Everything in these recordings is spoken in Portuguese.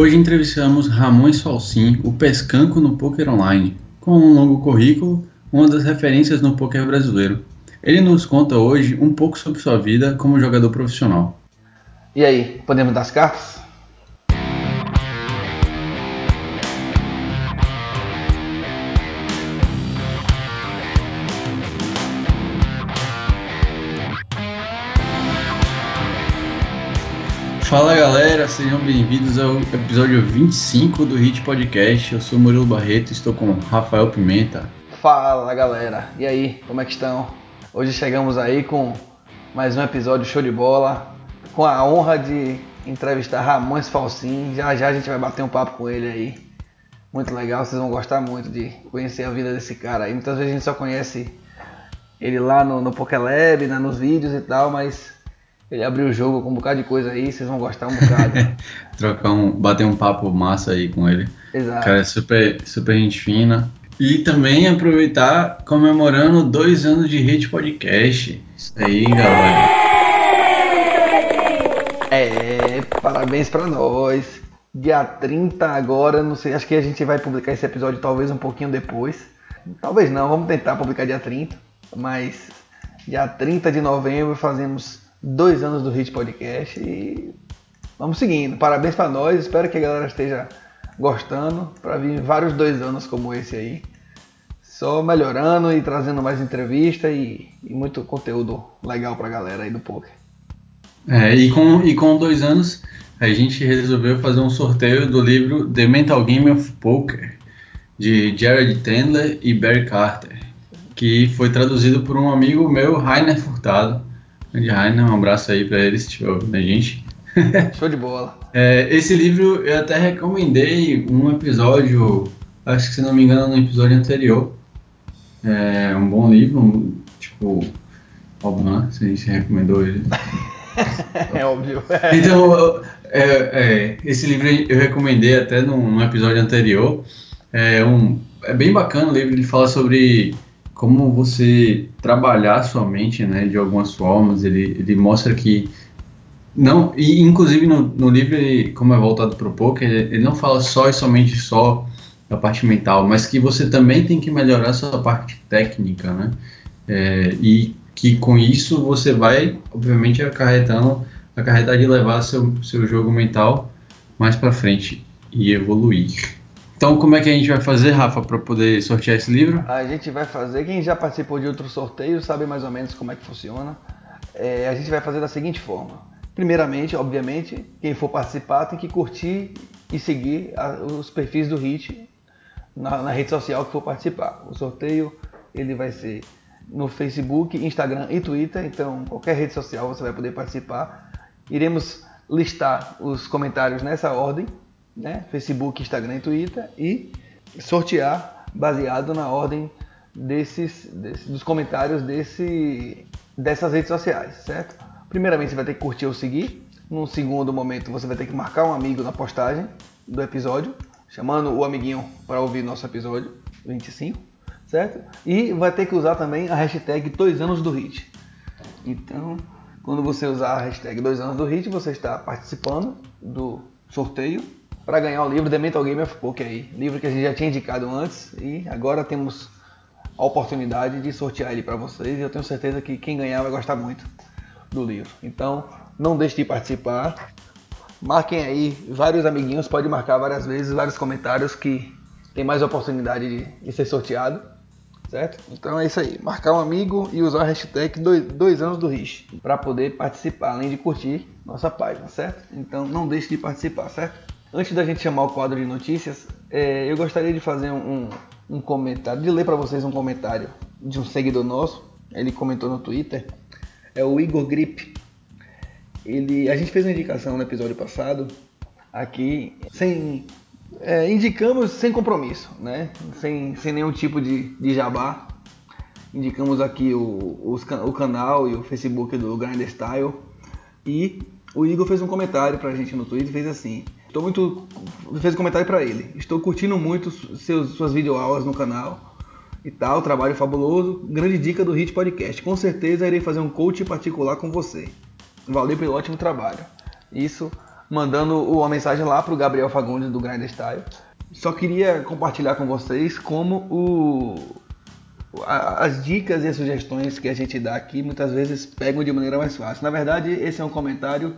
Hoje entrevistamos Ramões Falsim, o pescanco no poker online, com um longo currículo, uma das referências no poker brasileiro. Ele nos conta hoje um pouco sobre sua vida como jogador profissional. E aí, podemos dar as cartas? Fala galera, sejam bem-vindos ao episódio 25 do Hit Podcast. Eu sou Murilo Barreto estou com Rafael Pimenta. Fala galera, e aí, como é que estão? Hoje chegamos aí com mais um episódio show de bola, com a honra de entrevistar Ramões Falsim. Já já a gente vai bater um papo com ele aí. Muito legal, vocês vão gostar muito de conhecer a vida desse cara aí. Muitas vezes a gente só conhece ele lá no, no Pokélab, né, nos vídeos e tal, mas ele abriu o jogo com um bocado de coisa aí, vocês vão gostar um bocado. Trocar um, bater um papo massa aí com ele. Exato. Cara, é super, super gente fina. E também aproveitar comemorando dois anos de Hit Podcast. Isso aí, galera. É, parabéns pra nós. Dia 30 agora, não sei, acho que a gente vai publicar esse episódio talvez um pouquinho depois. Talvez não, vamos tentar publicar dia 30. Mas dia 30 de novembro fazemos dois anos do Hit Podcast e vamos seguindo. Parabéns para nós, espero que a galera esteja gostando para vir vários dois anos como esse aí. Só melhorando e trazendo mais entrevista e, e muito conteúdo legal pra galera aí do poker. É, e com, e com dois anos a gente resolveu fazer um sorteio do livro The Mental Game of Poker de Jared Tendler e Barry Carter, que foi traduzido por um amigo meu, Rainer Furtado. Grande Rainer, um abraço aí para ele se estiver ouvindo a gente. Show de bola. É, esse livro eu até recomendei um episódio, acho que se não me engano, no episódio anterior. É um bom livro, um, tipo, óbvio, né? Se a gente recomendou ele. é óbvio. Então, é, é, esse livro eu recomendei até num, num episódio anterior. É, um, é bem bacana o livro, ele fala sobre como você trabalhar sua mente, né, de algumas formas. Ele, ele mostra que não e inclusive no, no livro, ele, como é voltado para o poker, ele, ele não fala só e somente só da parte mental, mas que você também tem que melhorar sua parte técnica, né? É, e que com isso você vai, obviamente, acarretando, acarretar de levar seu, seu jogo mental mais para frente e evoluir. Então, como é que a gente vai fazer, Rafa, para poder sortear esse livro? A gente vai fazer, quem já participou de outros sorteios sabe mais ou menos como é que funciona. É, a gente vai fazer da seguinte forma. Primeiramente, obviamente, quem for participar tem que curtir e seguir a, os perfis do HIT na, na, rede social que for participar. O sorteio ele vai ser no Facebook, Instagram e Twitter, então qualquer rede social você vai poder participar. Iremos listar os comentários nessa ordem, né? Facebook, Instagram e Twitter e sortear baseado na ordem desses, desses dos comentários desse, dessas redes sociais, certo? Primeiramente você vai ter que curtir ou seguir. Num segundo momento você vai ter que marcar um amigo na postagem do episódio, chamando o amiguinho para ouvir nosso episódio 25, certo? E vai ter que usar também a hashtag 2 anos do hit. Então, quando você usar a hashtag 2 anos do hit, você está participando do sorteio para ganhar o livro The Mental Game of Poker aí, livro que a gente já tinha indicado antes e agora temos a oportunidade de sortear ele para vocês e eu tenho certeza que quem ganhar vai gostar muito do livro. Então, não deixe de participar. Marquem aí vários amiguinhos, pode marcar várias vezes, vários comentários que tem mais oportunidade de, de ser sorteado, certo? Então é isso aí, marcar um amigo e usar a hashtag dois, dois anos do Rich para poder participar, além de curtir nossa página, certo? Então não deixe de participar, certo? Antes da gente chamar o quadro de notícias, é, eu gostaria de fazer um, um comentário, de ler para vocês um comentário de um seguidor nosso. Ele comentou no Twitter é o Igor Grip. Ele, a gente fez uma indicação no episódio passado aqui, sem é, indicamos sem compromisso, né? Sem, sem nenhum tipo de, de jabá. Indicamos aqui o, o canal e o Facebook do Grinder Style. E o Igor fez um comentário pra gente no Twitter, fez assim: Estou muito fez um comentário para ele. Estou curtindo muito seus, suas videoaulas no canal e tal, trabalho fabuloso. Grande dica do Hit Podcast. Com certeza irei fazer um coach particular com você. Valeu pelo ótimo trabalho. Isso mandando uma mensagem lá pro Gabriel Fagundes do Grind Style. Só queria compartilhar com vocês como o, as dicas e as sugestões que a gente dá aqui muitas vezes pegam de maneira mais fácil. Na verdade, esse é um comentário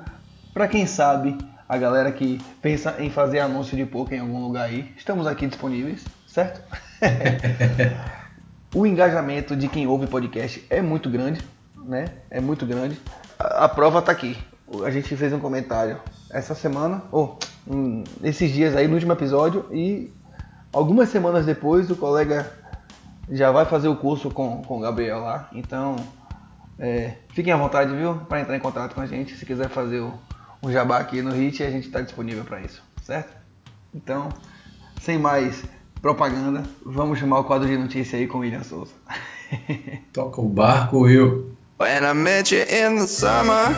para quem sabe, a galera que pensa em fazer anúncio de poker em algum lugar aí. Estamos aqui disponíveis, certo? o engajamento de quem ouve podcast é muito grande, né? É muito grande. A, a prova está aqui. A gente fez um comentário essa semana, ou oh, esses dias aí no último episódio e algumas semanas depois o colega já vai fazer o curso com, com o Gabriel lá. Então, é, fiquem à vontade, viu? Para entrar em contato com a gente. Se quiser fazer o, o jabá aqui no HIT, a gente está disponível para isso, certo? Então, sem mais propaganda, vamos chamar o quadro de notícia aí com o William Souza. Toca o barco, Will. When I met you in the summer,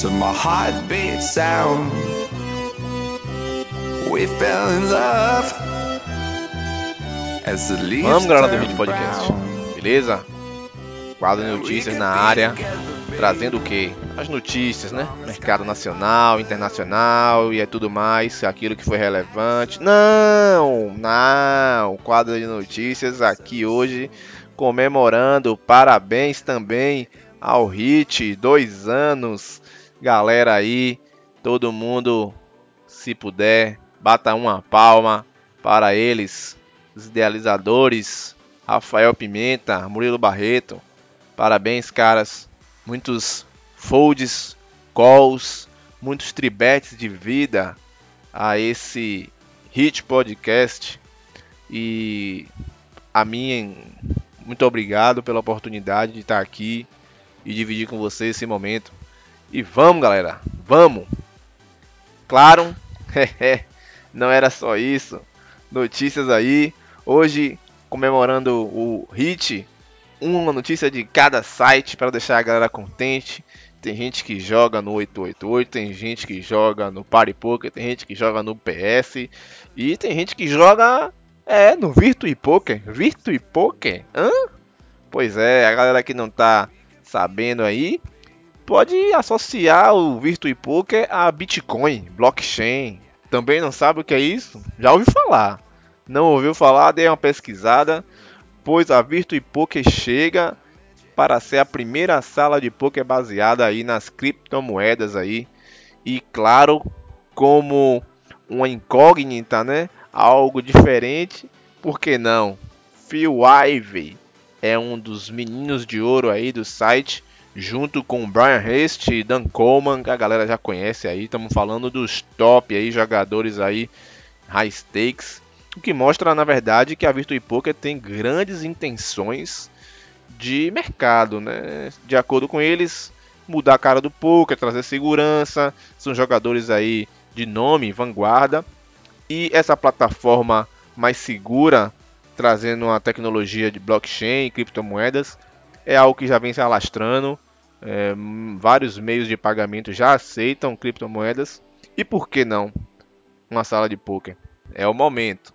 to my heartbeat sound, we fell in love. Vamos, galera do Vídeo Podcast, beleza? Quadro de notícias na área, trazendo o que? As notícias, né? Mercado nacional, internacional e é tudo mais, aquilo que foi relevante. Não, não, quadro de notícias aqui hoje comemorando, parabéns também ao Hit, dois anos, galera aí, todo mundo, se puder, bata uma palma para eles os idealizadores, Rafael Pimenta, Murilo Barreto. Parabéns, caras. Muitos folds, calls, muitos tribetes de vida a esse hit podcast. E a mim, muito obrigado pela oportunidade de estar aqui e dividir com vocês esse momento. E vamos, galera, vamos! Claro, não era só isso. Notícias aí. Hoje, comemorando o hit, uma notícia de cada site para deixar a galera contente. Tem gente que joga no 888, tem gente que joga no Party Poker, tem gente que joga no PS e tem gente que joga é no Virtue Poker. Virtue Poker? Hã? Pois é, a galera que não tá sabendo aí pode associar o Virtue Poker a Bitcoin, blockchain. Também não sabe o que é isso? Já ouviu falar. Não ouviu falar? Dê uma pesquisada, pois a Virtue Poker chega para ser a primeira sala de poker baseada aí nas criptomoedas aí. E claro, como uma incógnita, né? Algo diferente, por que não? Phil Ivey é um dos meninos de ouro aí do site, junto com Brian Hest e Dan Coleman, que a galera já conhece aí. Estamos falando dos top aí jogadores aí high stakes o que mostra, na verdade, que a Virtue Poker tem grandes intenções de mercado, né? De acordo com eles, mudar a cara do poker, trazer segurança, são jogadores aí de nome, vanguarda, e essa plataforma mais segura, trazendo uma tecnologia de blockchain, criptomoedas, é algo que já vem se alastrando. É, vários meios de pagamento já aceitam criptomoedas e por que não uma sala de poker? É o momento.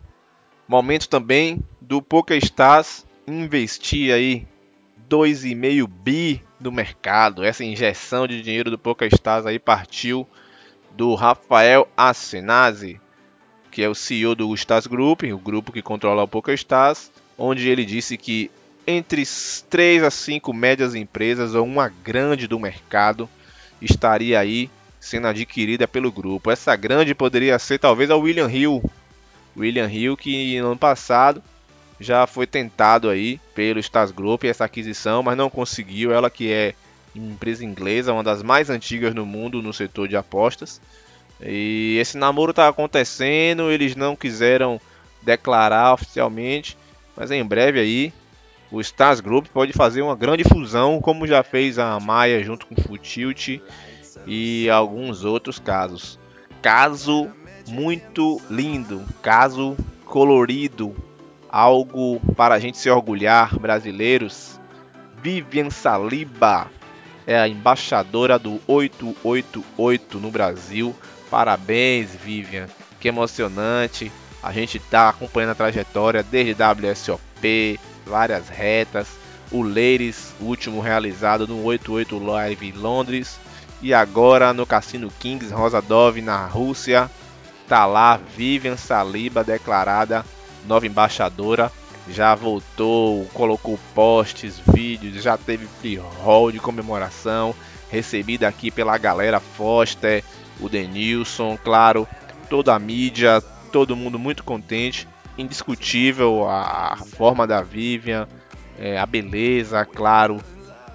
Momento também do PokerStars investir aí 2,5 bi no mercado. Essa injeção de dinheiro do PokerStars aí partiu do Rafael Asenazzi, que é o CEO do Stars Group, o grupo que controla o PokerStars, onde ele disse que entre 3 a 5 médias empresas ou uma grande do mercado estaria aí sendo adquirida pelo grupo. Essa grande poderia ser talvez a William Hill, William Hill, que no ano passado já foi tentado aí pelo Stars Group essa aquisição, mas não conseguiu. Ela que é empresa inglesa, uma das mais antigas no mundo no setor de apostas. E esse namoro está acontecendo, eles não quiseram declarar oficialmente, mas em breve aí o Stars Group pode fazer uma grande fusão, como já fez a Maia junto com o Futilt e alguns outros casos. Caso muito lindo, caso colorido, algo para a gente se orgulhar, brasileiros. Vivian Saliba é a embaixadora do 888 no Brasil. Parabéns, Vivian. Que emocionante. A gente está acompanhando a trajetória desde WSOP, várias retas, o Ladies, último realizado no 88 Live em Londres, E agora no Cassino Kings Rosadov na Rússia, tá lá Vivian Saliba declarada nova embaixadora. Já voltou, colocou posts, vídeos, já teve free roll de comemoração, recebida aqui pela galera Foster, o Denilson, claro, toda a mídia, todo mundo muito contente. Indiscutível a forma da Vivian, é, a beleza, claro,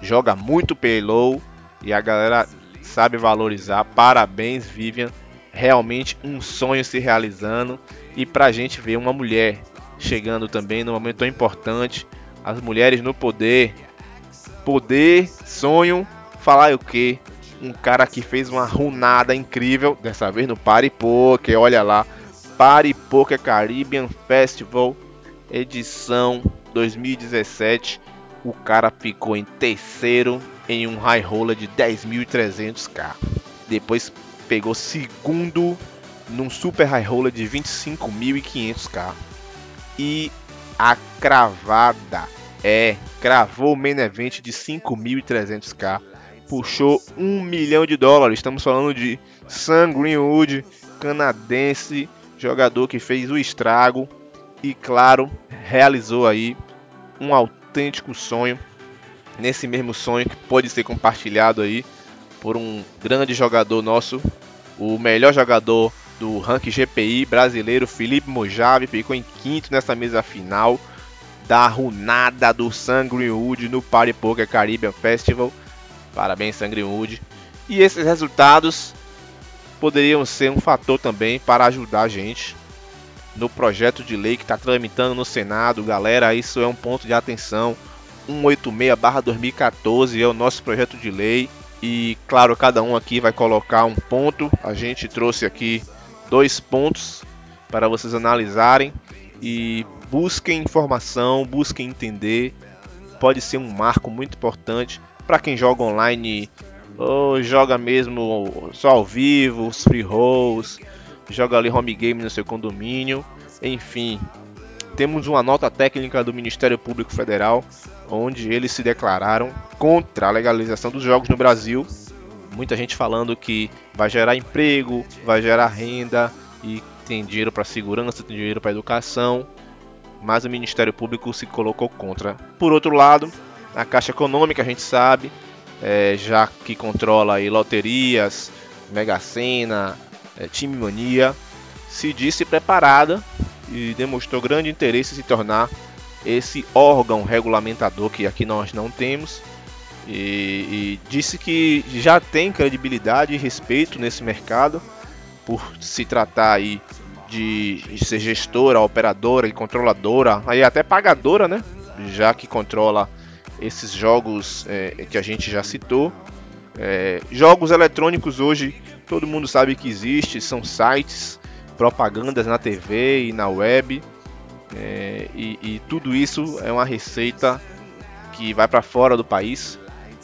joga muito paylow e a galera sabe valorizar. Parabéns, Vivian. Realmente um sonho se realizando e pra gente ver uma mulher chegando também num momento tão importante. As mulheres no poder. Poder, sonho, falar o que? Um cara que fez uma runada incrível, dessa vez no Party Poker, olha lá. Party Poker Caribbean Festival, edição 2017. O cara ficou em terceiro em um high roller de 10.300k. Depois pegou segundo num super high roller de 25.500k. E a cravada é cravou o main event de 5.300k. Puxou um milhão de dólares. Estamos falando de Sam Greenwood, canadense, jogador que fez o estrago e, claro, realizou aí um autêntico sonho. Nesse mesmo sonho que pode ser compartilhado aí por um grande jogador nosso, o melhor jogador do ranking GPI brasileiro, Felipe Mojave, ficou em quinto nessa mesa final da runada do Sam Greenwood no Party Poker Caribbean Festival. Parabéns, Sam Greenwood. E esses resultados poderiam ser um fator também para ajudar a gente no projeto de lei que está tramitando no Senado. Galera, isso é um ponto de atenção. 186-2014 é o nosso projeto de lei. E claro, cada um aqui vai colocar um ponto. A gente trouxe aqui dois pontos para vocês analisarem e busquem informação, busquem entender. Pode ser um marco muito importante para quem joga online ou joga mesmo só ao vivo, os free rolls, joga ali home game no seu condomínio. Enfim, temos uma nota técnica do Ministério Público Federal onde eles se declararam contra a legalização dos jogos no Brasil. Muita gente falando que vai gerar emprego, vai gerar renda e tem dinheiro para segurança, tem dinheiro para educação, mas o Ministério Público se colocou contra. Por outro lado, a Caixa Econômica a gente sabe, é, já que controla aí loterias, Mega Sena, é, Time Mania, se disse preparada e demonstrou grande interesse em se tornar esse órgão regulamentador que aqui nós não temos e, e, disse que já tem credibilidade e respeito nesse mercado por se tratar aí de, de ser gestora, operadora e controladora, aí até pagadora, né? Já que controla esses jogos é, que a gente já citou. É, jogos eletrônicos hoje todo mundo sabe que existe, são sites, propagandas na TV e na web. É, e, e, tudo isso é uma receita que vai para fora do país.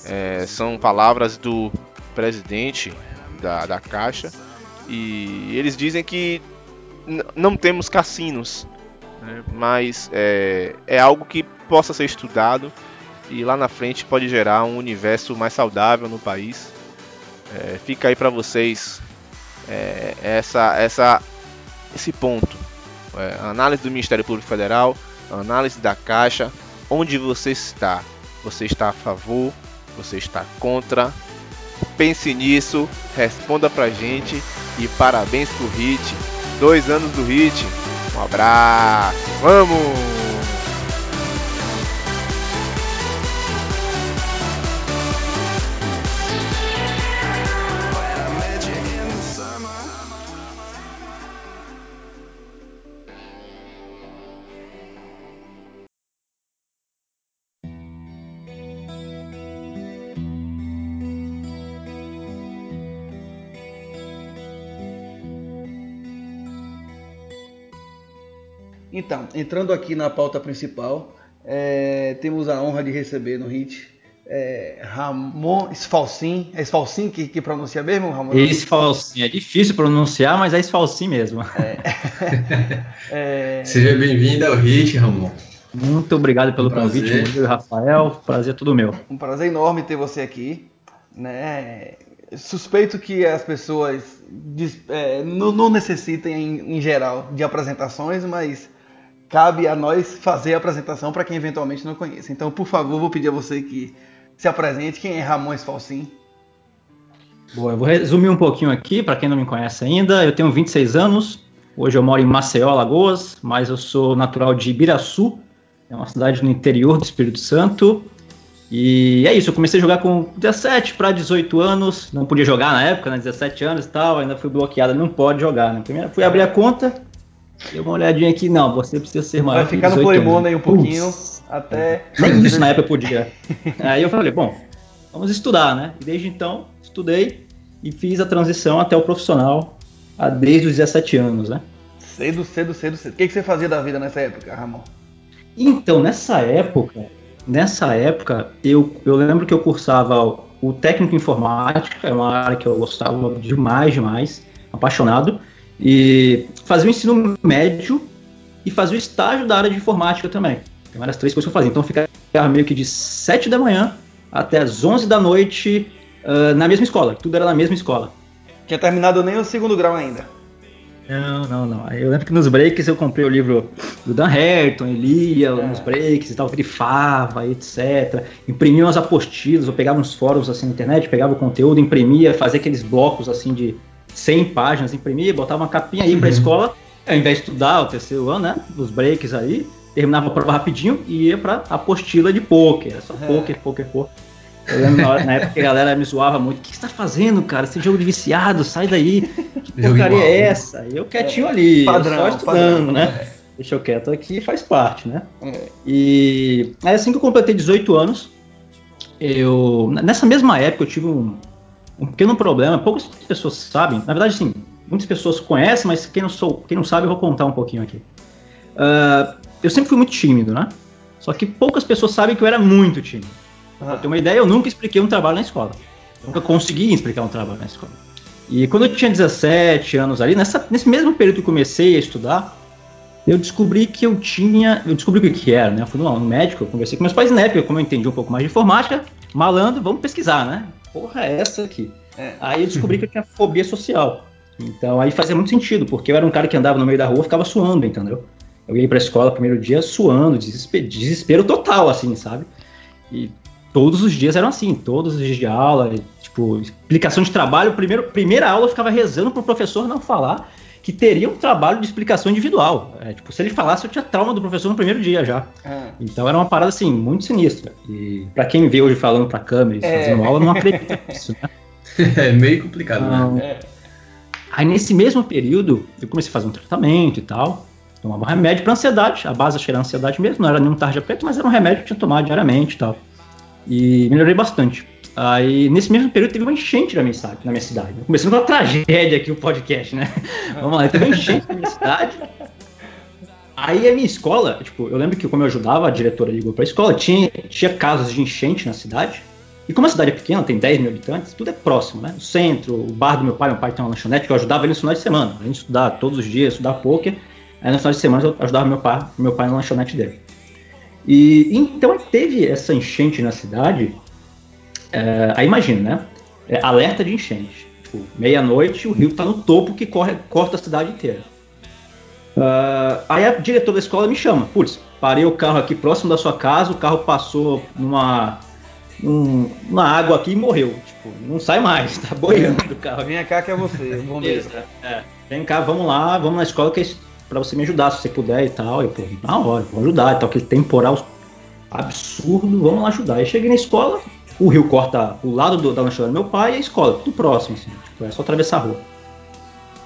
É, são palavras do presidente da, da Caixa e eles dizem que não temos cassinos, né, mas é, é algo que possa ser estudado e lá na frente pode gerar um universo mais saudável no país. É, fica aí para vocês é, essa, essa, esse ponto. É, análise do Ministério Público Federal, análise da Caixa, onde você está. Você está a favor? Você está contra? Pense nisso, responda pra gente e parabéns pro Hit. Dois anos do Hit. Um abraço. Vamos! Então, entrando aqui na pauta principal, é, temos a honra de receber no HIT é, Ramon Esfalcin. É Esfalcin que, que pronuncia mesmo, Ramon? Esfalcin. É difícil pronunciar, mas é Esfalcin mesmo. É. é... Seja bem-vindo ao HIT, Ramon. Muito obrigado pelo um convite, Rafael. Prazer é todo meu. Um prazer enorme ter você aqui. Né? Suspeito que as pessoas é, não, não necessitem, em, em geral, de apresentações, mas cabe a nós fazer a apresentação para quem eventualmente não conhece. Então, por favor, vou pedir a você que se apresente. Quem é Ramon Esfalcim? Boa, eu vou resumir um pouquinho aqui, para quem não me conhece ainda. Eu tenho 26 anos, hoje eu moro em Maceió, Alagoas, mas eu sou natural de Ibiraçu, é uma cidade no interior do Espírito Santo. E é isso, eu comecei a jogar com 17 para 18 anos, não podia jogar na época, né, 17 anos e tal, ainda fui bloqueado, não pode jogar, né? Primeiro fui abrir a conta, dei uma olhadinha aqui, não, você precisa ser maior Vai ficar no 18 Play anos. Money um pouquinho, Putz, até... nem isso na época eu podia. Aí eu falei, bom, vamos estudar, né? E desde então, estudei e fiz a transição até o profissional há desde os 17 anos, né? Cedo, cedo, cedo, cedo. O que, que você fazia da vida nessa época, Ramon? Então, nessa época, nessa época, eu, eu lembro que eu cursava o técnico informática, é uma área que eu gostava demais, demais, apaixonado, e fazia o ensino médio e fazia o estágio da área de informática também. Então, eram as três coisas que eu fazia. Então, eu ficava meio que de 7 da manhã até as 11 da noite ah, na mesma escola, tudo era na mesma escola. Tinha terminado nem o segundo grau ainda. Não, não, não. Eu lembro que nos breaks eu comprei o livro do Dan Herton, e lia É. nos breaks e tal, grifava, etc. Imprimia umas apostilas, eu pegava uns fóruns assim na internet, pegava o conteúdo, imprimia, fazia aqueles blocos assim de 100 páginas, imprimia, botava uma capinha aí pra escola, ao invés de estudar o terceiro ano, né, nos breaks aí, terminava a prova rapidinho e ia pra apostila de poker, era só É. poker, poker, poker. Eu lembro na, hora- na época que a galera me zoava muito. O que você tá fazendo, cara? Esse jogo de viciado, sai daí. Que porcaria é essa? E eu quietinho ali, Padrão, só estudando, padrão. né? Deixa eu quieto aqui, faz parte, né? É. E aí, assim que eu completei 18 anos, eu. Nessa mesma época eu tive um, um pequeno problema, poucas pessoas sabem, na verdade, sim, muitas pessoas conhecem, mas quem não, sou, quem não sabe, eu vou contar um pouquinho aqui. Ah, eu sempre fui muito tímido, né? Só que poucas pessoas sabem que eu era muito tímido. Pra ter uma ideia, eu nunca expliquei um trabalho na escola. Nunca consegui explicar um trabalho na escola. E quando eu tinha 17 anos ali, nessa, nesse mesmo período que eu comecei a estudar, eu descobri que eu tinha. Eu descobri o que, que era, né? Eu fui no, no médico, eu conversei com meus pais na época, como eu entendi um pouco mais de informática, malandro, vamos pesquisar, né? Porra, é essa aqui. É. Aí eu descobri que eu tinha fobia social. Então aí fazia muito sentido, porque eu era um cara que andava no meio da rua ficava suando, entendeu? Eu ia pra escola primeiro dia suando, desespero, desespero total, assim, sabe? E todos os dias eram assim, todos os dias de aula, tipo, explicação de trabalho, primeiro, primeira aula eu ficava rezando pro professor não falar que teria um trabalho de explicação individual. É, tipo, se ele falasse, eu tinha trauma do professor no primeiro dia já. Ah, Então era uma parada assim, muito sinistra. E pra quem me vê hoje falando pra câmera e É. fazendo aula, não acredita nisso, né? É meio complicado, né? Não. é. Aí nesse mesmo período, eu comecei a fazer um tratamento e tal. Tomava um remédio para ansiedade. A base acho que era ansiedade mesmo, não era nenhum tarja preta, mas era um remédio que eu tinha que tomar diariamente e tal. E melhorei bastante. Aí, nesse mesmo período, teve uma enchente na minha cidade. Na minha cidade. Começando com uma tragédia aqui o podcast, né? Vamos lá, teve uma enchente na minha cidade. Aí a minha escola, tipo, eu lembro que como eu ajudava, a diretora ligou pra escola, tinha, tinha casos de enchente na cidade. E como a cidade é pequena, tem 10 mil habitantes, tudo é próximo, né? O centro, o bar do meu pai, meu pai tem uma lanchonete que eu ajudava ele nos finais de semana. Além de estudar todos os dias, estudar poker, aí nos finais de semana eu ajudava meu pai, meu pai na lanchonete dele. E então teve essa enchente na cidade. É, aí imagina, né? É, alerta de enchente. Tipo, meia-noite, o rio tá no topo que corre, corta a cidade inteira. Ah, aí a diretora da escola me chama. Putz, parei o carro aqui próximo da sua casa, o carro passou numa, num- numa água aqui e morreu. Tipo, não sai mais, tá boiando o carro. Vem cá que é você, o bombeiro. É, vem cá, vamos lá, vamos na escola que é pra você me ajudar, se você puder e tal. Eu, pô, na hora, vou ajudar e tal, aquele temporal absurdo, vamos lá ajudar. Aí cheguei na escola, o rio corta o lado do- da lanchonete do meu pai e a escola, tudo próximo, assim, tipo, é só atravessar a rua.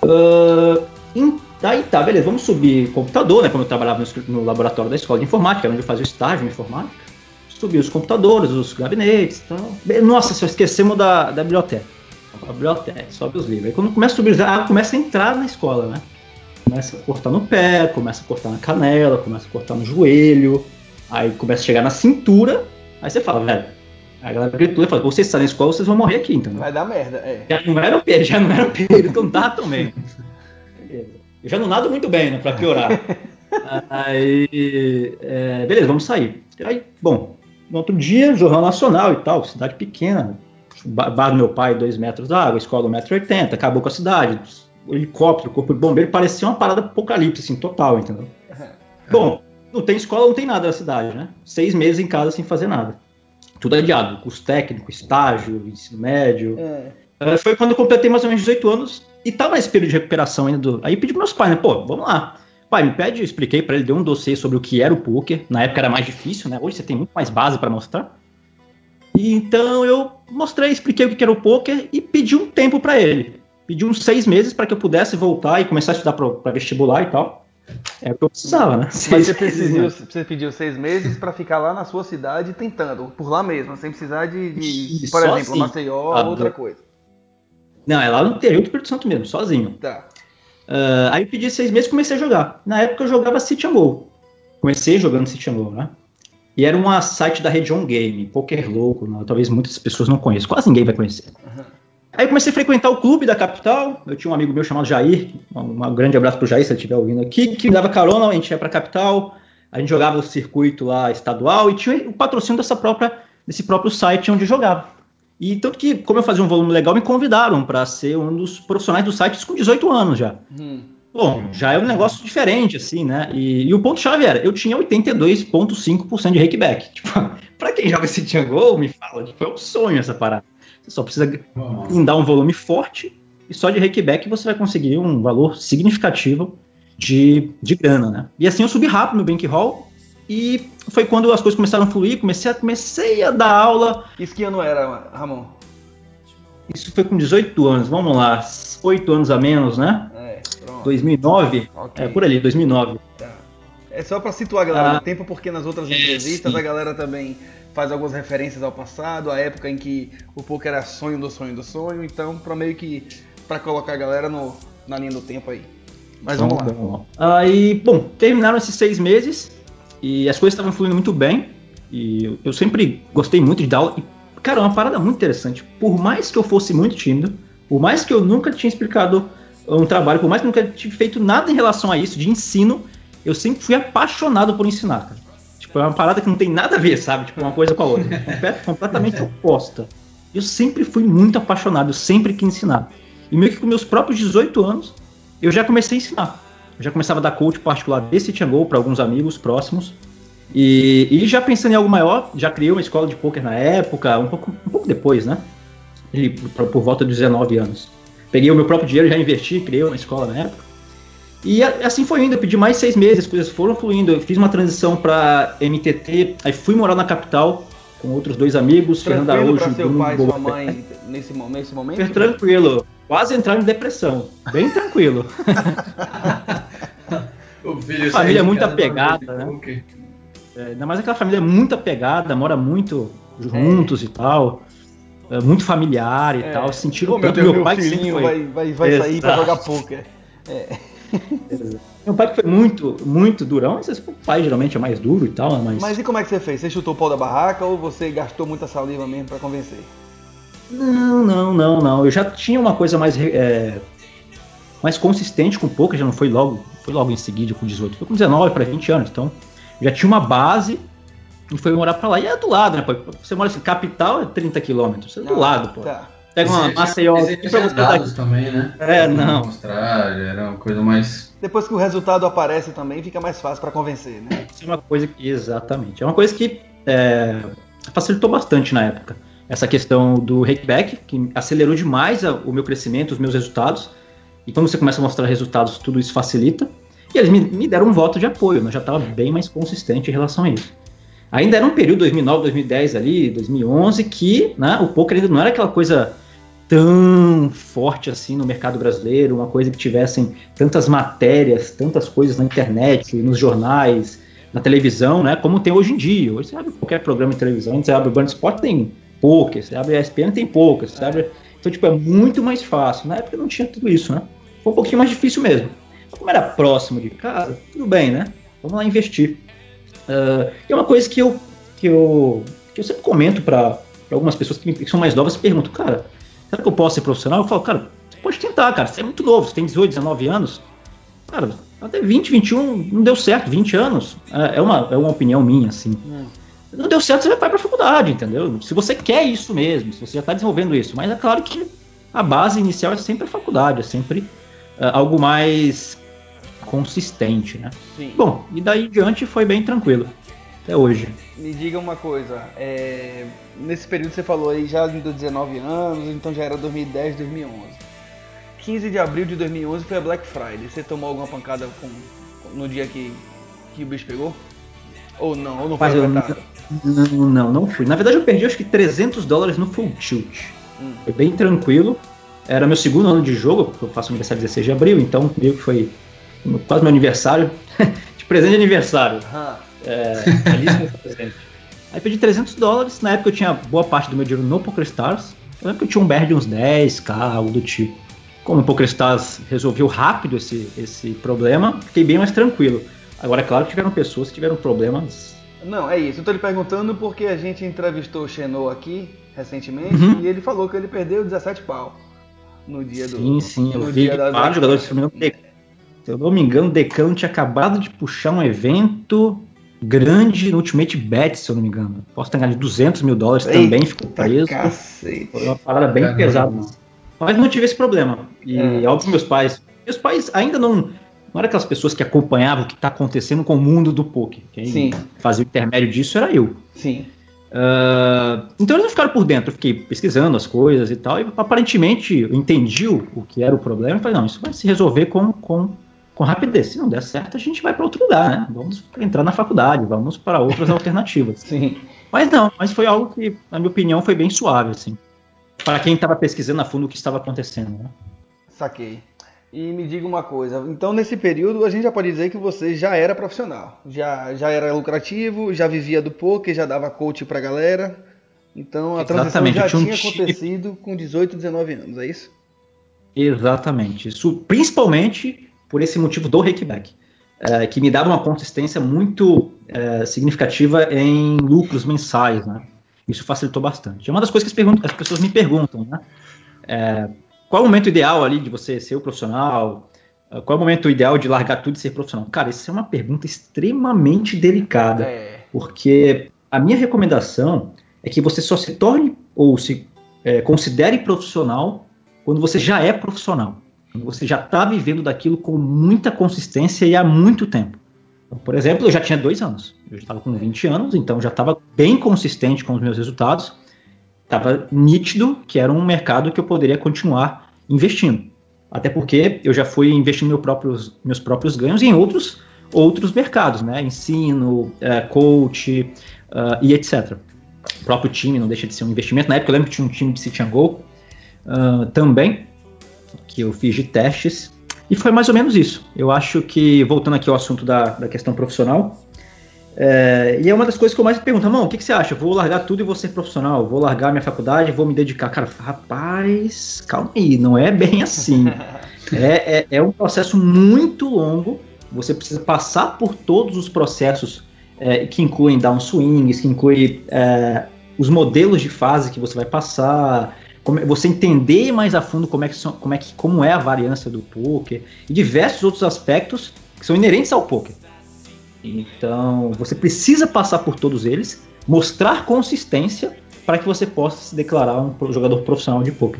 Ah, em- Aí tá, beleza, vamos subir computador, né? Como eu trabalhava no, no laboratório da escola de informática, onde eu fazia o estágio em informática. Subi os computadores, os gabinetes e tal. Nossa, só esquecemos da, da biblioteca. A biblioteca, sobe os livros. Aí quando começa a subir, ah, começa a entrar na escola, né? Começa a cortar no pé, começa a cortar na canela, começa a cortar no joelho, aí começa a chegar na cintura, aí você fala, velho. A galera gritou e fala, vocês estão na escola, vocês vão morrer aqui, entendeu? Vai dar merda, é. Já não era o período, já não era o período que eu não tava tão bem. Beleza. Eu já não nado muito bem, né? Pra piorar. Aí, é, beleza, vamos sair. Aí, bom, no outro dia, Jornal Nacional e tal, cidade pequena, bar do meu pai, dois metros d'água, escola 1,80m, acabou com a cidade, helicóptero, corpo de bombeiro, parecia uma parada apocalipse, assim, total, entendeu? Bom, não tem escola, não tem nada na cidade, né? Seis meses em casa sem fazer nada. Tudo adiado, curso técnico, estágio, ensino médio. É. Foi quando eu completei mais ou menos 18 anos e tava nesse período de recuperação ainda. Do... Aí pedi pros meus pais, né? Pô, vamos lá. Pai, me pede, eu expliquei para ele, dei um dossiê sobre o que era o poker. Na época era mais difícil, né? Hoje você tem muito mais base para mostrar. E então eu mostrei, expliquei o que era o poker e pedi um tempo para ele. Pedi uns seis meses para que eu pudesse voltar e começar a estudar para vestibular e tal. É o que eu precisava, né? Seis Mas você, pediu, né? você pediu seis meses para ficar lá na sua cidade tentando, por lá mesmo, sem precisar de, de por exemplo, assim, Maceió ou ah, outra coisa. Não, é lá no interior do Espírito Santo mesmo, sozinho. Tá. Uh, aí eu pedi seis meses e comecei a jogar. Na época eu jogava City and Go. Comecei jogando City and Go, né? E era um site da Region Game, Poker Louco, né? talvez muitas pessoas não conheçam, quase ninguém vai conhecer. Uhum. Aí comecei a frequentar o clube da capital. Eu tinha um amigo meu chamado Jair, um, um grande abraço pro Jair, se ele estiver ouvindo aqui, que me dava carona, a gente ia pra capital, a gente jogava o circuito lá estadual e tinha o patrocínio dessa própria, desse próprio site onde eu jogava. E tanto que, como eu fazia um volume legal, me convidaram para ser um dos profissionais do site com 18 anos já. Hum. Bom, já é um negócio diferente, assim, né? E, e o ponto-chave era, eu tinha 82,5% de rakeback. Tipo, pra quem joga esse Django, me fala, tipo, é um sonho essa parada. Você só precisa dar um volume forte e só de rakeback você vai conseguir um valor significativo de, de grana, né? E assim eu subi rápido no bankroll e foi quando as coisas começaram a fluir, comecei a, comecei a dar aula. Isso que ano era, Ramon? Isso foi com 18 anos, vamos lá, 8 anos a menos, né? É, pronto. 2009, okay. é por ali, 2009. Tá. É só para situar a galera ah, no tempo, porque nas outras entrevistas a galera também faz algumas referências ao passado, a época em que o poker era sonho do sonho do sonho, então para meio que para colocar a galera no, na linha do tempo aí. Mas vamos lá. Bom. Aí, bom, terminaram esses seis meses e as coisas estavam fluindo muito bem e eu sempre gostei muito de dar aula. E, cara, é uma parada muito interessante. Por mais que eu fosse muito tímido, por mais que eu nunca tinha explicado um trabalho, por mais que eu nunca tivesse feito nada em relação a isso de ensino, eu sempre fui apaixonado por ensinar, cara. Tipo, é uma parada que não tem nada a ver, sabe? Tipo, uma coisa com a outra. completamente oposta. Eu sempre fui muito apaixonado, eu sempre quis ensinar. E meio que com meus próprios 18 anos, eu já comecei a ensinar. Eu já começava a dar coach particular desse Tiangol para alguns amigos próximos. E, e, já pensando em algo maior, já criei uma escola de poker na época, um pouco, um pouco depois, né? E, por, por volta de 19 anos. Peguei o meu próprio dinheiro, já investi, criei uma escola na época. E assim foi indo, eu pedi mais seis meses, as coisas foram fluindo. Eu fiz uma transição para MTT, aí fui morar na capital com outros dois amigos, Fernando Araújo. Pra seu pai e sua mãe nesse, nesse momento? Foi tranquilo, quase entrar em depressão, bem tranquilo. o filho família muito apegada, né? É, ainda mais aquela família muito apegada, mora muito juntos é. e tal. É, muito familiar e é. tal. Sentiram oh, tanto meu, meu pai filhinho foi... vai, vai, vai sair pra jogar poker. É. Meu pai que foi muito, muito durão, mas o pai geralmente é mais duro e tal, mas... Mas e como é que você fez? Você chutou o pau da barraca ou você gastou muita saliva mesmo para convencer? Não, não, não, não. Eu já tinha uma coisa mais, é, mais consistente com pouco, já não foi logo, foi logo em seguida com 18, foi com 19 para 20 anos, então já tinha uma base e foi morar para lá. E é do lado, né? Pô? Você mora assim, capital é 30 quilômetros, é do ah, lado, pô. Tá. Pega uma Maceió. dados também, né? É, não. Mostrar, era uma coisa mais. Depois que o resultado aparece também, fica mais fácil para convencer, né? É uma coisa que, exatamente. É uma coisa que é, facilitou bastante na época. Essa questão do rakeback, que acelerou demais o meu crescimento, os meus resultados. E quando você começa a mostrar resultados, tudo isso facilita. E eles me, me deram um voto de apoio, mas já estava bem mais consistente em relação a isso. Ainda era um período 2009, 2010 ali, 2011, que né, o poker ainda não era aquela coisa tão forte assim no mercado brasileiro, uma coisa que tivessem tantas matérias, tantas coisas na internet, nos jornais, na televisão, né? Como tem hoje em dia. Hoje você abre qualquer programa de televisão, você abre o Burn Sport tem poucas, você abre a ESPN tem poucas, você abre... Então, tipo, é muito mais fácil. Na época não tinha tudo isso, né? Foi um pouquinho mais difícil mesmo. Como era próximo de casa, tudo bem, né? Vamos lá investir. Uh, e é uma coisa que eu, que eu, que eu sempre comento para algumas pessoas que, que são mais novas, perguntam, cara, será que eu posso ser profissional? Eu falo, cara, você pode tentar, cara, você é muito novo, você tem 18, 19 anos. Cara, até 20, 21 não deu certo, 20 anos. É, é uma, é uma opinião minha, assim. Hum. Não deu certo, você vai para a faculdade, entendeu? Se você quer isso mesmo, se você já está desenvolvendo isso. Mas é claro que a base inicial é sempre a faculdade, é sempre uh, algo mais consistente, né? Sim. Bom, e daí em diante foi bem tranquilo, até hoje. Me diga uma coisa, é... nesse período você falou aí já dos 19 anos, então já era 2010, 2011. 15 de abril de 2011 foi a Black Friday. Você tomou alguma pancada com... no dia que... que o bicho pegou? Ou não? Ou não foi afetado? Não, não, não fui. Na verdade eu perdi acho que 300 dólares no Full Tilt. Hum. Foi bem tranquilo. Era meu segundo ano de jogo, porque eu faço aniversário 16 de abril, então meio que foi quase meu aniversário, de presente de aniversário. Uhum. É, presente. Aí pedi 300 dólares, na época eu tinha boa parte do meu dinheiro no PokerStars, eu lembro que eu tinha um BR de uns 10k, algo do tipo. Como o PokerStars resolveu rápido esse, esse problema, fiquei bem mais tranquilo. Agora, é claro que tiveram pessoas que tiveram problemas. Não, é isso. Eu tô lhe perguntando porque a gente entrevistou o Xenô aqui recentemente uhum. e ele falou que ele perdeu 17 pau no dia do. Sim, sim, eu vi vários jogadores, se eu não me engano, o Decano tinha acabado de puxar um evento grande no Ultimate Bet, se eu não me engano. Posso ter ganhado de 200 mil dólares Eita também, ficou preso. Cacete. Foi uma parada bem Caramba. pesada. Mas não tive esse problema. E é. óbvio, meus pais. Meus pais ainda não. Não era aquelas pessoas que acompanhavam o que está acontecendo com o mundo do poker. Quem Sim. fazia o intermédio disso era eu. Sim. Uh, então eles não ficaram por dentro, eu fiquei pesquisando as coisas e tal, e aparentemente eu entendi o, o que era o problema e falei, não, isso vai se resolver com, com, com rapidez. Se não der certo, a gente vai para outro lugar, né? Vamos entrar na faculdade, vamos para outras alternativas. Sim. Mas não, mas foi algo que, na minha opinião, foi bem suave, assim. Para quem estava pesquisando a fundo o que estava acontecendo, né? Saquei. E me diga uma coisa, então nesse período a gente já pode dizer que você já era profissional, já, já era lucrativo, já vivia do poker, já dava coach pra galera. Então a transição já tinha um acontecido com 18, 19 anos, é isso? Exatamente. Isso principalmente por esse motivo do Rakeback, é, que me dava uma consistência muito é, significativa em lucros mensais, né? Isso facilitou bastante. É uma das coisas que as, as pessoas me perguntam, né? É, qual é o momento ideal ali de você ser o profissional? Ah, qual é o momento ideal de largar tudo e ser profissional? Cara, isso é uma pergunta extremamente delicada, é. porque a minha recomendação é que você só se torne ou se é, considere profissional quando você já é profissional. Você já está vivendo daquilo com muita consistência e há muito tempo. Então, por exemplo, eu já tinha dois anos. Eu estava com 20 anos, então já estava bem consistente com os meus resultados estava nítido que era um mercado que eu poderia continuar investindo. Até porque eu já fui investindo meu próprios, meus próprios ganhos em outros, outros mercados, né? Ensino, uh, coach uh, e etc. O próprio time não deixa de ser um investimento. Na época eu lembro que tinha um time de City and Go uh, também, que eu fiz de testes. E foi mais ou menos isso. Eu acho que, voltando aqui ao assunto da, da questão profissional, é, e é uma das coisas que eu mais me pergunto, irmão, o que, que, você acha? Vou largar tudo e vou ser profissional, vou largar minha faculdade, vou me dedicar. Cara, rapaz, calma aí, não é bem assim. é, é, é, um processo muito longo, você precisa passar por todos os processos é, que incluem downswings, que incluem é, os modelos de fase que você vai passar, como, você entender mais a fundo como é, que são, como, é que, como é a variância do poker e diversos outros aspectos que são inerentes ao poker. Então, você precisa passar por todos eles, mostrar consistência para que você possa se declarar um jogador profissional de poker.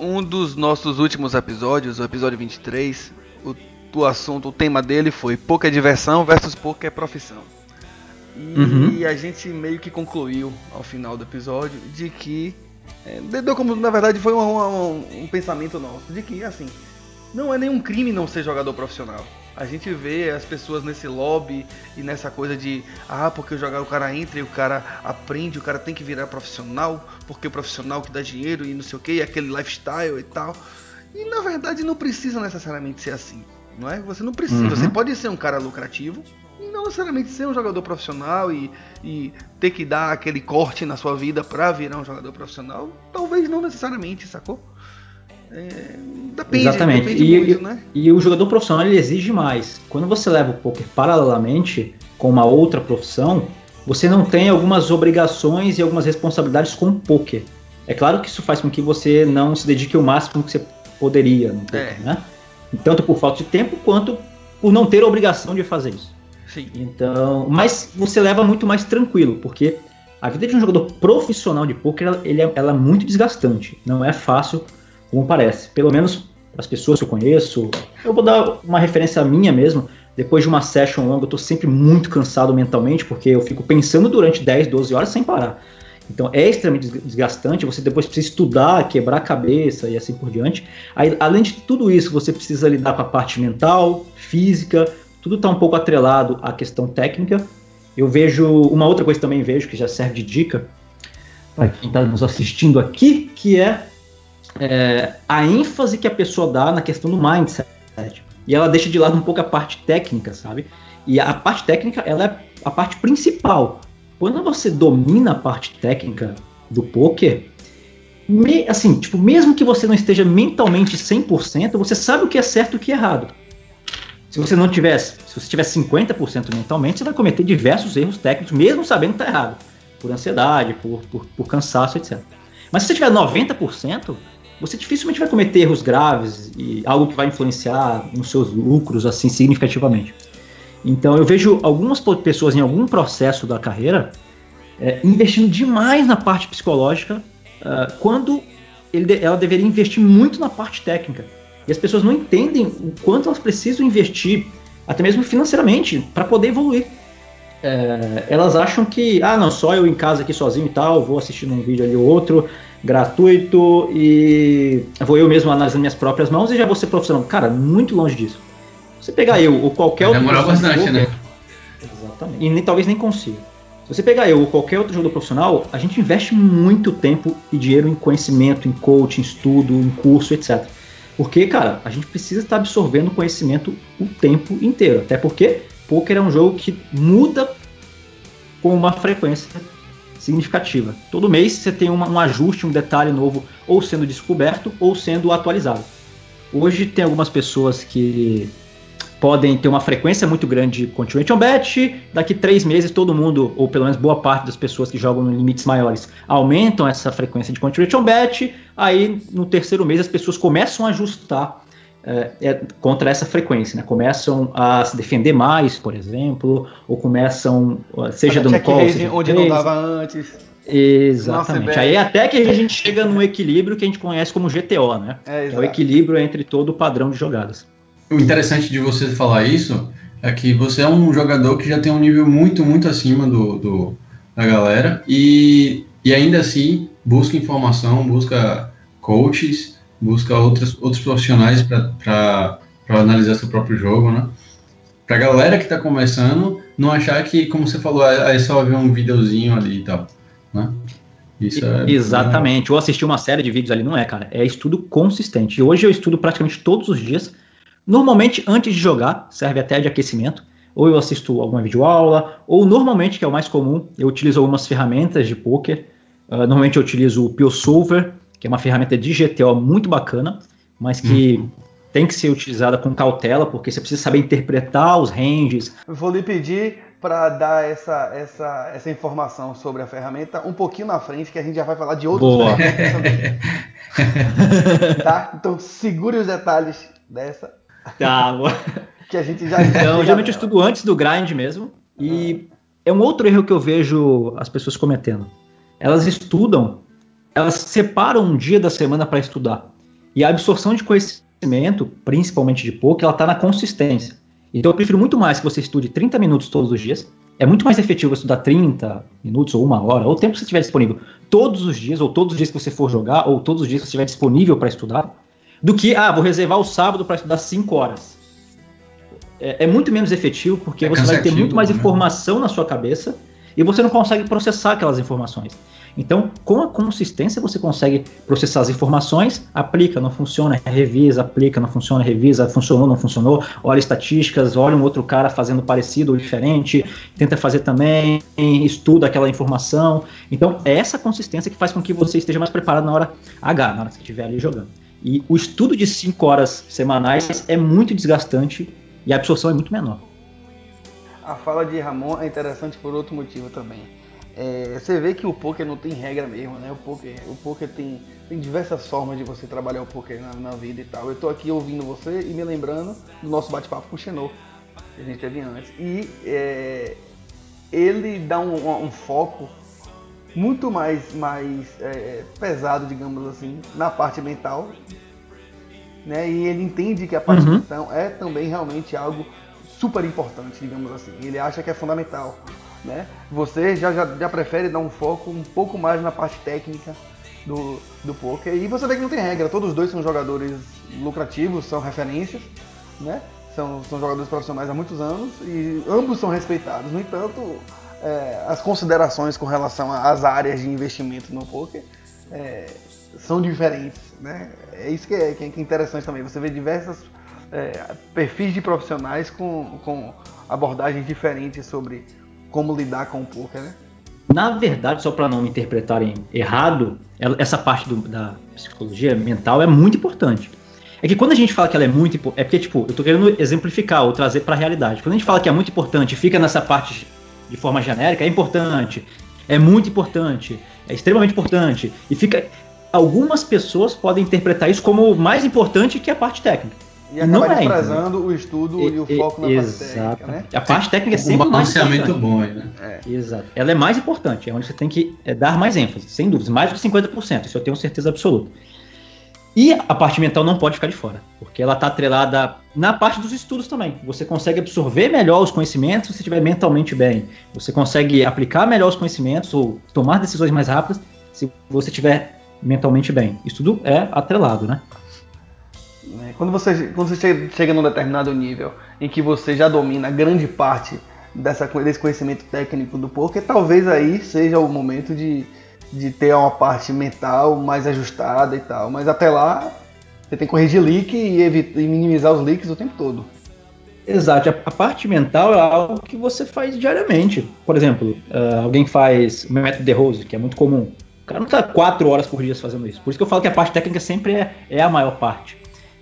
Um dos nossos últimos episódios, o episódio 23, o, o assunto, o tema dele foi poker é diversão versus poker é profissão. E uhum. a gente meio que concluiu ao final do episódio de que é, deu como na verdade foi um, um, um pensamento nosso de que assim não é nenhum crime não ser jogador profissional. A gente vê as pessoas nesse lobby e nessa coisa de ah, porque o jogar o cara entra e o cara aprende, o cara tem que virar profissional, porque o profissional que dá dinheiro e não sei o que, e aquele lifestyle e tal. E na verdade não precisa necessariamente ser assim, não é? Você não precisa, uhum. você pode ser um cara lucrativo não necessariamente ser um jogador profissional e, e ter que dar aquele corte na sua vida para virar um jogador profissional. Talvez não necessariamente, sacou? É, depende, Exatamente. Depende e, muito, né? e, o jogador profissional ele exige mais. Quando você leva o poker paralelamente com uma outra profissão, você não tem algumas obrigações e algumas responsabilidades com o poker. É claro que isso faz com que você não se dedique o máximo que você poderia no poker, é. né? Tanto por falta de tempo quanto por não ter a obrigação de fazer isso. Sim. Então, mas você leva muito mais tranquilo, porque a vida de um jogador profissional de poker ela, é, ela é muito desgastante. Não é fácil como parece. Pelo menos as pessoas que eu conheço. Eu vou dar uma referência minha mesmo. Depois de uma session longa, eu tô sempre muito cansado mentalmente, porque eu fico pensando durante 10, 12 horas sem parar. Então é extremamente desgastante, você depois precisa estudar, quebrar a cabeça e assim por diante. Aí, além de tudo isso, você precisa lidar com a parte mental, física, tudo está um pouco atrelado à questão técnica. Eu vejo uma outra coisa também vejo que já serve de dica para quem está nos assistindo aqui, que é, é, a ênfase que a pessoa dá na questão do mindset. E ela deixa de lado um pouco a parte técnica, sabe? E a parte técnica ela é a parte principal. Quando você domina a parte técnica do poker, me, assim, tipo, mesmo que você não esteja mentalmente 100%, você sabe o que é certo e o que é errado. Se você não tivesse, se você tiver 50% mentalmente, você vai cometer diversos erros técnicos, mesmo sabendo que está errado, por ansiedade, por, por, por cansaço, etc. Mas se você tiver 90%, você dificilmente vai cometer erros graves e algo que vai influenciar nos seus lucros assim significativamente. Então eu vejo algumas pessoas em algum processo da carreira é, investindo demais na parte psicológica, uh, quando ele, ela deveria investir muito na parte técnica. E as pessoas não entendem o quanto elas precisam investir, até mesmo financeiramente, para poder evoluir. É, elas acham que, ah, não, só eu em casa aqui sozinho e tal, vou assistindo um vídeo ali ou outro, gratuito, e vou eu mesmo analisando minhas próprias mãos e já vou ser profissional. Cara, muito longe disso. Você pegar eu ou qualquer outro. Demorou bastante, né? Exatamente. E nem, talvez nem consiga. Se você pegar eu ou qualquer outro jogador profissional, a gente investe muito tempo e dinheiro em conhecimento, em coaching, estudo, em curso, etc. Porque, cara, a gente precisa estar absorvendo conhecimento o tempo inteiro. Até porque poker é um jogo que muda com uma frequência significativa. Todo mês você tem uma, um ajuste, um detalhe novo, ou sendo descoberto ou sendo atualizado. Hoje tem algumas pessoas que podem ter uma frequência muito grande de continuation bet. Daqui três meses, todo mundo, ou pelo menos boa parte das pessoas que jogam em limites maiores, aumentam essa frequência de continuation bet. Aí, no terceiro mês, as pessoas começam a ajustar é, é, contra essa frequência, né? Começam a se defender mais, por exemplo, ou começam, seja dando call, seja onde não dava antes. Exatamente. Aí até que a gente chega no equilíbrio que a gente conhece como GTO, né? É, é o equilíbrio entre todo o padrão de jogadas. O interessante de você falar isso é que você é um jogador que já tem um nível muito, muito acima do, do da galera e, e ainda assim busca informação, busca coaches, busca outros, outros profissionais para analisar seu próprio jogo, né? Pra galera que tá começando, não achar que, como você falou, é, é só ver um videozinho ali e tal, né? É Exatamente. Ou assistir uma série de vídeos ali, não é, cara. É estudo consistente. E hoje eu estudo praticamente todos os dias Normalmente, antes de jogar, serve até de aquecimento. Ou eu assisto alguma videoaula, ou normalmente, que é o mais comum, eu utilizo algumas ferramentas de poker. Uh, normalmente eu utilizo o PioSolver, que é uma ferramenta de GTO muito bacana, mas que uhum. tem que ser utilizada com cautela, porque você precisa saber interpretar os ranges. vou lhe pedir para dar essa, essa, essa informação sobre a ferramenta um pouquinho na frente, que a gente já vai falar de outros Boa. também. tá? Então segure os detalhes dessa Tá, que a gente já. Então, geralmente eu estudo antes do grind mesmo. E é um outro erro que eu vejo as pessoas cometendo. Elas estudam, elas separam um dia da semana para estudar. E a absorção de conhecimento, principalmente de pouco, ela está na consistência. Então eu prefiro muito mais que você estude 30 minutos todos os dias. É muito mais efetivo estudar 30 minutos ou uma hora, ou o tempo que você tiver disponível todos os dias, ou todos os dias que você for jogar, ou todos os dias que você estiver disponível para estudar, do que, ah, vou reservar o sábado para estudar 5 horas. É, é, muito menos efetivo porque é você vai ter muito mais né? informação na sua cabeça e você não consegue processar aquelas informações. Então, com a consistência, você consegue processar as informações, aplica, não funciona, revisa, aplica, não funciona, revisa, funcionou, não funcionou, olha estatísticas, olha um outro cara fazendo parecido ou diferente, tenta fazer também, estuda aquela informação. Então, é essa consistência que faz com que você esteja mais preparado na hora H, na hora que você estiver ali jogando. E o estudo de 5 horas semanais é muito desgastante e a absorção é muito menor. A fala de Ramon é interessante por outro motivo também. É, você vê que o poker não tem regra mesmo, né? O poker, o poker tem, tem diversas formas de você trabalhar o poker na, na vida e tal. Eu tô aqui ouvindo você e me lembrando do nosso bate-papo com o Xenô. que a gente teve antes. E é, ele dá um, um, foco muito mais, mais é, pesado, digamos assim, na parte mental. Né? E ele entende que a parte uhum. mental é também realmente algo super importante, digamos assim. Ele acha que é fundamental. Né? Você já, já, já prefere dar um foco um pouco mais na parte técnica do, do poker. E você vê que não tem regra, todos os dois são jogadores lucrativos, são referências, né? São, são jogadores profissionais há muitos anos e ambos são respeitados. No entanto, é, as considerações com relação às áreas de investimento no poker é, são diferentes, né? É isso que é, que é interessante também. Você vê diversos é, perfis de profissionais com, com abordagens diferentes sobre como lidar com o poker, né? Na verdade, só para não me interpretarem errado, essa parte do, da psicologia mental é muito importante. É que quando a gente fala que ela é muito é porque, tipo, eu tô querendo exemplificar ou trazer para a realidade. Quando a gente fala que é muito importante, fica nessa parte de forma genérica, é importante, é muito importante, é extremamente importante, e fica. Algumas pessoas podem interpretar isso como mais importante que a parte técnica. E acaba é, desprezando o estudo e, e, o foco na parte técnica, né? A parte técnica é sempre um balanceamento bom, né? É. Exato. Ela é mais importante, é onde você tem que é, dar mais ênfase, sem dúvida, mais do que 50%, isso eu tenho certeza absoluta. E a parte mental não pode ficar de fora, porque ela está atrelada na parte dos estudos também. Você consegue absorver melhor os conhecimentos se estiver mentalmente bem. Você consegue aplicar melhor os conhecimentos ou tomar decisões mais rápidas se você estiver mentalmente bem. Isso tudo é atrelado, né? Né? Quando você, quando você chega num determinado nível em que você já domina grande parte dessa, desse conhecimento técnico do poker, talvez aí seja o momento de, de ter uma parte mental mais ajustada e tal. Mas até lá, você tem que corrigir leak e, evitar, e minimizar os leaks o tempo todo. Exato, a parte mental é algo que você faz diariamente. Por exemplo, uh, alguém faz o método de Rose, que é muito comum. O cara não está quatro horas por dia fazendo isso. Por isso que eu falo que a parte técnica sempre é, é a maior parte.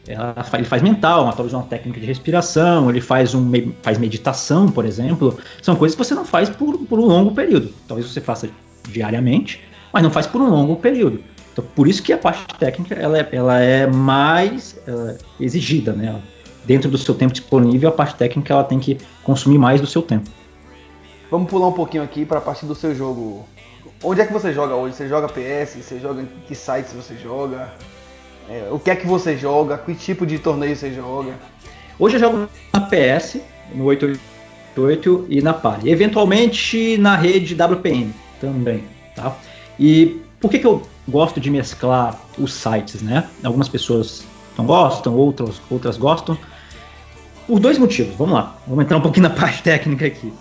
Ela, ele faz mental, talvez uma técnica de respiração, ele faz, um, faz meditação, por exemplo. São coisas que você não faz por, por um longo período. Talvez você faça diariamente, mas não faz por um longo período. Então, por isso que a parte técnica ela é, ela é mais é, exigida, né? Dentro do seu tempo disponível, a parte técnica ela tem que consumir mais do seu tempo. Vamos pular um pouquinho aqui para a parte do seu jogo. Onde é que você joga hoje? Você joga PS? Você joga em que sites você joga? É, o que é que você joga? Que tipo de torneio você joga? Hoje eu jogo na PS, no 888 e na PAR. E eventualmente na rede WPN também, tá? E por que, que eu gosto de mesclar os sites, né? Algumas pessoas não gostam, outras, outras gostam. Por dois motivos, vamos lá. Vamos entrar um pouquinho na parte técnica aqui.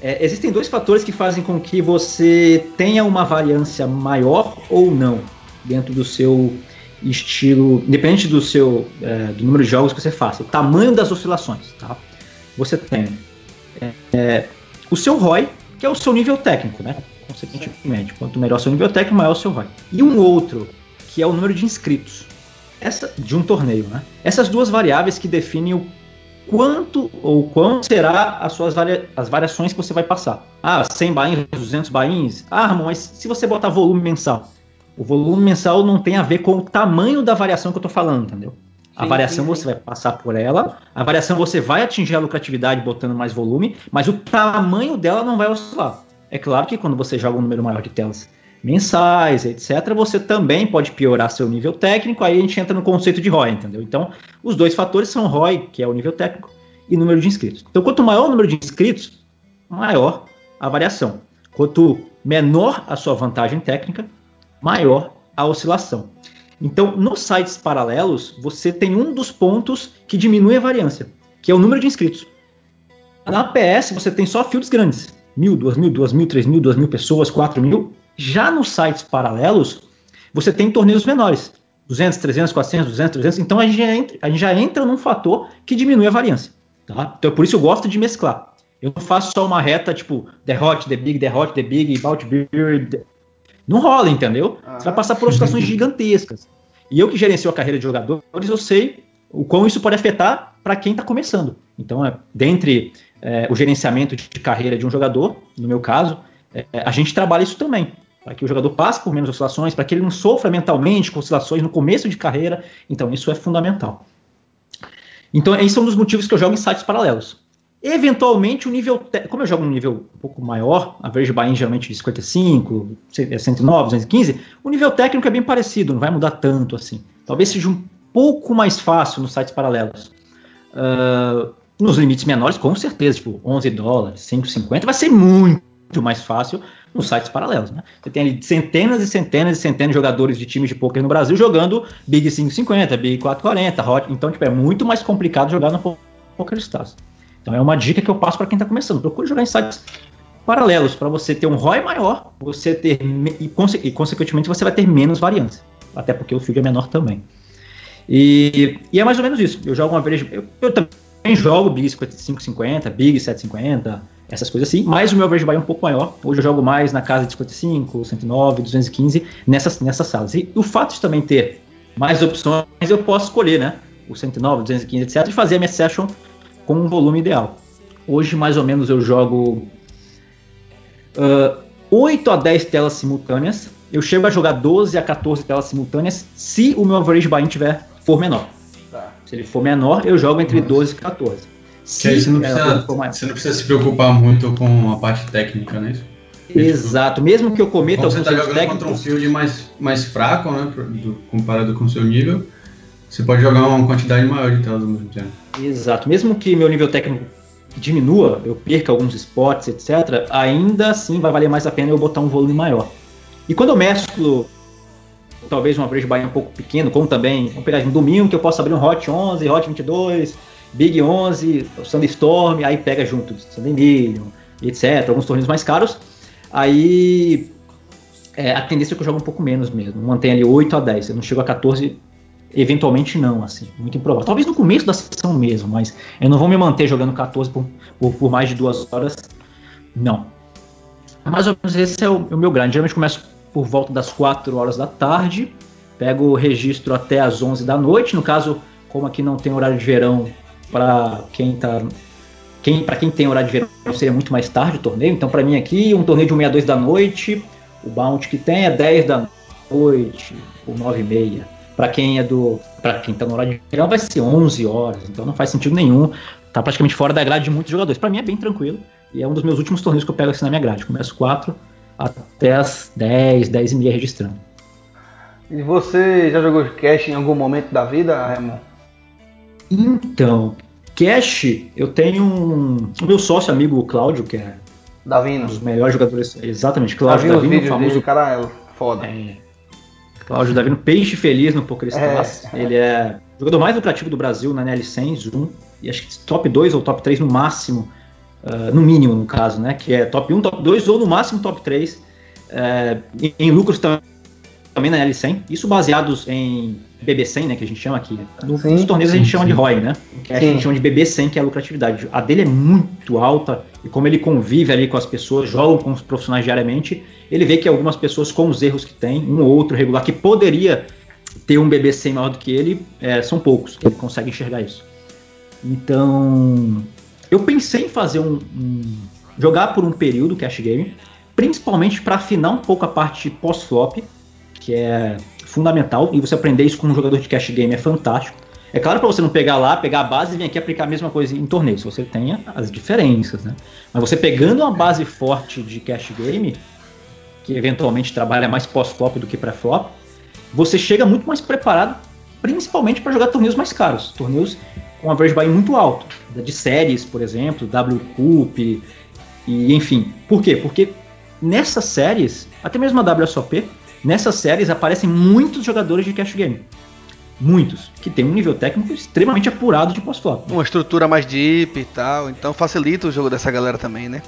É, existem dois fatores que fazem com que você tenha uma variância maior ou não dentro do seu estilo, independente do seu é, do número de jogos que você faça, o tamanho das oscilações, tá? Você tem é, é o seu ROI, que é o seu nível técnico, né? Consequentemente, quanto melhor seu nível técnico, maior o seu ROI. E um outro, que é o número de inscritos essa, de um torneio, né? Essas duas variáveis que definem o quanto ou quão será as suas varia as variações que você vai passar. Ah, 100 bains, 200 bains. Ah, mas se você botar volume mensal, o volume mensal não tem a ver com o tamanho da variação que eu estou falando, entendeu? A sim, variação sim, sim. você vai passar por ela, a variação você vai atingir a lucratividade botando mais volume, mas o tamanho dela não vai oscilar. É claro que quando você joga um número maior de telas mensais, etc., você também pode piorar seu nível técnico, aí a gente entra no conceito de ROI, entendeu? Então, os dois fatores são ROI, que é o nível técnico, e número de inscritos. Então, quanto maior o número de inscritos, maior a variação. Quanto menor a sua vantagem técnica, maior a oscilação. Então, nos sites paralelos, você tem um dos pontos que diminui a variância, que é o número de inscritos. Na PS, você tem só fields grandes. Mil, duas mil, duas mil, três mil, duas mil pessoas, quatro mil. Já nos sites paralelos, você tem torneios menores. 200, 300, 400, 200, 300. Então, a gente já entra, a gente já entra num fator que diminui a variância. Tá? Então, por isso eu gosto de mesclar. Eu não faço só uma reta tipo The Hot, The Big, The Hot, The Big, About Beer, não rola, entendeu? Ah. Você vai passar por situações gigantescas. E eu que gerencio a carreira de jogadores, eu sei o quão isso pode afetar para quem está começando. Então, é, dentre é, o gerenciamento de carreira de um jogador, no meu caso, é, a gente trabalha isso também. Para que o jogador passe por menos oscilações, para que ele não sofra mentalmente com oscilações no começo de carreira. Então, isso é fundamental. Então, esses são um dos motivos que eu jogo em sites paralelos. Eventualmente, o nível. Como eu jogo um nível um pouco maior, a Verge Buy geralmente de 55, 109, 215, o nível técnico é bem parecido, não vai mudar tanto assim. Talvez seja um pouco mais fácil nos sites paralelos. Uh, nos limites menores, com certeza, tipo 11 dólares, 5,50, vai ser muito mais fácil nos sites paralelos. Né? Você tem ali centenas e centenas e centenas de jogadores de times de poker no Brasil jogando Big 550, Big 440, Hot. Então, tipo, é muito mais complicado jogar no Poker Stars. Então, é uma dica que eu passo para quem está começando. Procure jogar em sites paralelos para você ter um ROI maior, você ter e, conse e, consequentemente você vai ter menos variantes, até porque o field é menor também. E, e, é mais ou menos isso. Eu jogo uma vez, eu, eu também jogo Big 5550, Big 750, essas coisas assim, mas o meu average buy é um pouco maior. Hoje eu jogo mais na casa de 55, 109, 215 nessas, nessas salas. E o fato de também ter mais opções, eu posso escolher, né? O 109, 215, etc. e fazer a minha session com um volume ideal. Hoje, mais ou menos, eu jogo uh, 8 a 10 telas simultâneas. Eu chego a jogar 12 a 14 telas simultâneas se o meu average buy tiver for menor. Tá. Se ele for menor, eu jogo entre Nossa. 12 e 14. Que aí você não, precisa, você não precisa se preocupar muito com a parte técnica, né? Exato, mesmo que eu cometa alguns você tá jogando técnicos... contra um field mais, mais fraco, né, do, comparado com o seu nível, você pode jogar uma quantidade maior de telas ao mesmo tempo. Exato, mesmo que meu nível técnico diminua, eu perca alguns spots, etc., ainda assim vai valer mais a pena eu botar um volume maior. E quando eu mesclo talvez um average buy um pouco pequeno, como também, vamos pegar um domingo que eu posso abrir um Hot 11, Hot 22, Big 11, Sandstorm, aí pega junto Sunday Million, etc. Alguns torneios mais caros. Aí é, a tendência é que eu jogo um pouco menos mesmo. Mantém ali 8 a 10. Eu não chego a 14, eventualmente não, assim. Muito improvável. Talvez no começo da sessão mesmo, mas eu não vou me manter jogando 14 por, por, por mais de duas horas. Não. Mais ou menos esse é o, o meu grande. Geralmente começo por volta das 4 horas da tarde. Pego o registro até as 11 da noite. No caso, como aqui não tem horário de verão, para quem tá quem, para quem tem horário de verão seria muito mais tarde o torneio. Então, para mim aqui, um torneio de 1 2 da noite, o bounty que tem é 10 da noite ou 9 e meia. Para quem é do, para quem tá no horário de verão vai ser 11 horas. Então não faz sentido nenhum. Tá praticamente fora da grade de muitos jogadores. Para mim é bem tranquilo e é um dos meus últimos torneios que eu pego assim na minha grade. Começo 4 até as 10, 10 e meia registrando. E você já jogou cash em algum momento da vida, Ramon? Então, Cash, eu tenho um. O meu sócio amigo Cláudio, que é Davino. um dos melhores jogadores. Exatamente, Cláudio Davino, Davino famoso. Dele, cara é foda. É, Cláudio Davino, peixe feliz no Poker Stars. É. Ele é o jogador mais lucrativo do Brasil na NL100, Zoom. E acho que top 2 ou top 3 no máximo. Uh, no mínimo, no caso, né? Que é top 1, top 2 ou no máximo top 3. Uh, é, em, lucros também também na L100, isso baseados em BB100, né, que a gente chama aqui. No, sim, nos torneios sim, a gente chama de ROI, né? Que a gente chama de BB100, que é a lucratividade. A dele é muito alta e como ele convive ali com as pessoas, joga com os profissionais diariamente, ele vê que algumas pessoas com os erros que tem, um ou outro regular que poderia ter um BB100 maior do que ele, é, são poucos. Ele consegue enxergar isso. Então, eu pensei em fazer um, um jogar por um período cash game, principalmente para afinar um pouco a parte pós-flop, que é fundamental, e você aprender isso com um jogador de cash game é fantástico. É claro para você não pegar lá, pegar a base e vir aqui aplicar a mesma coisa em torneios, você tenha as diferenças, né? Mas você pegando uma base forte de cash game, que eventualmente trabalha mais pós-flop do que pré-flop, você chega muito mais preparado, principalmente para jogar torneios mais caros, torneios com average buy muito alto, de séries, por exemplo, W Cup, e enfim. Por quê? Porque nessas séries, até mesmo a WSOP, Nessas séries aparecem muitos jogadores de cash game. Muitos, que tem um nível técnico extremamente apurado de pós-flop. Uma estrutura mais deep e tal, então facilita o jogo dessa galera também, né?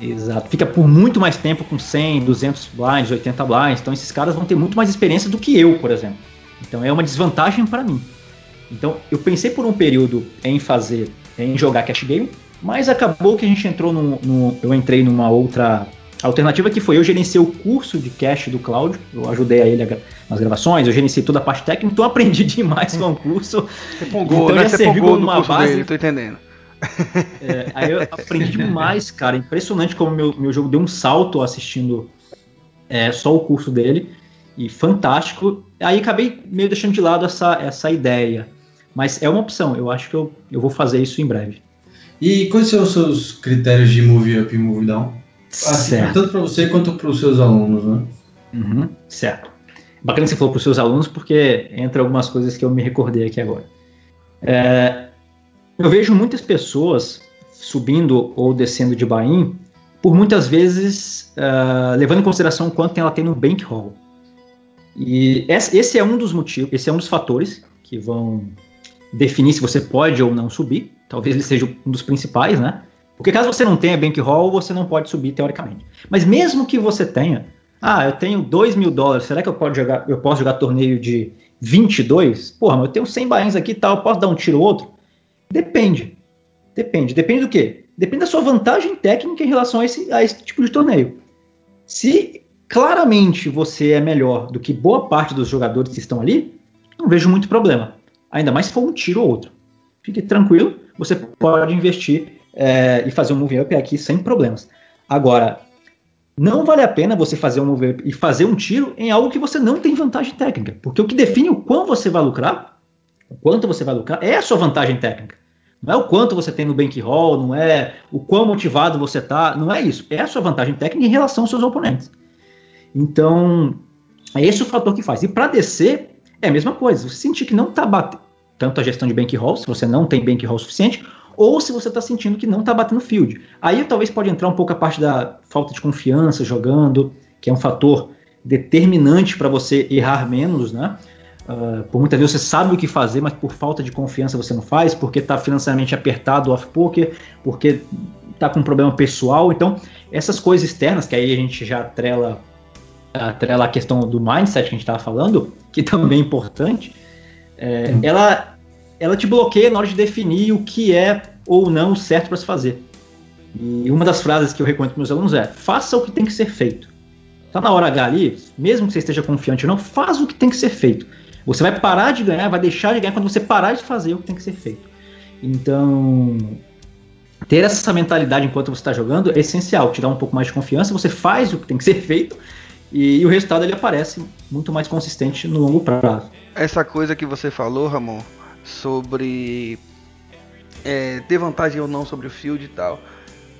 Exato. Fica por muito mais tempo com 100, 200 blinds, 80 blinds. Então esses caras vão ter muito mais experiência do que eu, por exemplo. Então é uma desvantagem para mim. Então eu pensei por um período em fazer, em jogar cash game, mas acabou que a gente entrou no, eu entrei numa outra a alternativa que foi eu gerenciei o curso de cash do Cláudio, eu ajudei a ele nas gravações, eu gerenciei toda a parte técnica, então aprendi demais com o curso. Você pongou, então né? já Você serviu como uma base. Dele, tô entendendo. É, aí eu aprendi demais, cara. Impressionante como meu, meu jogo deu um salto assistindo é, só o curso dele. E fantástico. Aí acabei meio deixando de lado essa, essa ideia. Mas é uma opção. Eu acho que eu, eu vou fazer isso em breve. E quais são os seus critérios de move up e move down? Assim, certo. tanto para você quanto para os seus alunos, né? Uhum, certo. Bacana que você falou para os seus alunos, porque entra algumas coisas que eu me recordei aqui agora. É, eu vejo muitas pessoas subindo ou descendo de buy-in, por muitas vezes uh, levando em consideração quanto ela tem no bankroll. E esse é um dos motivos, esse é um dos fatores que vão definir se você pode ou não subir. Talvez ele seja um dos principais, né? Porque caso você não tenha bankroll, você não pode subir teoricamente. Mas mesmo que você tenha, ah, eu tenho 2 mil dólares, será que eu, posso jogar, eu posso jogar torneio de 22? Porra, mas eu tenho 100 bains aqui e tal, eu posso dar um tiro ou outro? Depende. Depende. Depende do quê? Depende da sua vantagem técnica em relação a esse, a esse tipo de torneio. Se claramente você é melhor do que boa parte dos jogadores que estão ali, não vejo muito problema. Ainda mais se for um tiro ou outro. Fique tranquilo, você pode investir é, e fazer um move up aqui sem problemas. Agora, não vale a pena você fazer um move up e fazer um tiro em algo que você não tem vantagem técnica. Porque o que define o quão você vai lucrar, o quanto você vai lucrar, é a sua vantagem técnica. Não é o quanto você tem no bankroll, não é o quão motivado você está, não é isso. É a sua vantagem técnica em relação aos seus oponentes. Então, é esse o fator que faz. E para descer, é a mesma coisa. Você sentir que não está batendo tanto a gestão de bankroll, se você não tem bankroll suficiente, ou se você está sentindo que não está batendo field. Aí talvez pode entrar um pouco a parte da falta de confiança jogando, que é um fator determinante para você errar menos, né? Uh, por muitas vezes você sabe o que fazer, mas por falta de confiança você não faz, porque está financeiramente apertado off poker, porque está com um problema pessoal. Então, essas coisas externas, que aí a gente já atrela, atrela a questão do mindset que a gente estava falando, que também é importante, é, ela, ela te bloqueia na hora de definir o que é ou não certo para se fazer. E uma das frases que eu recomendo para meus alunos é: faça o que tem que ser feito. Tá na hora H ali, mesmo que você esteja confiante ou não, faz o que tem que ser feito. Você vai parar de ganhar, vai deixar de ganhar quando você parar de fazer o que tem que ser feito. Então, ter essa mentalidade enquanto você está jogando é essencial, te dá um pouco mais de confiança, você faz o que tem que ser feito e, e, o resultado ele aparece muito mais consistente no longo prazo. Essa coisa que você falou, Ramon, sobre é, ter vantagem ou não sobre o field e tal.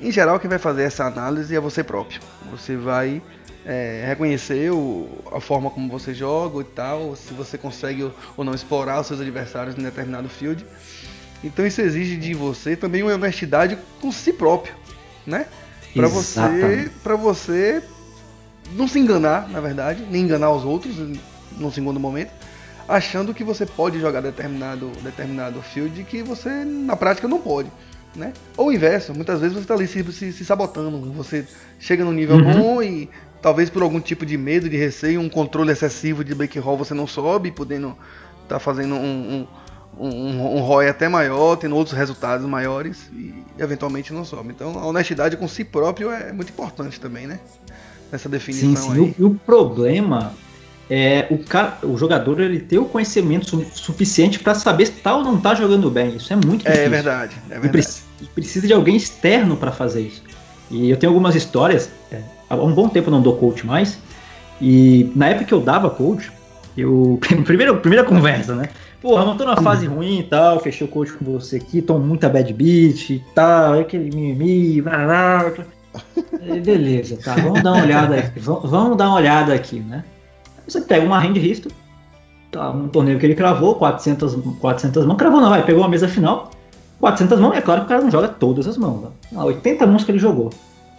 Em geral, quem vai fazer essa análise é você próprio. Você vai é, reconhecer o, a forma como você joga e tal, se você consegue ou não explorar os seus adversários em determinado field. Então isso exige de você também uma honestidade com si próprio, né? Para você, para você não se enganar, na verdade, nem enganar os outros num segundo momento, achando que você pode jogar determinado determinado field que você na prática não pode. Né? Ou o inverso, muitas vezes você está ali se, se, se, sabotando. Você chega no nível uhum. bom e talvez por algum tipo de medo, de receio, um controle excessivo de break roll você não sobe, podendo estar tá fazendo um, um, um, um ROI até maior, tendo outros resultados maiores e eventualmente não sobe. Então a honestidade com si próprio é muito importante também, né? Nessa definição sim, sim. aí. E o, o problema é o, cara, o jogador ele ter o conhecimento su suficiente para saber se tá ou não tá jogando bem. Isso é muito difícil. É verdade, é verdade. E, e precisa de alguém externo para fazer isso. E eu tenho algumas histórias. É, há um bom tempo eu não dou coach mais. E na época que eu dava coach, eu. Primeira, primeira conversa, né? Porra, não tô numa fase ruim e tal, fechei o coach com você aqui, tô muita bad beat e tal, aquele mimimi, blá, blá, blá. Beleza, tá, vamos dar uma olhada aqui, vamos dar uma olhada aqui, né? Você pega uma hand risto, tá, um torneio que ele cravou, 400, 400 mãos, cravou não, vai, pegou a mesa final, 400 mãos, é claro que o cara não joga todas as mãos, né? 80 mãos que ele jogou.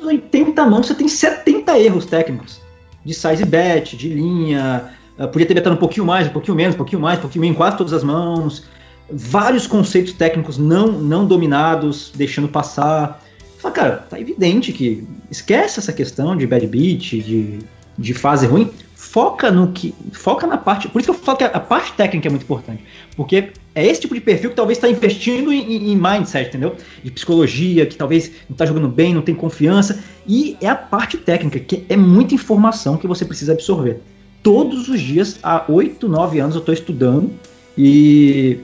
80 mãos você tem 70 erros técnicos, de size bet, de linha, uh, podia ter betado um pouquinho mais, um pouquinho menos, um pouquinho mais, um pouquinho menos, em quase todas as mãos, vários conceitos técnicos não, não dominados, deixando passar. Fala, cara, tá evidente que esquece essa questão de bad beat, de, de fase ruim, foca no que. Foca na parte. Por isso que eu falo que a, parte técnica é muito importante. Porque é esse tipo de perfil que talvez está investindo em, em, mindset, entendeu? De psicologia, que talvez não está jogando bem, não tem confiança. E é a parte técnica, que é muita informação que você precisa absorver. Todos os dias, há 8, 9 anos, eu estou estudando e.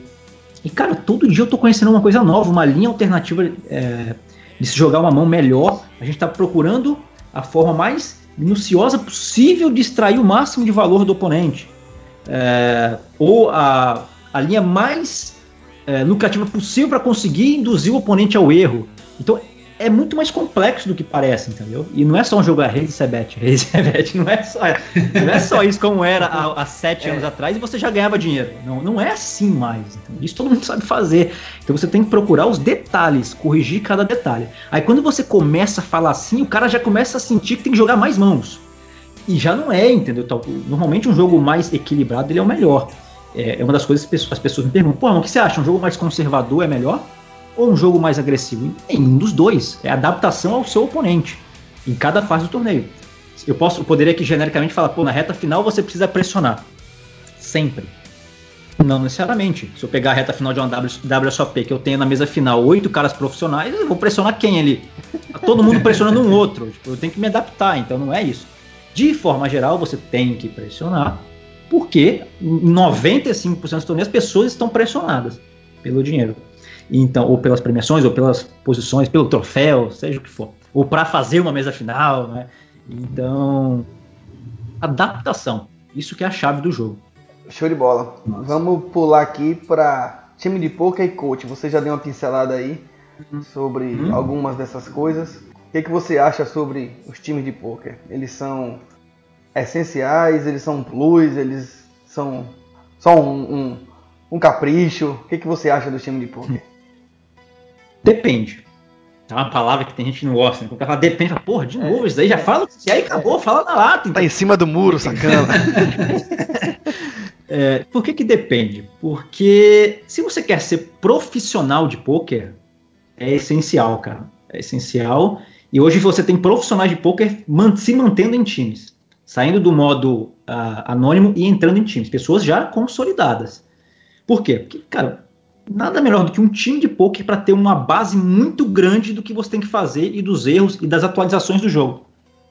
E, cara, todo dia eu estou conhecendo uma coisa nova, uma linha alternativa é, de se jogar uma mão melhor. A gente está procurando a forma mais minuciosa possível de extrair o máximo de valor do oponente. É, ou a, a linha mais é, lucrativa possível para conseguir induzir o oponente ao erro. Então é muito mais complexo do que parece, entendeu? E não é só um jogo Reis e Sebet. Reis e Sebet não é só, não é só isso como era há, há sete é. anos atrás e você já ganhava dinheiro. Não, não é assim mais. Então, isso todo mundo sabe fazer. Então você tem que procurar os detalhes, corrigir cada detalhe. Aí quando você começa a falar assim, o cara já começa a sentir que tem que jogar mais mãos. E já não é, entendeu? Normalmente um jogo mais equilibrado ele é o melhor. É, é uma das coisas que as pessoas me perguntam: pô, o que você acha? Um jogo mais conservador é melhor? Ou um jogo mais agressivo? Nenhum dos dois. É adaptação ao seu oponente em cada fase do torneio. Eu posso, eu poderia aqui genericamente falar, pô, na reta final você precisa pressionar. Sempre. Não necessariamente. Se eu pegar a reta final de uma WSOP que eu tenho na mesa final oito caras profissionais, eu vou pressionar quem ali? Todo mundo pressionando um outro. Tipo, eu tenho que me adaptar, então não é isso. De forma geral, você tem que pressionar, porque em 95% dos torneios as pessoas estão pressionadas pelo dinheiro. Então, ou pelas premiações, ou pelas posições, pelo troféu, seja o que for. Ou para fazer uma mesa final, né? Então, adaptação. Isso que é a chave do jogo. Show de bola. Nossa. Vamos pular aqui para time de poker e coach. Você já deu uma pincelada aí sobre hum. algumas dessas coisas. O que, que você acha sobre os times de poker? Eles são essenciais? Eles são plus? Eles são só um, um, um capricho? O que, que você acha do time de poker? Depende. É uma palavra que tem gente que não gosta, né? Quando fala depende, fala, porra, de novo, isso daí já fala, e aí acabou, fala na lata. Então. Tá em cima do muro, sacana. é, por que que depende? Porque se você quer ser profissional de pôquer, é essencial, cara. É essencial. E hoje você tem profissionais de pôquer se mantendo em times, saindo do modo uh, anônimo e entrando em times, pessoas já consolidadas. Por quê? Porque, cara, nada melhor do que um time de poker para ter uma base muito grande do que você tem que fazer e dos erros e das atualizações do jogo.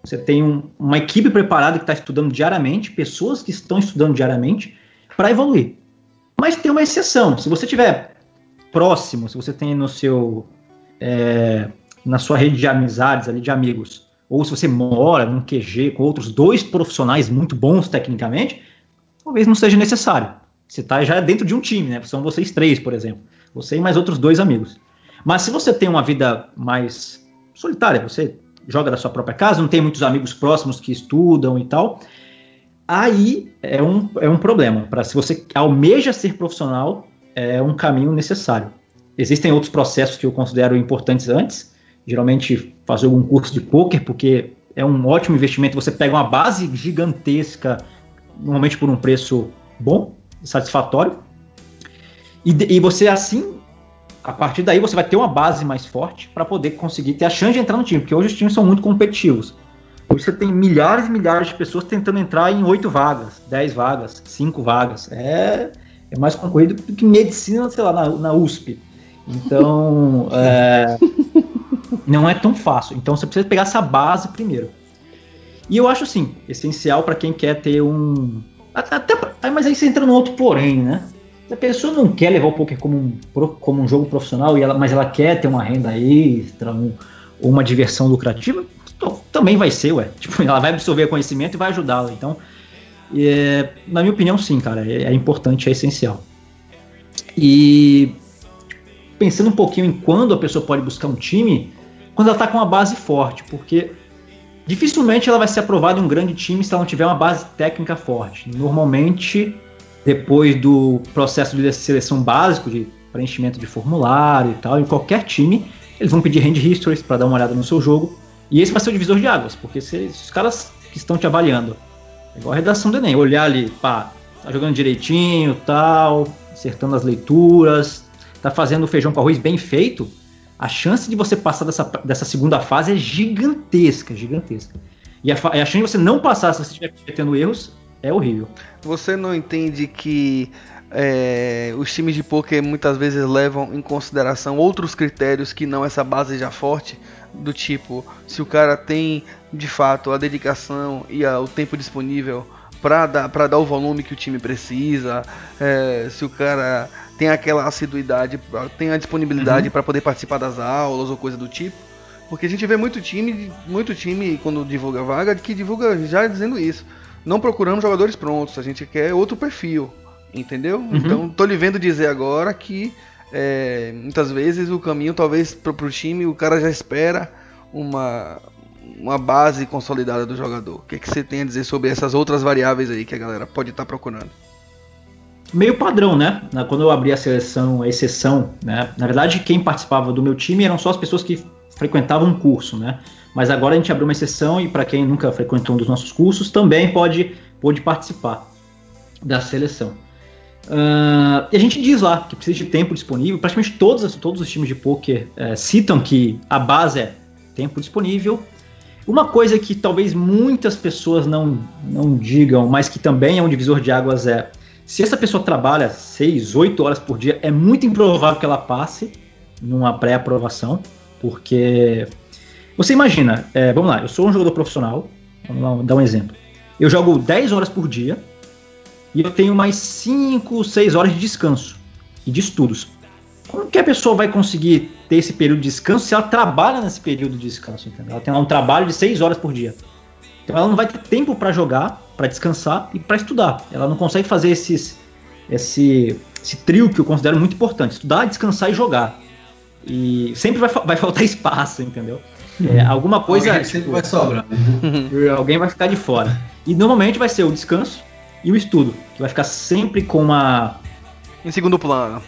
Você tem um, uma equipe preparada que está estudando diariamente, pessoas que estão estudando diariamente para evoluir. Mas tem uma exceção. Se você tiver próximo, se você tem no seu é, na sua rede de amizades ali de amigos, ou se você mora num QG com outros dois profissionais muito bons tecnicamente, talvez não seja necessário. Você está já dentro de um time, né? São vocês três, por exemplo. Você e mais outros dois amigos. Mas se você tem uma vida mais solitária, você joga da sua própria casa, não tem muitos amigos próximos que estudam e tal, aí é um, é um problema. Para se você almeja ser profissional, é um caminho necessário. Existem outros processos que eu considero importantes antes. Geralmente fazer algum curso de poker, porque é um ótimo investimento. Você pega uma base gigantesca, normalmente por um preço bom, satisfatório. E, e você assim, a partir daí você vai ter uma base mais forte para poder conseguir ter a chance de entrar no time, porque hoje os times são muito competitivos. Hoje você tem milhares e milhares de pessoas tentando entrar em oito vagas, dez vagas, cinco vagas. É, é mais concorrido do que medicina, sei lá, na, na USP. Então, é, não é tão fácil. Então você precisa pegar essa base primeiro. E eu acho assim, essencial para quem quer ter um, até, mas aí você entra no outro porém, né? Se a pessoa não quer levar o poker como um, como um jogo profissional, e ela, mas ela quer ter uma renda extra, um, uma diversão lucrativa, também vai ser, ué. Tipo, ela vai absorver conhecimento e vai ajudá-la. Então, é, na minha opinião, sim, cara, é, é importante, é essencial. E pensando um pouquinho em quando a pessoa pode buscar um time, quando ela está com uma base forte, porque Dificilmente ela vai ser aprovada em um grande time se ela não tiver uma base técnica forte. Normalmente, depois do processo de seleção básico, de preenchimento de formulário e tal, em qualquer time, eles vão pedir hand histories para dar uma olhada no seu jogo. E esse vai ser o divisor de águas, porque se, os caras que estão te avaliando, é igual a redação do Enem, olhar ali, pá, tá jogando direitinho, tal, acertando as leituras, tá fazendo o feijão com arroz bem feito, a chance de você passar dessa, dessa segunda fase é gigantesca, gigantesca. E a, a chance de você não passar se você estiver cometendo erros é horrível. Você não entende que é, os times de poker muitas vezes levam em consideração outros critérios que não essa base já forte, do tipo se o cara tem de fato a dedicação e a, o tempo disponível para dar, dar o volume que o time precisa, é, se o cara tem aquela assiduidade, tem a disponibilidade uhum. para poder participar das aulas ou coisa do tipo. Porque a gente vê muito time, muito time quando divulga vaga, que divulga já dizendo isso. Não procuramos jogadores prontos, a gente quer outro perfil, entendeu? Uhum. Então tô lhe vendo dizer agora que é, muitas vezes o caminho, talvez para o time, o cara já espera uma, uma base consolidada do jogador. O que, que você tem a dizer sobre essas outras variáveis aí que a galera pode estar tá procurando? Meio padrão, né? Quando eu abri a seleção, a exceção, né? Na verdade, quem participava do meu time eram só as pessoas que frequentavam um curso, né? Mas agora a gente abriu uma exceção e para quem nunca frequentou um dos nossos cursos também pode, pode participar da seleção. Uh, e a gente diz lá que precisa de tempo disponível. Praticamente todos, todos os times de poker uh, citam que a base é tempo disponível. Uma coisa que talvez muitas pessoas não, não digam, mas que também é um divisor de águas é se essa pessoa trabalha 6, 8 horas por dia, é muito improvável que ela passe numa pré-aprovação, porque você imagina, é, vamos lá, eu sou um jogador profissional, vamos lá, dar um exemplo. Eu jogo 10 horas por dia, e eu tenho mais 5, 6 horas de descanso e de estudos. Como que a pessoa vai conseguir ter esse período de descanso se ela trabalha nesse período de descanso? Entendeu? Ela tem um trabalho de 6 horas por dia. Então ela não vai ter tempo para jogar, para descansar e para estudar. Ela não consegue fazer esses, esse, esse trio que eu considero muito importante: estudar, descansar e jogar. E sempre vai, vai faltar espaço, entendeu? É, alguma coisa. Alguém sempre tipo, vai sobrar. Né? Alguém vai ficar de fora. E normalmente vai ser o descanso e o estudo, que vai ficar sempre com uma. Em segundo plano.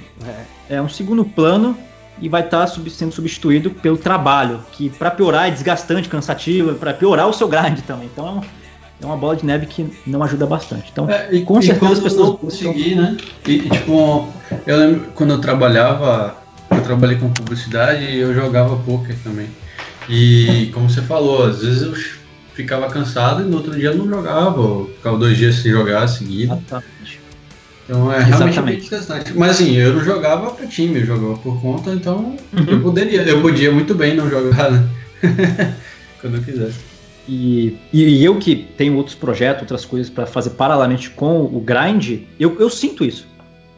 É, é um segundo plano e vai estar tá sub, sendo substituído pelo trabalho, que para piorar é desgastante, cansativo, para piorar o seu grind também. Então é, um, é, uma bola de neve que não ajuda bastante. Então, é, e, com certeza as pessoas não conseguir, né? E, tipo, eu lembro quando eu trabalhava, eu trabalhei com publicidade e eu jogava poker também. E como você falou, às vezes eu ficava cansado e no outro dia não jogava, ou ficava dois dias sem jogar seguido. Exatamente. Então é realmente bem desgastante. Mas assim, eu não jogava para time, eu jogava por conta, então uhum. eu poderia, eu podia muito bem não jogar, né? Quando eu quisesse. E, e, eu que tenho outros projetos, outras coisas para fazer paralelamente com o grind, eu, eu sinto isso.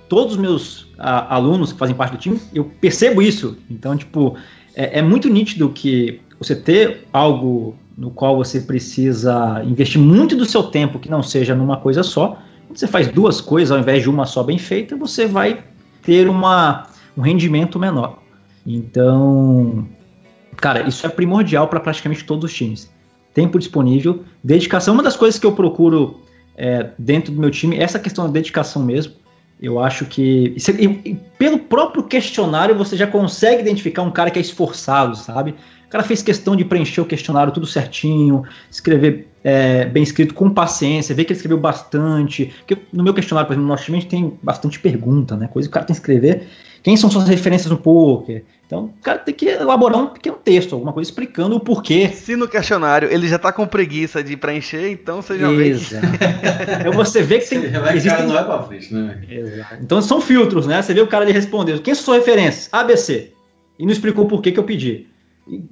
Todos os meus a, alunos que fazem parte do time, eu percebo isso. Então, tipo, é, é muito nítido que você ter algo no qual você precisa investir muito do seu tempo, que não seja numa coisa só. Quando você faz duas coisas ao invés de uma só bem feita, você vai ter uma, um rendimento menor. Então, cara, isso é primordial para praticamente todos os times. Tempo disponível, dedicação. Uma das coisas que eu procuro é, dentro do meu time é essa questão da dedicação mesmo. Eu acho que. E, e, pelo próprio questionário você já consegue identificar um cara que é esforçado, sabe? O cara fez questão de preencher o questionário tudo certinho, escrever é, bem escrito com paciência, ver que ele escreveu bastante. Porque no meu questionário, por exemplo, no nosso time tem bastante pergunta, né? Coisa que o cara tem que escrever. Quem são suas referências no poker? Então, o cara tem que elaborar um pequeno texto, alguma coisa explicando o porquê. Se no questionário ele já tá com preguiça de preencher, então você já Exato. vê. Que... então você vê que tem. existem... não é pra frente, né? Exato. Então são filtros, né? Você vê o cara ali respondendo. Quem são suas referências? ABC. E não explicou o porquê que eu pedi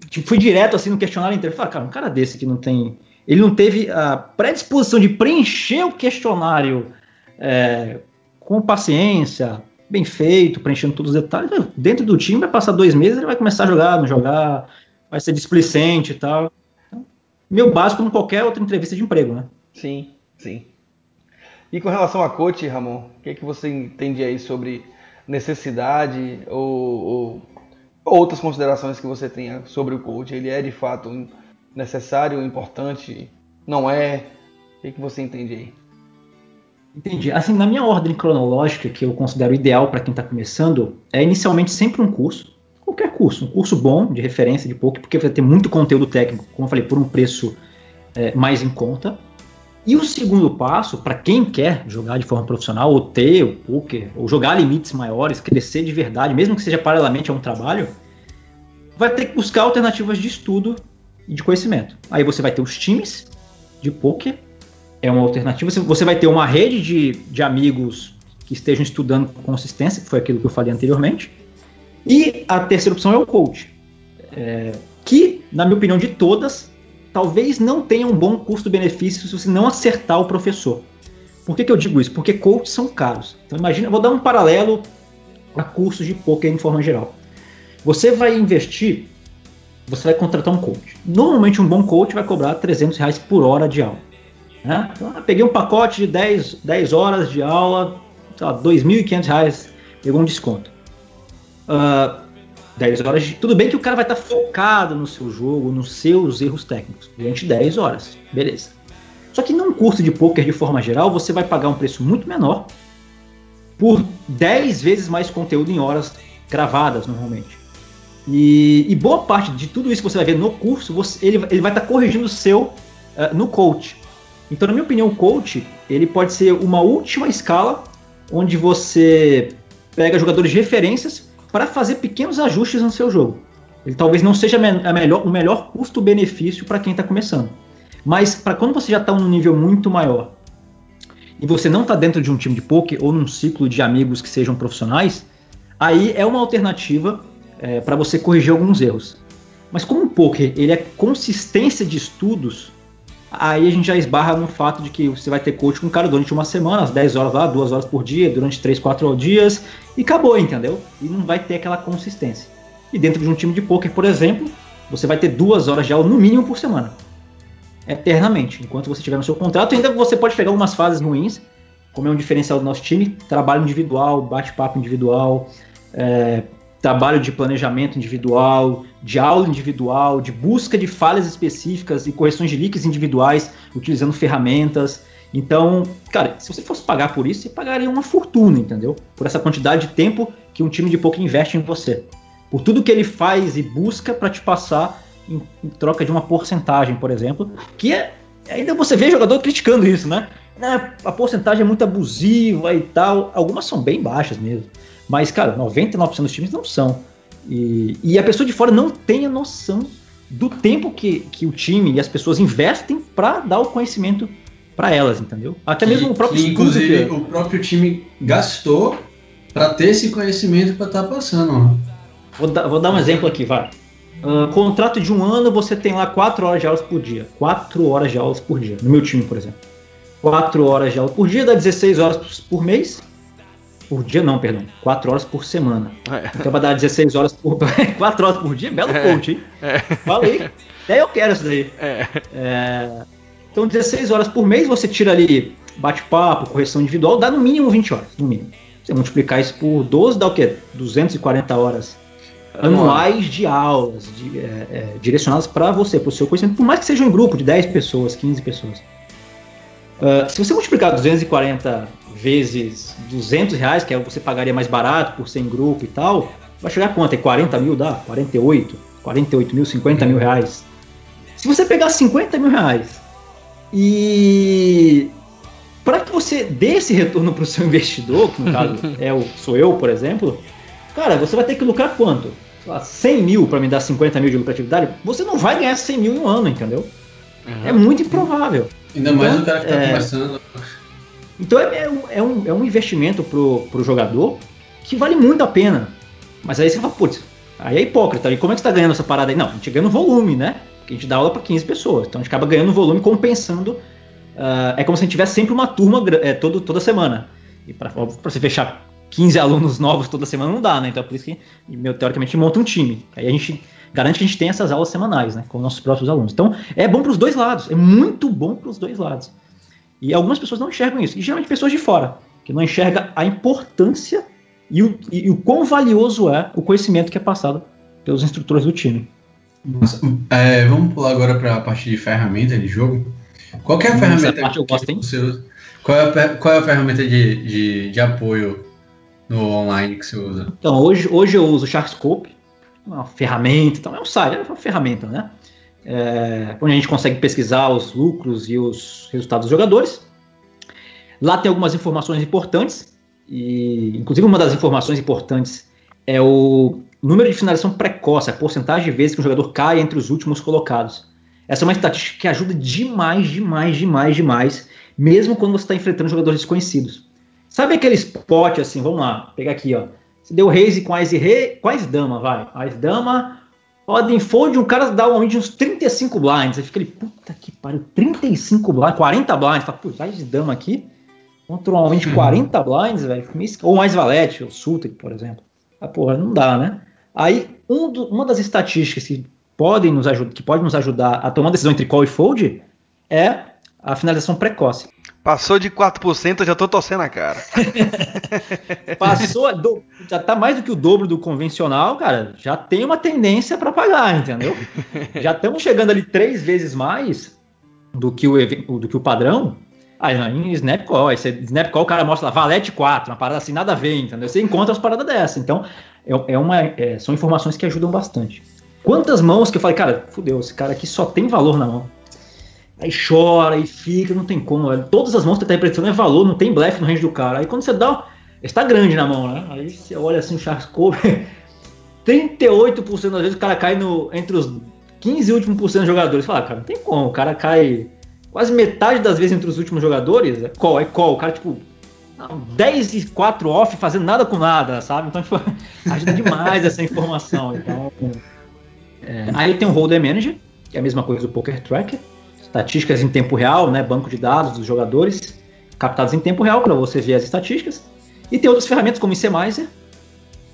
tipo, fui direto assim no questionário inteiro. Falei, cara, um cara desse que não tem. Ele não teve a predisposição de preencher o questionário é, com paciência, bem feito, preenchendo todos os detalhes. Dentro do time vai passar dois meses, ele vai começar a jogar, não jogar, vai ser displicente e tal. Então, meu básico como qualquer outra entrevista de emprego, né? Sim, sim. E com relação a coach, Ramon, o que, é que você entende aí sobre necessidade ou, ou outras considerações que você tenha sobre o coach. Ele é de fato necessário, importante? Não é? O que, que você entende aí? Entendi. Assim, na minha ordem cronológica, que eu considero ideal para quem está começando, é inicialmente sempre um curso. Qualquer curso, um curso bom, de referência de poker, porque vai ter muito conteúdo técnico, como eu falei, por um preço é, mais em conta. E o segundo passo, para quem quer jogar de forma profissional, ou ter o poker, ou jogar limites maiores, crescer de verdade, mesmo que seja paralelamente a um trabalho, vai ter que buscar alternativas de estudo e de conhecimento. Aí você vai ter os times de poker, é uma alternativa. Você vai ter uma rede de, de amigos que estejam estudando com consistência, que foi aquilo que eu falei anteriormente. E a terceira opção é o coach, é, que, na minha opinião, de todas, talvez não tenha um bom custo-benefício se você não acertar o professor. Por que, que eu digo isso? Porque coaches são caros. Então imagina, vou dar um paralelo a cursos de poker em forma geral. Você vai investir, você vai contratar um coach. Normalmente um bom coach vai cobrar 300 reais por hora de aula. Né? Então, eu peguei um pacote de 10, 10 horas de aula, sei lá, 2.500 reais, pegou um desconto. uh, 10 horas de. Tudo bem que o cara vai estar focado no seu jogo, nos seus erros técnicos, durante 10 horas. Beleza. Só que num curso de poker, de forma geral, você vai pagar um preço muito menor por 10 vezes mais conteúdo em horas gravadas, normalmente. E, e boa parte de tudo isso que você vai ver no curso, você, ele, ele vai estar corrigindo o seu uh, no coach. Então, na minha opinião, o coach ele pode ser uma última escala onde você pega jogadores de referências para fazer pequenos ajustes no seu jogo. Ele talvez não seja a melhor, o melhor custo-benefício para quem está começando. Mas para quando você já está num nível muito maior e você não está dentro de um time de poker ou num ciclo de amigos que sejam profissionais, aí é uma alternativa é, para você corrigir alguns erros. Mas como o poker ele é consistência de estudos, aí a gente já esbarra no fato de que você vai ter coach com um cara durante uma semana, às 10 horas lá, 2 horas por dia, durante 3, 4 dias, e acabou, entendeu? E não vai ter aquela consistência. E dentro de um time de poker, por exemplo, você vai ter duas horas de aula no mínimo por semana. Eternamente. Enquanto você estiver no seu contrato, ainda você pode pegar algumas fases ruins, como é um diferencial do nosso time, trabalho individual, bate-papo individual, é, trabalho de planejamento individual, de aula individual, de busca de falhas específicas e correções de leaks individuais, utilizando ferramentas. Então, cara, se você fosse pagar por isso, você pagaria uma fortuna, entendeu? Por essa quantidade de tempo que um time de poker investe em você. Por tudo que ele faz e busca para te passar em, em, troca de uma porcentagem, por exemplo, que é ainda você vê jogador criticando isso, né? A porcentagem é muito abusiva e tal. Algumas são bem baixas mesmo. Mas, cara, 99% dos times não são. E, e, a pessoa de fora não tem a noção do tempo que, que o time e as pessoas investem para dar o conhecimento para elas, entendeu? Até mesmo o próprio Inclusive, que... o próprio time gastou para ter esse conhecimento para estar tá passando. Vou, dar, vou dar um exemplo aqui, vai. Uh, contrato de um ano, você tem lá 4 horas de aulas por dia. 4 horas de aulas por dia. No meu time, por exemplo. 4 horas de aula por dia dá 16 horas por mês. Por dia não, perdão. 4 horas por semana. É. Então vai dar 16 horas por. 4 horas por dia? Belo é. coach, hein? É. Falei. Até eu quero isso daí. É. é. Então 16 horas por mês, você tira ali bate-papo, correção individual, dá no mínimo 20 horas. No mínimo. Você multiplicar isso por 12, dá o quê? 240 horas anuais de aulas de, é, é, direcionadas para você, para o seu conhecimento, por mais que seja um grupo de 10 pessoas, 15 pessoas. Uh, se você multiplicar 240 vezes 200 reais, que é você pagaria mais barato por ser em grupo e tal, vai chegar a quanto? É 40 mil? Dá? 48? 48 mil, 50 mil reais. Se você pegar 50 mil reais e para que você dê esse retorno para o seu investidor, que no caso é o, sou eu, por exemplo, cara, você vai ter que lucrar quanto? Lá, 100 mil para me dar 50 mil de lucratividade? Você não vai ganhar 100 mil em um ano, entendeu? Uhum. É muito improvável. Ainda então, mais o cara que está é... começando. Então é, é, é, um, é um investimento pro, pro jogador que vale muito a pena. Mas aí você fala, putz, aí é hipócrita. E como é que você está ganhando essa parada aí? Não, a gente ganha no volume, né? Porque a gente dá aula para 15 pessoas. Então a gente acaba ganhando volume compensando. Uh, é como se a gente tivesse sempre uma turma é, todo, toda semana. E para você fechar 15 alunos novos toda semana não dá, né? Então é por isso que, meu, teoricamente, monta um time. Aí a gente garante que a gente tem essas aulas semanais, né? Com nossos próprios alunos. Então é bom para os dois lados. É muito bom para os dois lados. E algumas pessoas não enxergam isso. E geralmente pessoas de fora, que não enxergam a importância e o, e, e o quão valioso é o conhecimento que é passado pelos instrutores do time. É, vamos pular agora para a parte de ferramenta de jogo. Qual é a ferramenta parte eu gosto, você usa? Qual é a, qual é a ferramenta de, de, de, apoio no online que você usa? Então, hoje, hoje eu uso o Sharkscope, uma ferramenta, então é um site, é uma ferramenta, né? É, onde a gente consegue pesquisar os lucros e os resultados dos jogadores. Lá tem algumas informações importantes, e inclusive uma das informações importantes é o número de finalização precoce, a porcentagem de vezes que um jogador cai entre os últimos colocados. Essa é uma estatística que ajuda demais, demais, demais, demais, mesmo quando você está enfrentando jogadores desconhecidos. Sabe aquele spot assim, vamos lá, pegar aqui, ó. Você deu raise com as rei, com as dama, vai. As dama, Odin Fold, um cara dá um de uns 35 blinds. Aí fica ali, puta que pariu, 35 blinds, 40 blinds. Fala, vai de dama aqui. Contra um homem de 40 blinds, velho. Ou mais valete, o Sultan, por exemplo. Ah, porra, não dá, né? Aí, um do, uma das estatísticas que podem nos ajudar, que pode nos ajudar a tomar decisão entre call e fold é a finalização precoce. Passou de 4%, eu já tô torcendo a cara. Passou, do, já tá mais do que o dobro do convencional, cara. Já tem uma tendência para pagar, entendeu? Já estamos chegando ali três vezes mais do que o, do que o padrão. Aí em Snapcall, aí você, Snapcall o cara mostra lá, Valete 4, uma parada assim, nada a ver, entendeu? Você encontra as paradas dessa. Então, é, é uma, é, são informações que ajudam bastante. Quantas mãos que eu falei, cara, fudeu, esse cara aqui só tem valor na mão. Aí chora e fica, não tem como. Velho. Todas as mãos que tá impressando é valor, não tem blefe no range do cara. Aí quando você dá. Está grande na mão, né? Aí você olha assim o Charles Cove. 38% das vezes o cara cai no, entre os 15 e últimos por cento dos jogadores. Fala, cara, não tem como. O cara cai quase metade das vezes entre os últimos jogadores. É call, é call. O cara, tipo, 10 e 4 off fazendo nada com nada, sabe? Então tipo, ajuda demais essa informação. Então, é, aí tem o Holder Manager, que é a mesma coisa do Poker Tracker estatísticas em tempo real, né, banco de dados dos jogadores captados em tempo real para você ver as estatísticas. E tem outras ferramentas como o ICMizer,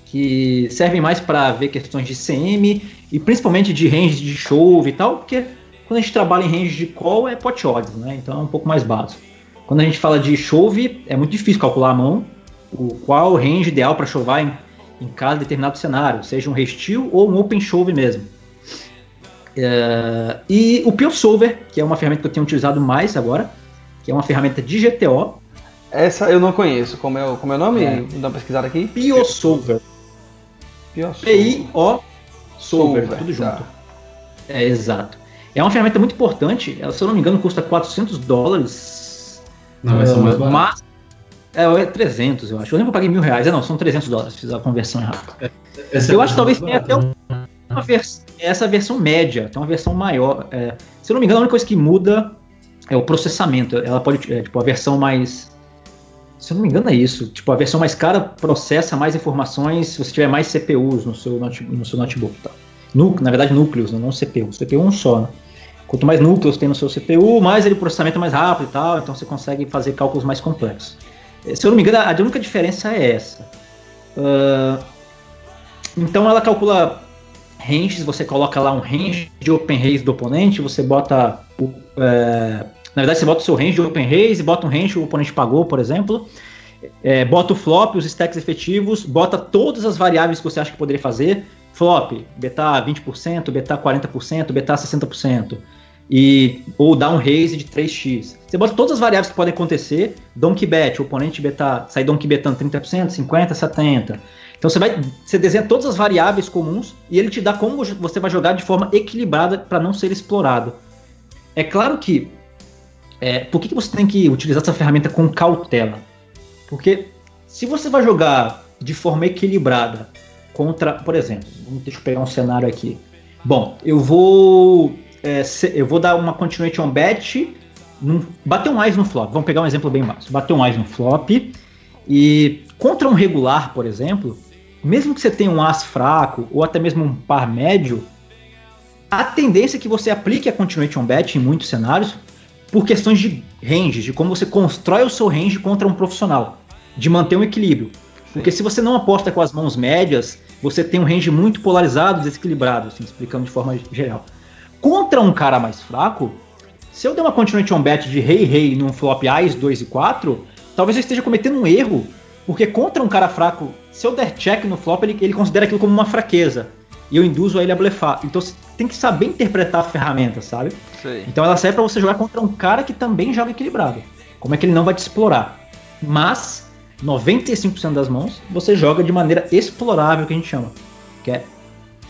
que servem mais para ver questões de CM e principalmente de range de chove e tal, porque quando a gente trabalha em range de call é pot odds, né? Então é um pouco mais básico. Quando a gente fala de chove, é muito difícil calcular à mão o qual range ideal para chovar em, em cada determinado cenário, seja um resteel ou um open chove mesmo. É, e o PioSolver, que é uma ferramenta que eu tenho utilizado mais agora, que é uma ferramenta de GTO. Essa eu não conheço. Como é, como é o nome? É. Dá uma pesquisada aqui. PioSolver. P-I-O Solver, tudo junto. Tá. É, exato. É uma ferramenta muito importante. Ela, se eu não me engano, custa 400 dólares. Não, essa é mais barata. Mas, é, é 300, eu acho. Eu lembro que eu paguei mil reais. É, não, são 300 dólares. Fiz a conversão errada. Essa eu acho que talvez tenha até um uma vers essa versão média, tem uma versão maior. É, se eu não me engano, a única coisa que muda é o processamento. Ela pode, é, tipo, a versão mais. Se eu não me engano, é isso. Tipo, a versão mais cara processa mais informações se você tiver mais CPUs no seu. No seu notebook tá? na verdade, núcleos, não CPU. CPU um só, né? Quanto mais núcleos tem no seu CPU, mais ele processamento é mais rápido e tal, então você consegue fazer cálculos mais complexos. É, se eu não me engano, a única diferença é essa. Uh, então ela calcula ranges, você coloca lá um range de open raise do oponente, você bota é, na verdade você bota o seu range de open raise, bota um range que o oponente pagou, por exemplo, é, bota o flop, os stacks efetivos, bota todas as variáveis que você acha que poderia fazer, flop, beta 20%, beta 40%, beta 60%, e, ou dá um raise de 3x. Você bota todas as variáveis que podem acontecer, donkey bet, o oponente beta, sai donkey betando 30%, 50%, 70%, então você vai, você desenha todas as variáveis comuns e ele te dá como você vai jogar de forma equilibrada para não ser explorado. É claro que é, por que, que você tem que utilizar essa ferramenta com cautela? Porque se você vai jogar de forma equilibrada contra, por exemplo, deixa eu pegar um cenário aqui. Bom, eu vou é, eu vou dar uma continuation bet, num, bater um ice no flop. Vamos pegar um exemplo bem básico. Bater um ice no flop e contra um regular, por exemplo, mesmo que você tenha um as fraco ou até mesmo um par médio, a tendência é que você aplique a continuation bet em muitos cenários por questões de range, de como você constrói o seu range contra um profissional, de manter um equilíbrio. Porque se você não aposta com as mãos médias, você tem um range muito polarizado, desequilibrado, assim, explicando de forma geral. Contra um cara mais fraco, se eu der uma continuation bet de rei rei num flop Ais 2 e 4, talvez eu esteja cometendo um erro porque contra um cara fraco, se eu der check no flop, ele, ele considera aquilo como uma fraqueza. E eu induzo ele a blefar. Então você tem que saber interpretar a ferramenta, sabe? Sim. Então ela serve para você jogar contra um cara que também joga equilibrado. Como é que ele não vai te explorar? Mas 95% das mãos você joga de maneira explorável, que a gente chama. Que é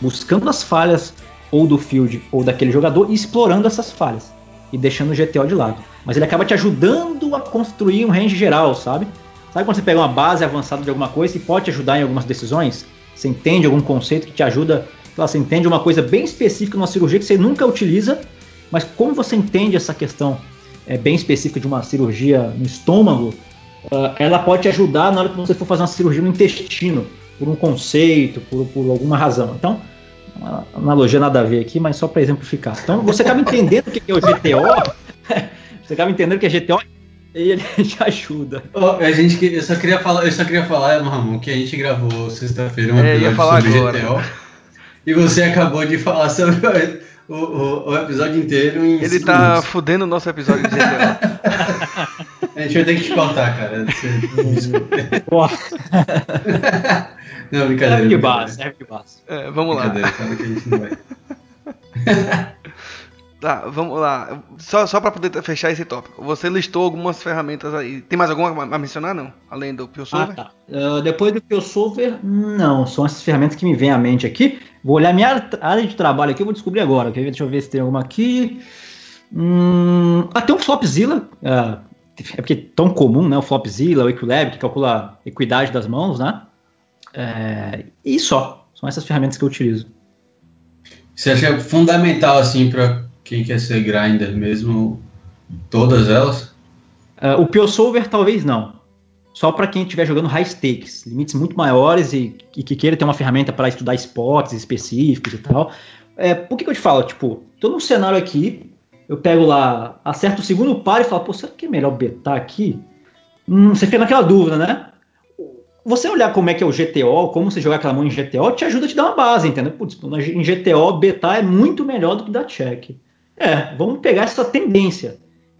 buscando as falhas ou do field ou daquele jogador e explorando essas falhas. E deixando o GTO de lado. Mas ele acaba te ajudando a construir um range geral, sabe? Sabe quando você pega uma base avançada de alguma coisa que pode te ajudar em algumas decisões? Você entende algum conceito que te ajuda, você entende uma coisa bem específica numa cirurgia que você nunca utiliza, mas como você entende essa questão é, bem específica de uma cirurgia no estômago, uh, ela pode te ajudar na hora que você for fazer uma cirurgia no intestino, por um conceito, por, por alguma razão. Então, uma analogia nada a ver aqui, mas só para exemplificar. Então, você acaba entendendo o que é o GTO, você acaba entendendo que é GTO e ele te ajuda. Oh, a gente, eu só queria falar, eu só queria falar, Ramon, que a gente gravou sexta-feira um é, episódio sobre agora. GTO. E você acabou de falar sobre o, o, o episódio inteiro em. Ele tá minutos. fudendo o nosso episódio de GTA. a gente vai ter que te contar, cara. não, brincadeira. Serve de base, serve de base. É, vamos lá. Brincadeira, sabe que a gente não vai. Tá, vamos lá. Só, só para poder fechar esse tópico. Você listou algumas ferramentas aí. Tem mais alguma a mencionar, não? Além do PureSolver? Ah, tá. Uh, depois do PureSolver, não. São essas ferramentas que me vêm à mente aqui. Vou olhar minha área de trabalho aqui, eu vou descobrir agora. Deixa eu ver se tem alguma aqui. Hum, ah, tem um Flopzilla. Uh, é porque é tão comum, né? O Flopzilla, o Equilab, que calcula a equidade das mãos, né? É, e só. São essas ferramentas que eu utilizo. Você acha fundamental, assim, para quem quer ser grinder mesmo, todas elas? Uh, o PureSolver talvez não. Só para quem estiver jogando high stakes, limites muito maiores e, e que queira ter uma ferramenta para estudar spots específicos e tal. É, por que, que eu te falo? Tipo, tô num cenário aqui, eu pego lá, acerto o segundo par e falo, pô, será que é melhor betar aqui? Hum, você fica naquela dúvida, né? Você olhar como é que é o GTO, como você jogar aquela mão em GTO, te ajuda a te dar uma base, entendeu? Putz, em GTO, betar é muito melhor do que dar check. É, vamos pegar essa tendência.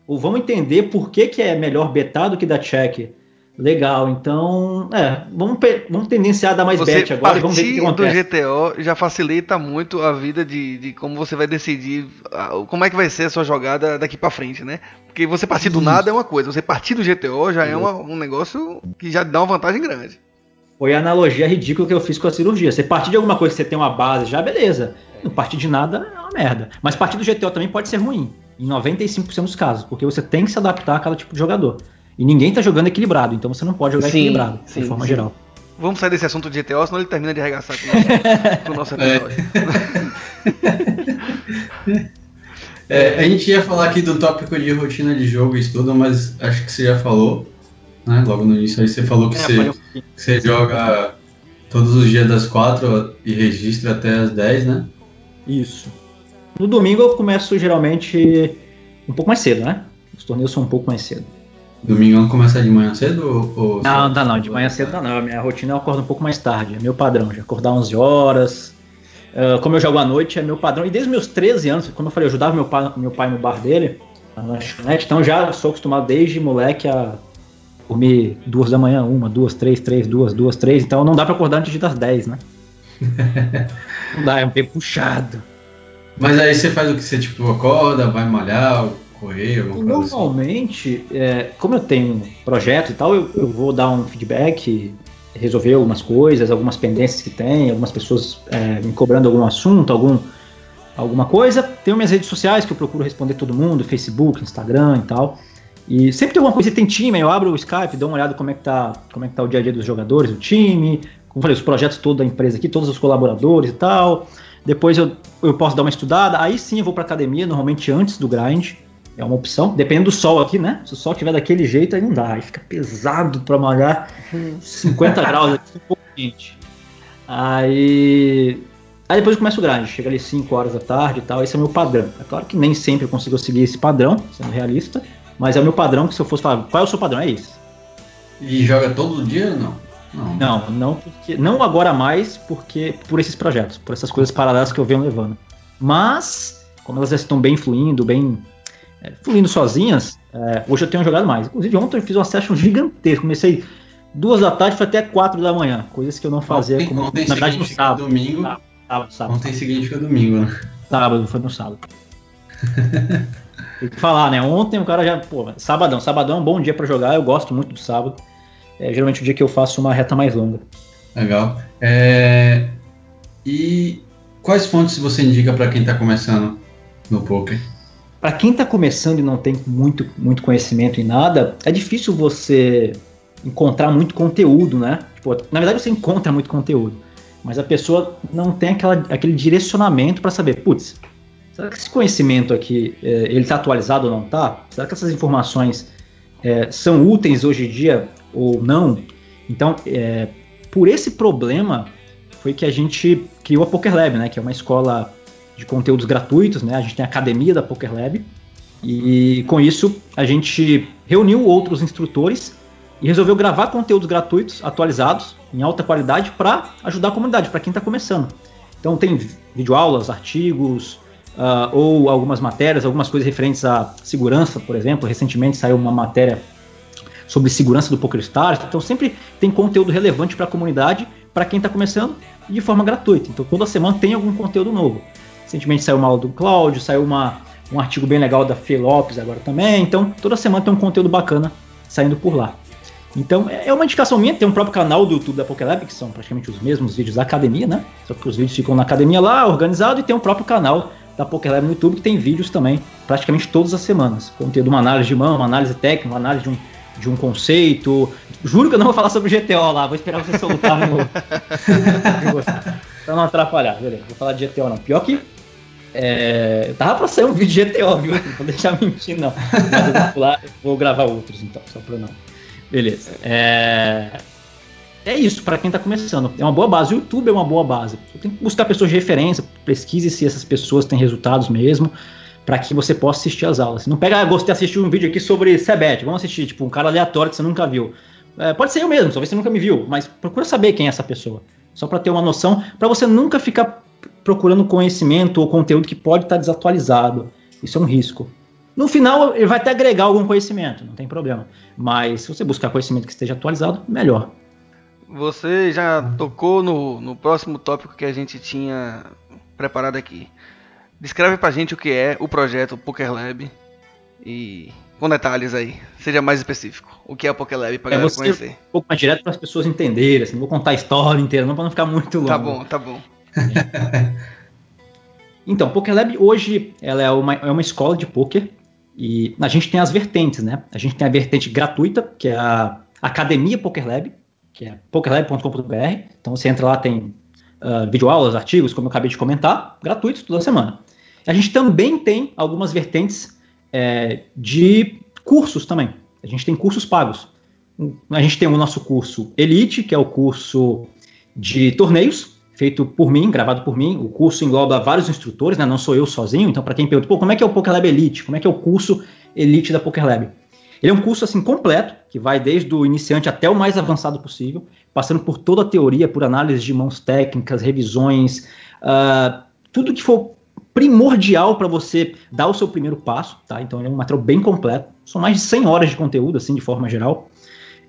Ou vamos entender por que, que é melhor betar do que dar check. Legal, então, é, vamos, vamos tendenciar a dar mais você bet agora e vamos ver o que, acontece. do GTO já facilita muito a vida de, de como você vai decidir como é que vai ser a sua jogada daqui para frente, né? Porque você partir do Isso. nada é uma coisa, você partir do GTO já é uma, um negócio que já dá uma vantagem grande. Foi a analogia ridícula que eu fiz com a cirurgia. Você partir de alguma coisa que você tem uma base já, beleza. Não partir de nada é uma merda. Mas partir do GTO também pode ser ruim, em 95% dos casos, porque você tem que se adaptar a cada tipo de jogador. E ninguém está jogando equilibrado, então você não pode jogar sim, equilibrado, sim, de forma sim. geral. Vamos sair desse assunto de GTO, senão ele termina de arregaçar com o nosso, com o nosso episódio. É. é, a gente ia falar aqui do tópico de rotina de jogo e estudo, mas acho que você já falou, né? Logo no início aí você falou que, é, você, que você joga todos os dias das quatro e registra até as 10, né? Isso. No domingo eu começo geralmente um pouco mais cedo, né? Os torneios são um pouco mais cedo. Domingão começa de manhã cedo? Ou não, não, não, de manhã cedo não. A minha rotina eu acordo um pouco mais tarde. É meu padrão, já acordar 11 horas. Uh, como eu jogo à noite, é meu padrão. E desde meus 13 anos, como eu falei, eu ajudava meu pai, meu pai no bar dele, na lanchonete, então já sou acostumado desde moleque a dormir duas da manhã, uma, duas, três, três, duas, duas, três. Então não dá pra acordar antes das 10, né? não dá, é bem puxado. Mas aí você faz o que? Você tipo acorda, vai malhar, correr, alguma coisa assim? Normalmente, assim? é, como eu tenho um projeto e tal, eu, eu, vou dar um feedback, resolver algumas coisas, algumas pendências que tem, algumas pessoas é, me cobrando algum assunto, algum, alguma coisa. Tenho minhas redes sociais que eu procuro responder todo mundo, Facebook, Instagram e tal. E sempre tem alguma coisa, tem time, eu abro o Skype, dou uma olhada como é que tá, como é que tá o dia a dia dos jogadores, o time, como eu falei, os projetos todos da empresa aqui, todos os colaboradores e tal. Depois eu, eu posso dar uma estudada, aí sim eu vou para academia, normalmente antes do grind. É uma opção, dependendo do sol aqui, né? Se o sol tiver daquele jeito, aí não dá, aí fica pesado para malhar 50 graus aqui, um pouco quente. Aí, aí depois eu começo o grind, chega ali 5 horas da tarde e tal, esse é o meu padrão. É claro que nem sempre eu consigo seguir esse padrão, sendo realista, mas é o meu padrão que se eu fosse falar, qual é o seu padrão? É isso. E joga todo dia ou não? Não. não, não porque não agora mais, porque por esses projetos, por essas coisas paralelas que eu venho levando. Mas como elas já estão bem fluindo, bem é, fluindo sozinhas, é, hoje eu tenho jogado mais. Inclusive, ontem eu fiz uma session gigantesca. Comecei duas da tarde foi até quatro da manhã. Coisas que eu não fazia. Ontem, como, ontem na verdade, no sábado. Domingo. Sábado, sábado, sábado, ontem significa domingo, né? Sábado, foi no sábado. Tem que falar, né? Ontem o cara já. Pô, sabadão. Sabadão é um bom dia para jogar. Eu gosto muito do sábado. É geralmente o dia que eu faço uma reta mais longa. Legal. É... E quais fontes você indica para quem está começando no poker? para quem está começando e não tem muito, muito conhecimento em nada, é difícil você encontrar muito conteúdo, né? Tipo, na verdade você encontra muito conteúdo, mas a pessoa não tem aquela, aquele direcionamento para saber, putz, será que esse conhecimento aqui é, ele está atualizado ou não está? Será que essas informações é, são úteis hoje em dia ou não? Então, é, por esse problema foi que a gente criou a Poker Lab, né? Que é uma escola de conteúdos gratuitos, né? A gente tem a academia da Poker Lab e com isso a gente reuniu outros instrutores e resolveu gravar conteúdos gratuitos atualizados em alta qualidade para ajudar a comunidade, para quem está começando. Então tem videoaulas, artigos, uh, ou algumas matérias, algumas coisas referentes à segurança, por exemplo. Recentemente saiu uma matéria sobre segurança do PokerStars. Então sempre tem conteúdo relevante para a comunidade, para quem está começando, de forma gratuita. Então toda semana tem algum conteúdo novo. Recentemente saiu uma aula do Cláudio, saiu uma, um artigo bem legal da Fê Lopes agora também. Então toda semana tem um conteúdo bacana saindo por lá. Então é, é uma indicação minha, tem um próprio canal do YouTube da PokerLab, que são praticamente os mesmos vídeos da academia, né? Só que os vídeos ficam na academia lá, organizado, e tem um próprio canal da PokerLab no YouTube, que tem vídeos também, praticamente todas as semanas. Conteúdo, uma análise de mão, uma análise técnica, uma análise de um, de um conceito. Juro que eu não vou falar sobre GTO lá, vou esperar você soltar no. pra não atrapalhar, beleza. Vou falar de GTO não. Pior que. É, tava pra sair um vídeo de GTO, viu? Não vou deixar mentir, não. Mas eu vou, lá, vou gravar outros então, só pra não. Beleza. É, é isso, para quem está começando. É uma boa base. O YouTube é uma boa base. Você tem que buscar pessoas de referência, pesquise se essas pessoas têm resultados mesmo, para que você possa assistir as aulas. Não pega, ah, gostei de assistir um vídeo aqui sobre Sebet, vamos assistir, tipo, um cara aleatório que você nunca viu. É, pode ser eu mesmo, talvez você nunca me viu, mas procura saber quem é essa pessoa. Só para ter uma noção, para você nunca ficar procurando conhecimento ou conteúdo que pode estar tá desatualizado. Isso é um risco. No final, ele vai até agregar algum conhecimento, não tem problema. Mas se você buscar conhecimento que esteja atualizado, melhor. Você já tocou no, no próximo tópico que a gente tinha preparado aqui. Descreve pra gente o que é o projeto Poker Lab e com detalhes aí, seja mais específico. O que é o Poker Lab pra é, galera conhecer? Um pouco mais direto para as pessoas entenderem, assim, não vou contar a história inteira, não para não ficar muito longo. Tá bom, tá bom. então, Poker Lab hoje ela é uma, é uma escola de poker e a gente tem as vertentes, né? A gente tem a vertente gratuita, que é a Academia Poker Lab, que é pokerlab.com.br. Então você entra lá, tem uh, videoaulas, artigos, como eu acabei de comentar, gratuitos toda semana. A gente também tem algumas vertentes é, de cursos também. A gente tem cursos pagos. A gente tem o nosso curso Elite, que é o curso de torneios, feito por mim, gravado por mim. O curso engloba vários instrutores, né? não sou eu sozinho. Então, para quem pergunta, pô, como é que é o Poker Lab Elite? Como é que é o curso Elite da Poker Lab? Ele é um curso assim completo, que vai desde o iniciante até o mais avançado possível, passando por toda a teoria, por análise de mãos técnicas, revisões, uh, tudo que for primordial para você dar o seu primeiro passo, tá? Então ele é um material bem completo. São mais de 100 horas de conteúdo, assim, de forma geral.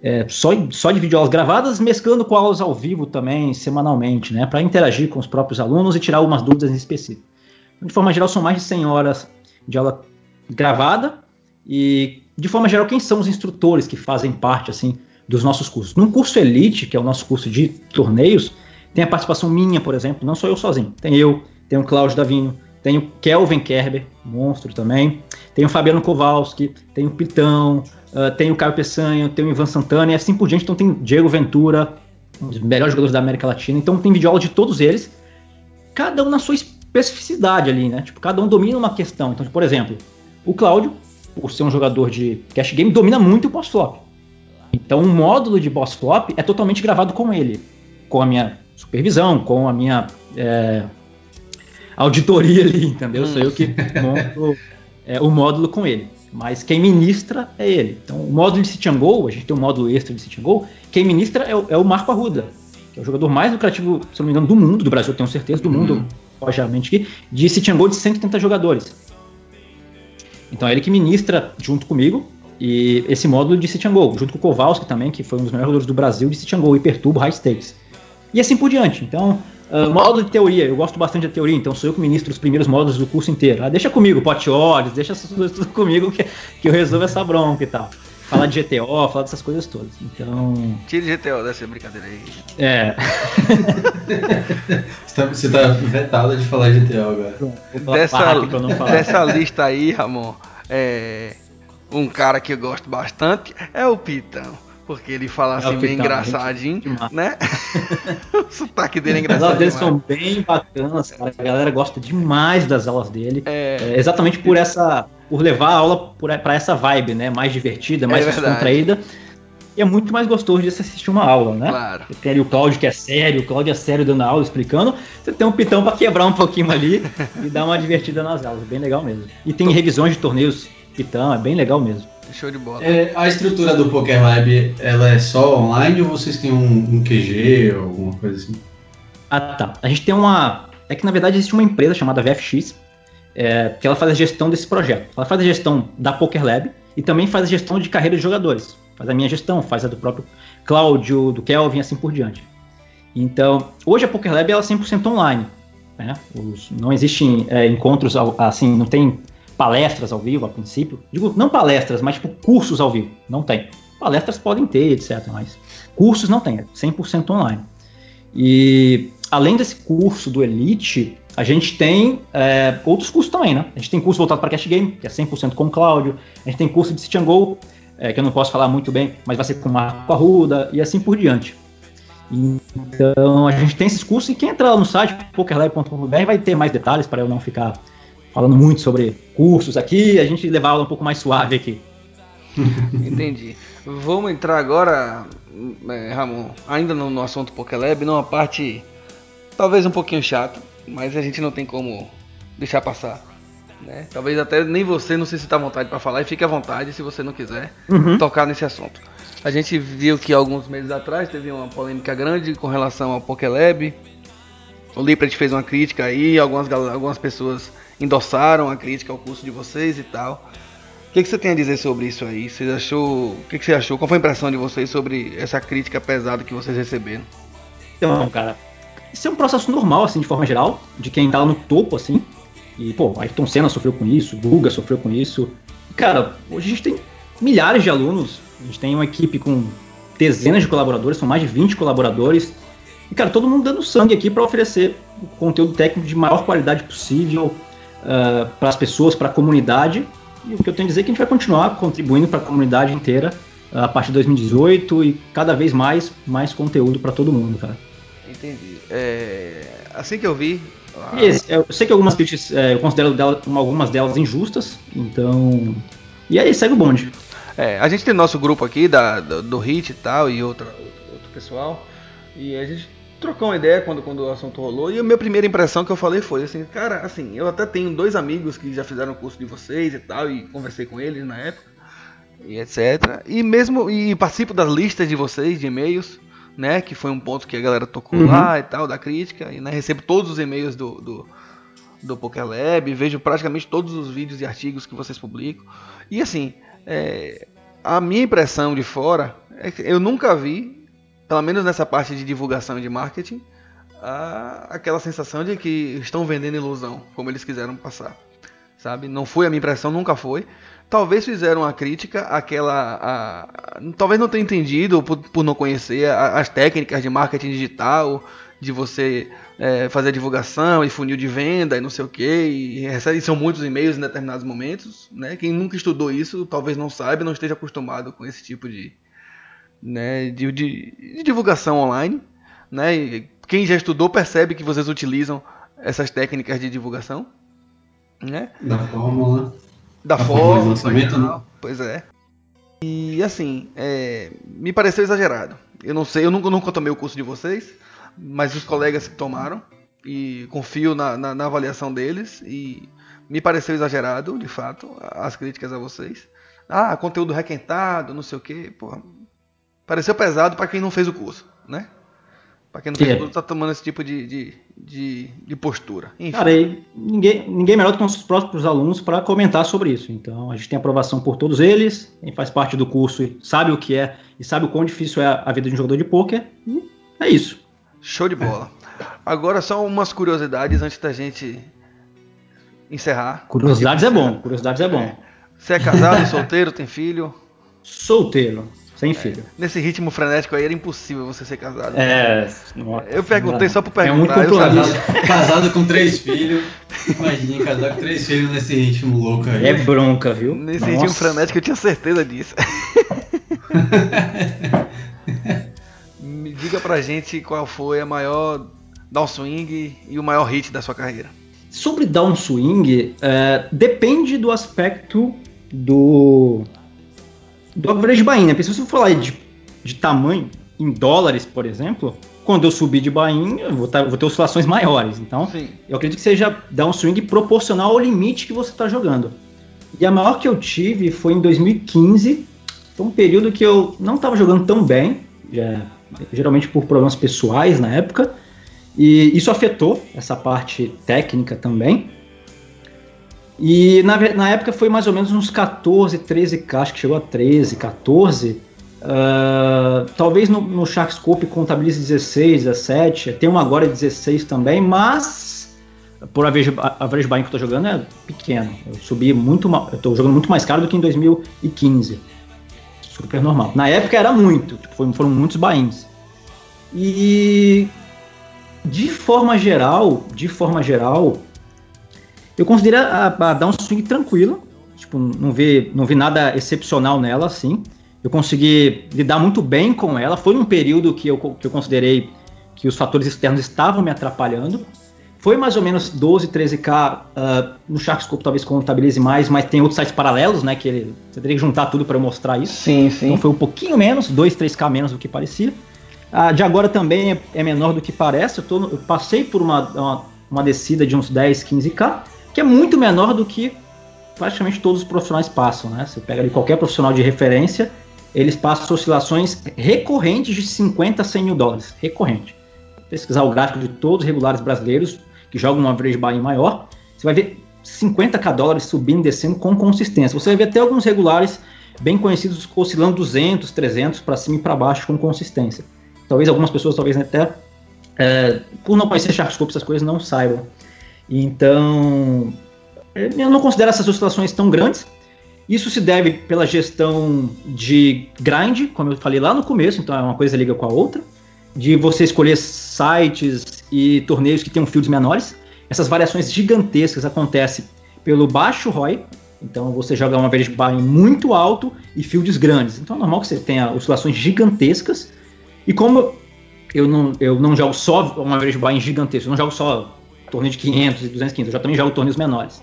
É, só, só de videoaulas gravadas, mesclando com aulas ao vivo também, semanalmente, né? Para interagir com os próprios alunos e tirar algumas dúvidas em específico. Então, de forma geral, são mais de 100 horas de aula gravada e de forma geral, quem são os instrutores que fazem parte assim dos nossos cursos? No curso Elite, que é o nosso curso de torneios, tem a participação minha, por exemplo, não sou eu sozinho. Tem eu, tem o Cláudio Davino, tem o Kelvin Kerber, monstro também, tem o Fabiano Kowalski, tem o Pitão, uh, tem o Caio Peçanha, tem o Ivan Santana e assim por diante. Então tem Diego Ventura, um dos melhores jogadores da América Latina. Então tem videoaula de todos eles, cada um na sua especificidade ali, né? Tipo, cada um domina uma questão. Então, por exemplo, o Cláudio por ser um jogador de cash game, domina muito o boss flop. Então, o módulo de boss flop é totalmente gravado com ele, com a minha supervisão, com a minha é, auditoria ali, entendeu? Hum. Sou eu que monto é, o módulo com ele. Mas quem ministra é ele. Então, o módulo de City Go, a gente tem um módulo extra de City Go, quem ministra é o, é o, Marco Arruda, que é o jogador mais lucrativo, se não me engano, do mundo, do Brasil, tenho certeza, do mundo, uhum. obviamente, de City Go de 130 jogadores. Então é ele que ministra junto comigo e esse módulo de City Go, junto com o Kowalski também, que foi um dos melhores jogadores do Brasil de City Go, Hiperturbo, High Stakes. E assim por diante. Então, uh, módulo de teoria, eu gosto bastante da teoria, então sou eu que ministro os primeiros módulos do curso inteiro. Ah, deixa comigo, pote olhos, deixa essas coisas tudo comigo que, que eu resolvo essa bronca e tal. Falar de GTO, falar dessas coisas todas. Então. Tire GTO dessa brincadeira aí. É. você, tá, tá vetado de falar GTO agora. Dessa, dessa lista aí, Ramon, é, um cara que eu gosto bastante é o Pitão. Porque ele fala assim, é bem engraçadinho, né? o sotaque dele é engraçado. As aulas dele são bem bacanas, cara. A galera gosta demais das aulas dele. É... é exatamente por essa. Por levar a aula para essa vibe, né? Mais divertida, mais é descontraída. E é muito mais gostoso de você assistir uma aula, né? Claro. Você tem ali o Cláudio que é sério, o Cláudio é sério dando aula, explicando. Você tem um pitão para quebrar um pouquinho ali e dar uma divertida nas aulas. Bem legal mesmo. E tem revisões de torneios pitão, é bem legal mesmo. Show de bola. É, a estrutura do Poker Lab, ela é só online ou vocês têm um, um QG ou alguma coisa assim? Ah, tá. A gente tem uma. É que na verdade existe uma empresa chamada VFX. é, que ela faz a gestão desse projeto. Ela faz a gestão da Poker Lab e também faz a gestão de carreira de jogadores. Faz a minha gestão, faz a do próprio Cláudio, do Kelvin, assim por diante. Então, hoje a Poker Lab é 100% online. Né? Os, não existem é, encontros assim, não tem palestras ao vivo a princípio. Digo, não palestras, mas tipo cursos ao vivo. Não tem. Palestras podem ter, etc. Mas cursos não tem, é 100% online. E além desse curso do Elite, a gente tem é, outros cursos também, né? A gente tem curso voltado para Cash Game, que é 100% com o Cláudio. A gente tem curso de Sit and Go, é, que eu não posso falar muito bem, mas vai ser com o Marco Arruda e assim por diante. Então a gente tem esses cursos e quem entrar lá no site pokerlab.com.br vai ter mais detalhes para eu não ficar falando muito sobre cursos aqui, a gente levar ela um pouco mais suave aqui. Entendi. Vamos entrar agora, é, Ramon, ainda no, no assunto PokerLab, numa parte talvez um pouquinho chata, mas a gente não tem como deixar passar. Né? Talvez até nem você não se sinta à vontade para falar e fique à vontade se você não quiser uhum. tocar nesse assunto. A gente viu que alguns meses atrás teve uma polêmica grande com relação ao PokéLab. O Lippert fez uma crítica aí, algumas, algumas pessoas endossaram a crítica ao curso de vocês e tal. O que, que você tem a dizer sobre isso aí? Você achou? O que, que você achou? Qual foi a impressão de vocês sobre essa crítica pesada que vocês receberam? Então, cara, isso é um processo normal, assim, de forma geral, de quem tá no topo, assim. E, pô, Ayrton Senna sofreu com isso, Guga sofreu com isso. Cara, hoje a gente tem milhares de alunos a gente tem uma equipe com dezenas de colaboradores, são mais de 20 colaboradores. E, cara, todo mundo dando sangue aqui para oferecer o conteúdo técnico de maior qualidade possível uh, ah, para as pessoas, para a comunidade. E o que eu tenho a dizer é que a gente vai continuar contribuindo para a comunidade inteira uh, a partir de 2018 e cada vez mais, mais conteúdo para todo mundo, cara. Entendi. É, assim que eu vi. eu sei que algumas críticas, é, eu considero dela, algumas delas injustas, então. E aí, segue o bonde. É, a gente tem nosso grupo aqui da, do, do Hit e tal, e outro, outro pessoal. E a gente trocou uma ideia quando, quando o assunto rolou. E a minha primeira impressão que eu falei foi assim, cara, assim, eu até tenho dois amigos que já fizeram o curso de vocês e tal, e conversei com eles na época, e etc. E mesmo, e participo das listas de vocês, de e-mails, né? Que foi um ponto que a galera tocou uhum. lá e tal, da crítica, e né, recebo todos os e-mails do, do, do PokerLab, vejo praticamente todos os vídeos e artigos que vocês publicam. E assim, é, a minha impressão de fora é que eu nunca vi, pelo menos nessa parte de divulgação e de marketing, a, aquela sensação de que estão vendendo ilusão, como eles quiseram passar. Sabe? Não foi a minha impressão, nunca foi. Talvez fizeram uma crítica àquela. A, a, talvez não tenham entendido, por, por não conhecer as técnicas de marketing digital, de você é, fazer a divulgação e funil de venda e não sei o que, e, são muitos e-mails em determinados momentos, né? Quem nunca estudou isso talvez não saiba, não esteja acostumado com esse tipo de, né, de, de, de divulgação online, né? Quem já estudou percebe que vocês utilizam essas técnicas de divulgação, né? Da fórmula. Da, da fórmula, lançamento, né? pois é. E assim, é, me pareceu exagerado. Eu não sei, eu nunca, nunca tomei o curso de vocês, mas os colegas que tomaram e confio na, na, na, avaliação deles e me pareceu exagerado, de fato, as críticas a vocês. Ah, conteúdo requentado, não sei o que, porra. Pareceu pesado para quem não fez o curso, né? Para quem não fez o curso, tá tomando esse tipo de, de, de, de postura. Enfim. Cara, ninguém, ninguém melhor do que nossos próprios alunos para comentar sobre isso. Então, a gente tem aprovação por todos eles, quem faz parte do curso e sabe o que é e sabe o quão difícil é a vida de um jogador de pôquer. E é isso. Show de bola. Agora só umas curiosidades antes da gente encerrar. Curiosidades é bom, curiosidades é bom. É. Você é casado, solteiro, tem filho? Solteiro, sem é. filho. Nesse ritmo frenético aí era impossível você ser casado. É. Eu perguntei só por perguntar. É muito casado, casado com três filhos. Imagina casar com três filhos nesse ritmo louco aí. É bronca, viu? Nesse Nossa. ritmo frenético eu tinha certeza disso. diga pra gente qual foi a maior downswing e o maior hit da sua carreira. Sobre downswing, é, depende do aspecto do do average buy-in. Né? Se você for falar de, de tamanho em dólares, por exemplo, quando eu subir de buy-in, eu vou, tá, vou, ter oscilações maiores. Então, Sim. eu acredito que seja downswing proporcional ao limite que você está jogando. E a maior que eu tive foi em 2015. Foi um período que eu não estava jogando tão bem. Já geralmente por problemas pessoais na época, e isso afetou essa parte técnica também. E na, na, época foi mais ou menos uns 14, 13k, acho que chegou a 13, 14. Uh, talvez no, no Sharkscope contabilize 16, 17, tem uma agora de 16 também, mas por average, average buying que eu tô jogando é pequeno. Eu subi muito, eu tô jogando muito mais caro do que em 2015. Super normal. Na época era muito, tipo, foram muitos buy-ins. E de forma geral, de forma geral, eu considero a, a dar um swing tranquilo. Tipo, não vi, não vi nada excepcional nela, assim. Eu consegui lidar muito bem com ela. Foi um período que eu, que eu considerei que os fatores externos estavam me atrapalhando. Foi mais ou menos 12, 13k. Uh, no Sharkscope talvez contabilize mais, mas tem outros sites paralelos, né? Que ele, você teria que juntar tudo para mostrar isso. Sim, sim. Então foi um pouquinho menos, 2, 3k menos do que parecia. A de agora também é, é menor do que parece. Eu, tô, eu passei por uma, uma, uma, descida de uns 10, 15k, que é muito menor do que praticamente todos os profissionais passam. Né? Você pega ali qualquer profissional de referência, eles passam oscilações recorrentes de 50 a 100 mil dólares. Recorrente. Pesquisar o gráfico de todos os regulares brasileiros que jogam um average buy maior, você vai ver 50k dólares subindo e descendo com consistência. Você vai ver até alguns regulares bem conhecidos oscilando 200, 300 para cima e para baixo com consistência. Talvez algumas pessoas, talvez até é, por não conhecer Sharkscope, essas coisas não saibam. Então, eu não considero essas oscilações tão grandes. Isso se deve pela gestão de grind, como eu falei lá no começo, então é uma coisa liga com a outra, de você escolher sites e torneios que tenham fields menores. Essas variações gigantescas acontecem pelo baixo ROI, então você joga uma average buy muito alto e fields grandes. Então é normal que você tenha oscilações gigantescas. E como eu não, eu não jogo só uma average buy gigantesco, eu não jogo só torneio de 500 e 215, eu já também jogo torneios menores.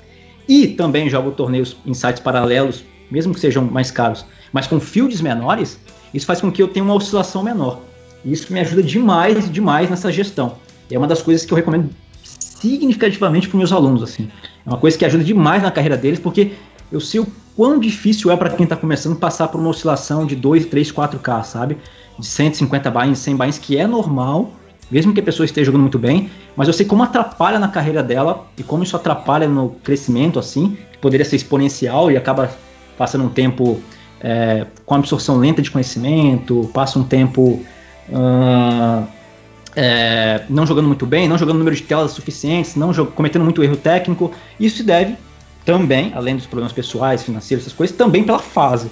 E também jogo torneios em sites paralelos, mesmo que sejam mais caros, mas com fields menores, isso faz com que eu tenha uma oscilação menor. Isso me ajuda demais, demais nessa gestão. é uma das coisas que eu recomendo significativamente para meus alunos. assim. É uma coisa que ajuda demais na carreira deles, porque eu sei o quão difícil é para quem está começando passar por uma oscilação de 2, 3, 4K, sabe? De 150 buy 100 buy que é normal, mesmo que a pessoa esteja jogando muito bem, mas eu sei como atrapalha na carreira dela e como isso atrapalha no crescimento, assim, que poderia ser exponencial e acaba passando um tempo é, com absorção lenta de conhecimento, passa um tempo uh, é, não jogando muito bem, não jogando número de telas suficientes, não cometendo muito erro técnico. Isso se deve também, além dos problemas pessoais, financeiros, essas coisas, também pela fase.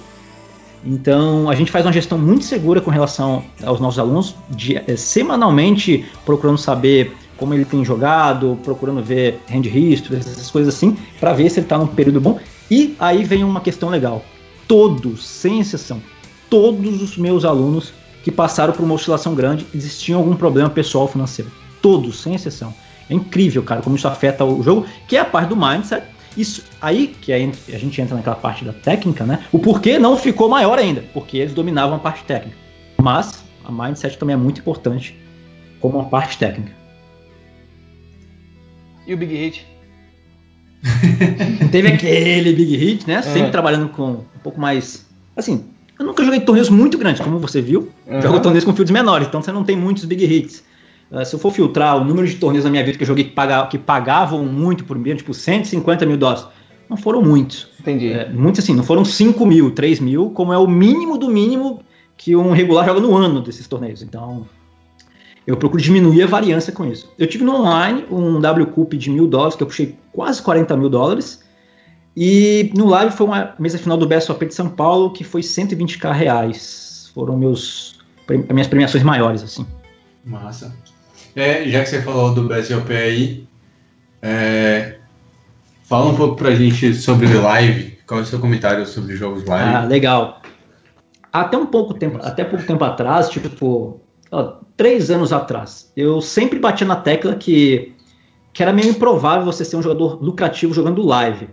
Então, a gente faz uma gestão muito segura com relação aos nossos alunos, de, é, semanalmente procurando saber como ele tem jogado, procurando ver hand history, essas coisas assim, para ver se ele está num período bom. E aí vem uma questão legal. Todos, sem exceção, todos os meus alunos que passaram por uma oscilação grande existiam algum problema pessoal financeiro. Todos, sem exceção. É incrível, cara, como isso afeta o jogo, que é a parte do mindset, isso aí que a gente entra naquela parte da técnica, né? O porquê não ficou maior ainda, porque eles dominavam a parte técnica. Mas a mindset também é muito importante como uma parte técnica. E o Big Hit? Teve aquele Big Hit, né? Sempre é. trabalhando com um pouco mais. Assim, eu nunca joguei torneios muito grandes, como você viu. Uhum. Jogo torneios com fields menores, então você não tem muitos Big Hits. Uh, se eu for filtrar o número de torneios na minha vida que eu joguei que, pagavam, que pagavam muito por mês, tipo 150 mil dólares, não foram muitos. Entendi. É, muitos assim, não foram 5 mil, 3 mil, como é o mínimo do mínimo que um regular joga no ano desses torneios. Então, eu procuro diminuir a variância com isso. Eu tive no online um W Cup de mil dólares, que eu puxei quase 40 mil dólares. E no live foi uma mesa final do BSOP de São Paulo, que foi 120k reais. Foram meus, minhas premiações maiores, assim. Massa. É, já que você falou do BSOP aí, é, fala um pouco pra gente sobre live. Qual é o seu comentário sobre jogos live? Ah, legal. Até um pouco tempo, até pouco tempo atrás, tipo, ó, três anos atrás, eu sempre batia na tecla que, que era meio improvável você ser um jogador lucrativo jogando live.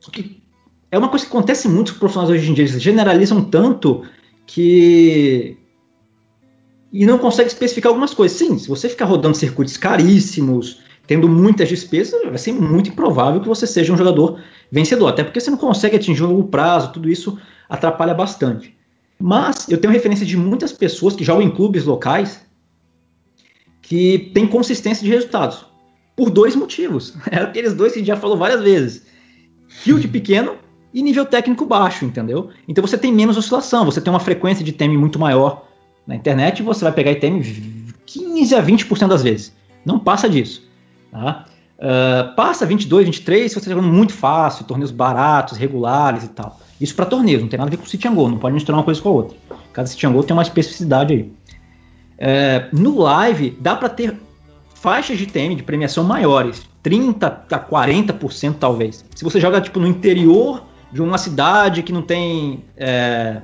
Só que é uma coisa que acontece muito com os profissionais hoje em dia, eles generalizam tanto que e não consegue especificar algumas coisas. Sim, se você ficar rodando circuitos caríssimos, tendo muitas despesas, vai ser muito improvável que você seja um jogador vencedor, até porque você não consegue atingir um longo prazo, tudo isso atrapalha bastante. Mas eu tenho referência de muitas pessoas que jogam em clubes locais que têm consistência de resultados. Por dois motivos. É aqueles dois que a gente já falou várias vezes. field pequeno e nível técnico baixo, entendeu? Então você tem menos oscilação, você tem uma frequência de time muito maior na internet você vai pegar item 15 a 20% das vezes. Não passa disso. Tá? Uh, passa 22, 23 se você está jogando muito fácil, torneios baratos, regulares e tal. Isso para torneios, não tem nada a ver com o City Go, não pode misturar uma coisa com a outra. Cada City Go tem uma especificidade aí. Uh, no live, dá para ter faixas de TM de premiação maiores, 30 a 40% talvez. Se você joga tipo no interior de uma cidade que não tem. É,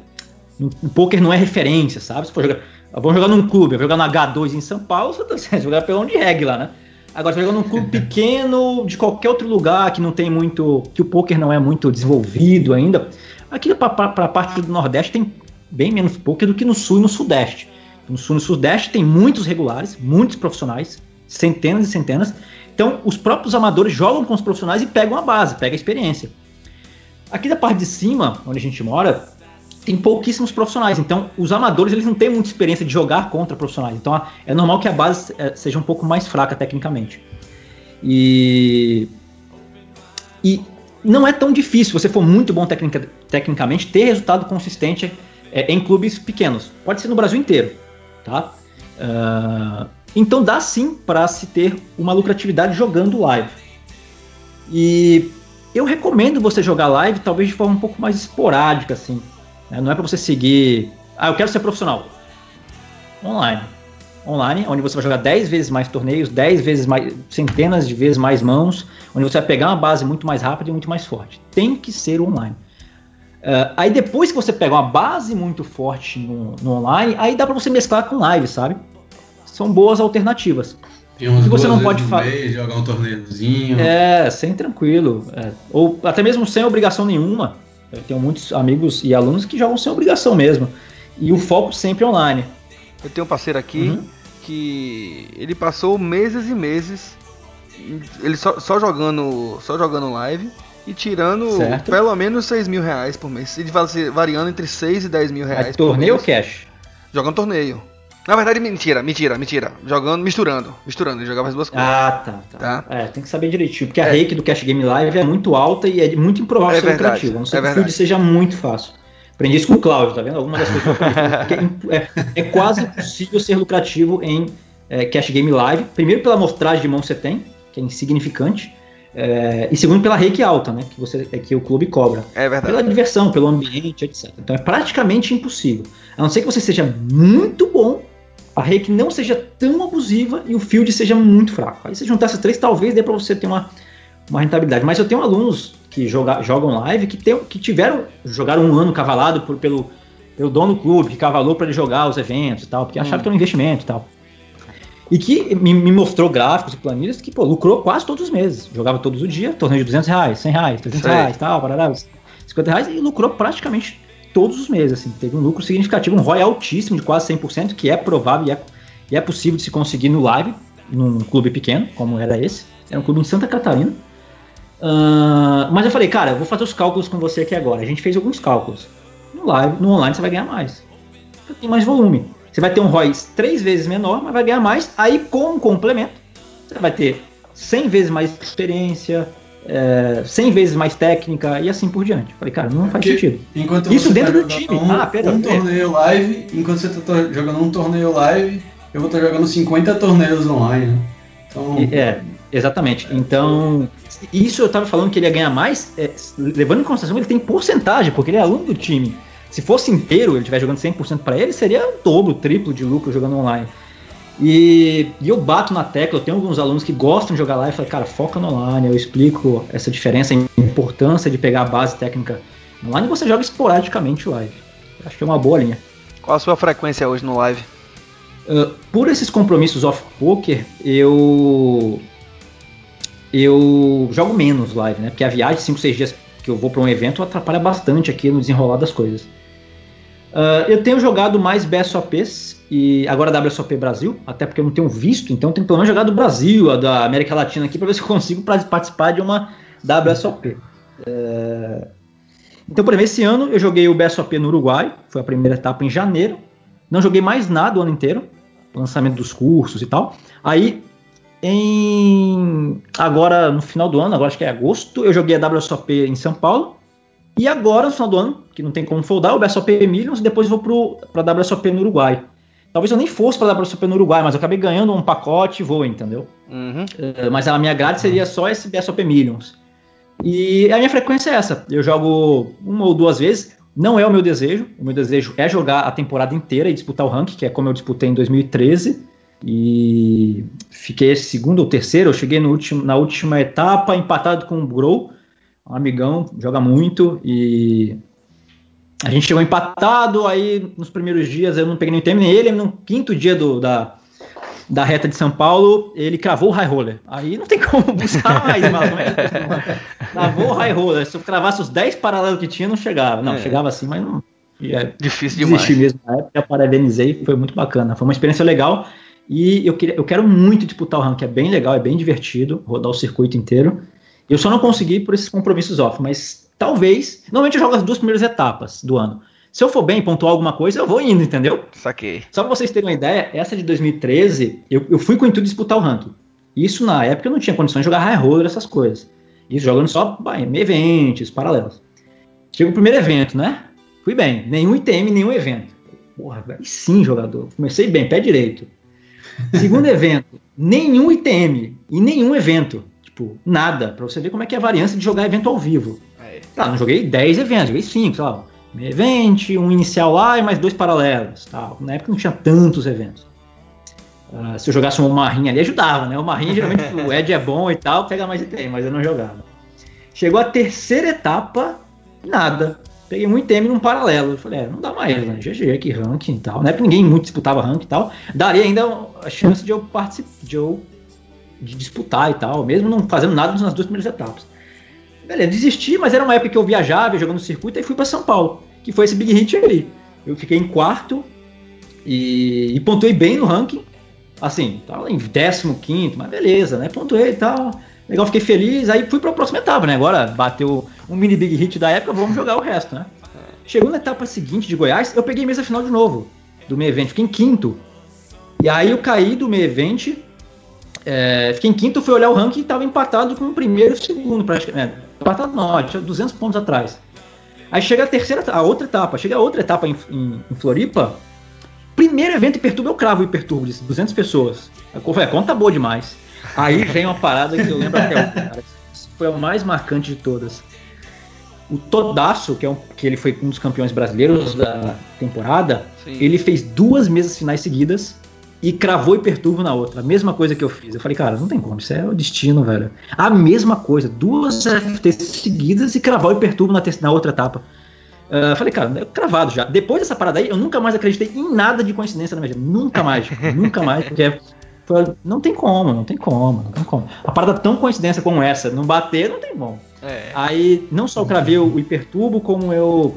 o poker não é referência, sabe? Se for jogar, vamos jogar num clube, jogar no H2 em São Paulo, você tá jogar pelo de reggae lá, né? Agora, jogar num clube pequeno de qualquer outro lugar que não tem muito. que o poker não é muito desenvolvido ainda. Aqui para a parte do Nordeste tem bem menos poker do que no Sul e no Sudeste. No Sul e no Sudeste tem muitos regulares, muitos profissionais, centenas e centenas. Então, os próprios amadores jogam com os profissionais e pegam a base, pegam a experiência. Aqui da parte de cima, onde a gente mora, tem pouquíssimos profissionais. Então, os amadores eles não têm muita experiência de jogar contra profissionais. Então, é normal que a base é, seja um pouco mais fraca tecnicamente. E e não é tão difícil, você for muito bom tecnica, tecnicamente, ter resultado consistente é, em clubes pequenos. Pode ser no Brasil inteiro, tá? Uh, então dá sim para se ter uma lucratividade jogando live. E eu recomendo você jogar live, talvez de forma um pouco mais esporádica, assim. Né? Não é para você seguir. Ah, eu quero ser profissional. Online. Online, onde você vai jogar 10 vezes mais torneios, 10 vezes mais. centenas de vezes mais mãos, onde você vai pegar uma base muito mais rápida e muito mais forte. Tem que ser online. Uh, aí depois que você pega uma base muito forte no, no online, aí dá para você mesclar com live, sabe? São boas alternativas. Tem umas você não pode fazer jogar um torneiozinho. É, sem tranquilo. É. Ou até mesmo sem obrigação nenhuma. Eu tenho muitos amigos e alunos que jogam sem obrigação mesmo. E o foco sempre online. Eu tenho um parceiro aqui uhum. que ele passou meses e meses ele só, só, jogando só jogando live e tirando certo. pelo menos 6 mil reais por mês. Ele variando entre 6 e 10 mil reais. É torneio ou cash? Jogando torneio. Na verdade, mentira, mentira, mentira. Jogando, misturando. Misturando, ele jogava as duas coisas. Ah, tá, tá. tá. É, tem que saber direitinho. Porque a é. rake do Cash Game Live é muito alta e é muito improvável é ser verdade, lucrativo. A não ser é que o field seja muito fácil. Aprendi isso com o Cláudio, tá vendo? Algumas das coisas que eu é, é, quase impossível ser lucrativo em é, Cash Game Live. Primeiro pela amostragem de mão que você tem, que é insignificante. É, e segundo pela rake alta, né? Que, você, é que o clube cobra. É verdade. Pela diversão, pelo ambiente, etc. Então é praticamente impossível. A não ser que você seja muito bom a rake não seja tão abusiva e o field seja muito fraco. Aí você juntar essas três, talvez dê para você ter uma, uma rentabilidade. Mas eu tenho alunos que joga, jogam live que, tem, que tiveram, jogaram um ano cavalado por, pelo, pelo dono do clube, que cavalou para ele jogar os eventos e tal, porque hum. achava que era um investimento e tal. E que me, me, mostrou gráficos e planilhas que, pô, lucrou quase todos os meses. Jogava todos os dias, torneio de 200 reais, 100 reais, 300 reais, tal, parará, 50 reais, e lucrou praticamente todos os meses, assim, teve um lucro significativo, um ROI altíssimo de quase 100%, que é provável e é, e é possível de se conseguir no live, num clube pequeno, como era esse, era um clube em Santa Catarina. Uh, mas eu falei, cara, eu vou fazer os cálculos com você aqui agora. A gente fez alguns cálculos. No live, no online você vai ganhar mais. Tem mais volume. Você vai ter um ROI três vezes menor, mas vai ganhar mais. Aí, com um complemento, você vai ter 100 vezes mais experiência, é, 100 vezes mais técnica e assim por diante. Falei, cara, não faz sentido. Isso tá dentro tá do time. Um, ah, pera, um torneio live, enquanto você está jogando um torneio live, eu vou estar tá jogando 50 torneios online. Né? Então... É, exatamente. Então, isso eu estava falando que ele ia ganhar mais, é, levando em consideração que ele tem porcentagem, porque ele é aluno do time. Se fosse inteiro, ele estiver jogando 100% para ele, seria o dobro, triplo de lucro jogando online. E, e, eu bato na tecla, eu tenho alguns alunos que gostam de jogar live e falam, cara, foca no online, eu explico essa diferença, a importância de pegar a base técnica online e você joga esporadicamente live. Acho que é uma boa linha. Qual a sua frequência hoje no live? Uh, por esses compromissos off-poker, eu eu jogo menos live, né? Porque a viagem, 5, 6 dias que eu vou para um evento, atrapalha bastante aqui no desenrolar das coisas. Uh, eu tenho jogado mais BSOPs, e agora a WSOP Brasil, até porque eu não tenho visto, então tenho pelo menos jogar do Brasil, da América Latina aqui, para ver se eu consigo participar de uma WSOP. É... Então, por exemplo, esse ano eu joguei o BSOP no Uruguai, foi a primeira etapa em janeiro. Não joguei mais nada o ano inteiro, lançamento dos cursos e tal. Aí, em agora no final do ano, agora acho que é agosto, eu joguei a WSOP em São Paulo. E agora, no final do ano, que não tem como foldar, o WSOP Millions, e depois vou para a WSOP no Uruguai. Talvez eu nem fosse para a WSOP no Uruguai, mas eu acabei ganhando um pacote e vou, entendeu? Uhum. Uh, mas a minha grade seria só esse WSOP Millions. E a minha frequência é essa. Eu jogo uma ou duas vezes. Não é o meu desejo. O meu desejo é jogar a temporada inteira e disputar o rank, que é como eu disputei em 2013. E fiquei segundo ou terceiro. Eu cheguei último, na última etapa, empatado com o Grow, um amigão, joga muito. E a gente chegou empatado. Aí nos primeiros dias eu não peguei nem tempo nem ele. No quinto dia do, da, da reta de São Paulo, ele cravou o high roller. Aí não tem como buscar mais, mano. Cravou o high roller. Se eu cravasse os 10 paralelos que tinha, não chegava. Não, é. chegava assim, mas não. É, Difícil demais. mesmo na época, parabenizei, foi muito bacana. Foi uma experiência legal. E eu, queria, eu quero muito disputar o rank, é bem legal, é bem divertido, rodar o circuito inteiro. Eu só não consegui por esses compromissos off, mas talvez. Normalmente eu jogo as duas primeiras etapas do ano. Se eu for bem pontuar alguma coisa, eu vou indo, entendeu? Saquei. Só pra vocês terem uma ideia, essa de 2013, eu, eu fui com o intuito de disputar o ranking. Isso na época eu não tinha condições de jogar high roller, essas coisas. Isso jogando só vai, eventos, paralelos. Chega o primeiro evento, né? Fui bem. Nenhum ITM, nenhum evento. Porra, sim, jogador. Comecei bem, pé direito. Segundo evento, nenhum ITM e nenhum evento. Tipo, nada. Pra você ver como é que é a variância de jogar evento ao vivo. É. Ah, não joguei 10 eventos, joguei 5, sei lá event, um inicial lá e mais dois paralelos. Tal. Na época não tinha tantos eventos. Uh, se eu jogasse um Marrinha ali, ajudava, né? O Marrinha, geralmente, o Ed é bom e tal, pega mais item, mas eu não jogava. Chegou a terceira etapa, nada. Peguei um item num paralelo. Eu falei, é, não dá mais, né? GG, que ranking e tal. Na época ninguém muito disputava ranking e tal. Daria ainda a chance de eu participar, de eu de disputar e tal, mesmo não fazendo nada nas duas primeiras etapas. Beleza, desisti, mas era uma época que eu viajava, jogando no circuito, e fui para São Paulo, que foi esse big hit aí. Eu fiquei em quarto e, e pontuei bem no ranking. Assim, tava em 15, mas beleza, né? Pontuei e tal. Legal, fiquei feliz. Aí fui para a próxima etapa, né? Agora bateu um mini big hit da época, vamos jogar o resto, né? Chegou na etapa seguinte de Goiás, eu peguei mesa final de novo do meio evento, fiquei em quinto. E aí eu caí do meio evento, é, fiquei em quinto, fui olhar o ranking e estava empatado com o primeiro e o segundo, praticamente. Empatado não, tinha 200 pontos atrás. Aí chega a terceira, a outra etapa, chega a outra etapa em, em, em Floripa. Primeiro evento Hiperturbo, eu cravo o Hiperturbo, de 200 pessoas. A conta boa demais. Aí vem uma parada que eu lembro até hoje, cara. Foi a mais marcante de todas. O Todaço, que, é um, que ele foi um dos campeões brasileiros da temporada, Sim. ele fez duas mesas finais seguidas e cravou e perturbo na outra. A mesma coisa que eu fiz. Eu falei, cara, não tem como, isso é o destino, velho. A mesma coisa, duas FTs seguidas e cravou e perturbo na, na outra etapa. Uh, falei, cara, é cravado já. Depois dessa parada aí, eu nunca mais acreditei em nada de coincidência na minha vida. Nunca mais, nunca mais, porque foi, não tem como, não tem como, não tem como. A parada tão coincidência como essa, não bater, não tem como. É. Aí, não só eu cravei o, o hiperturbo, como eu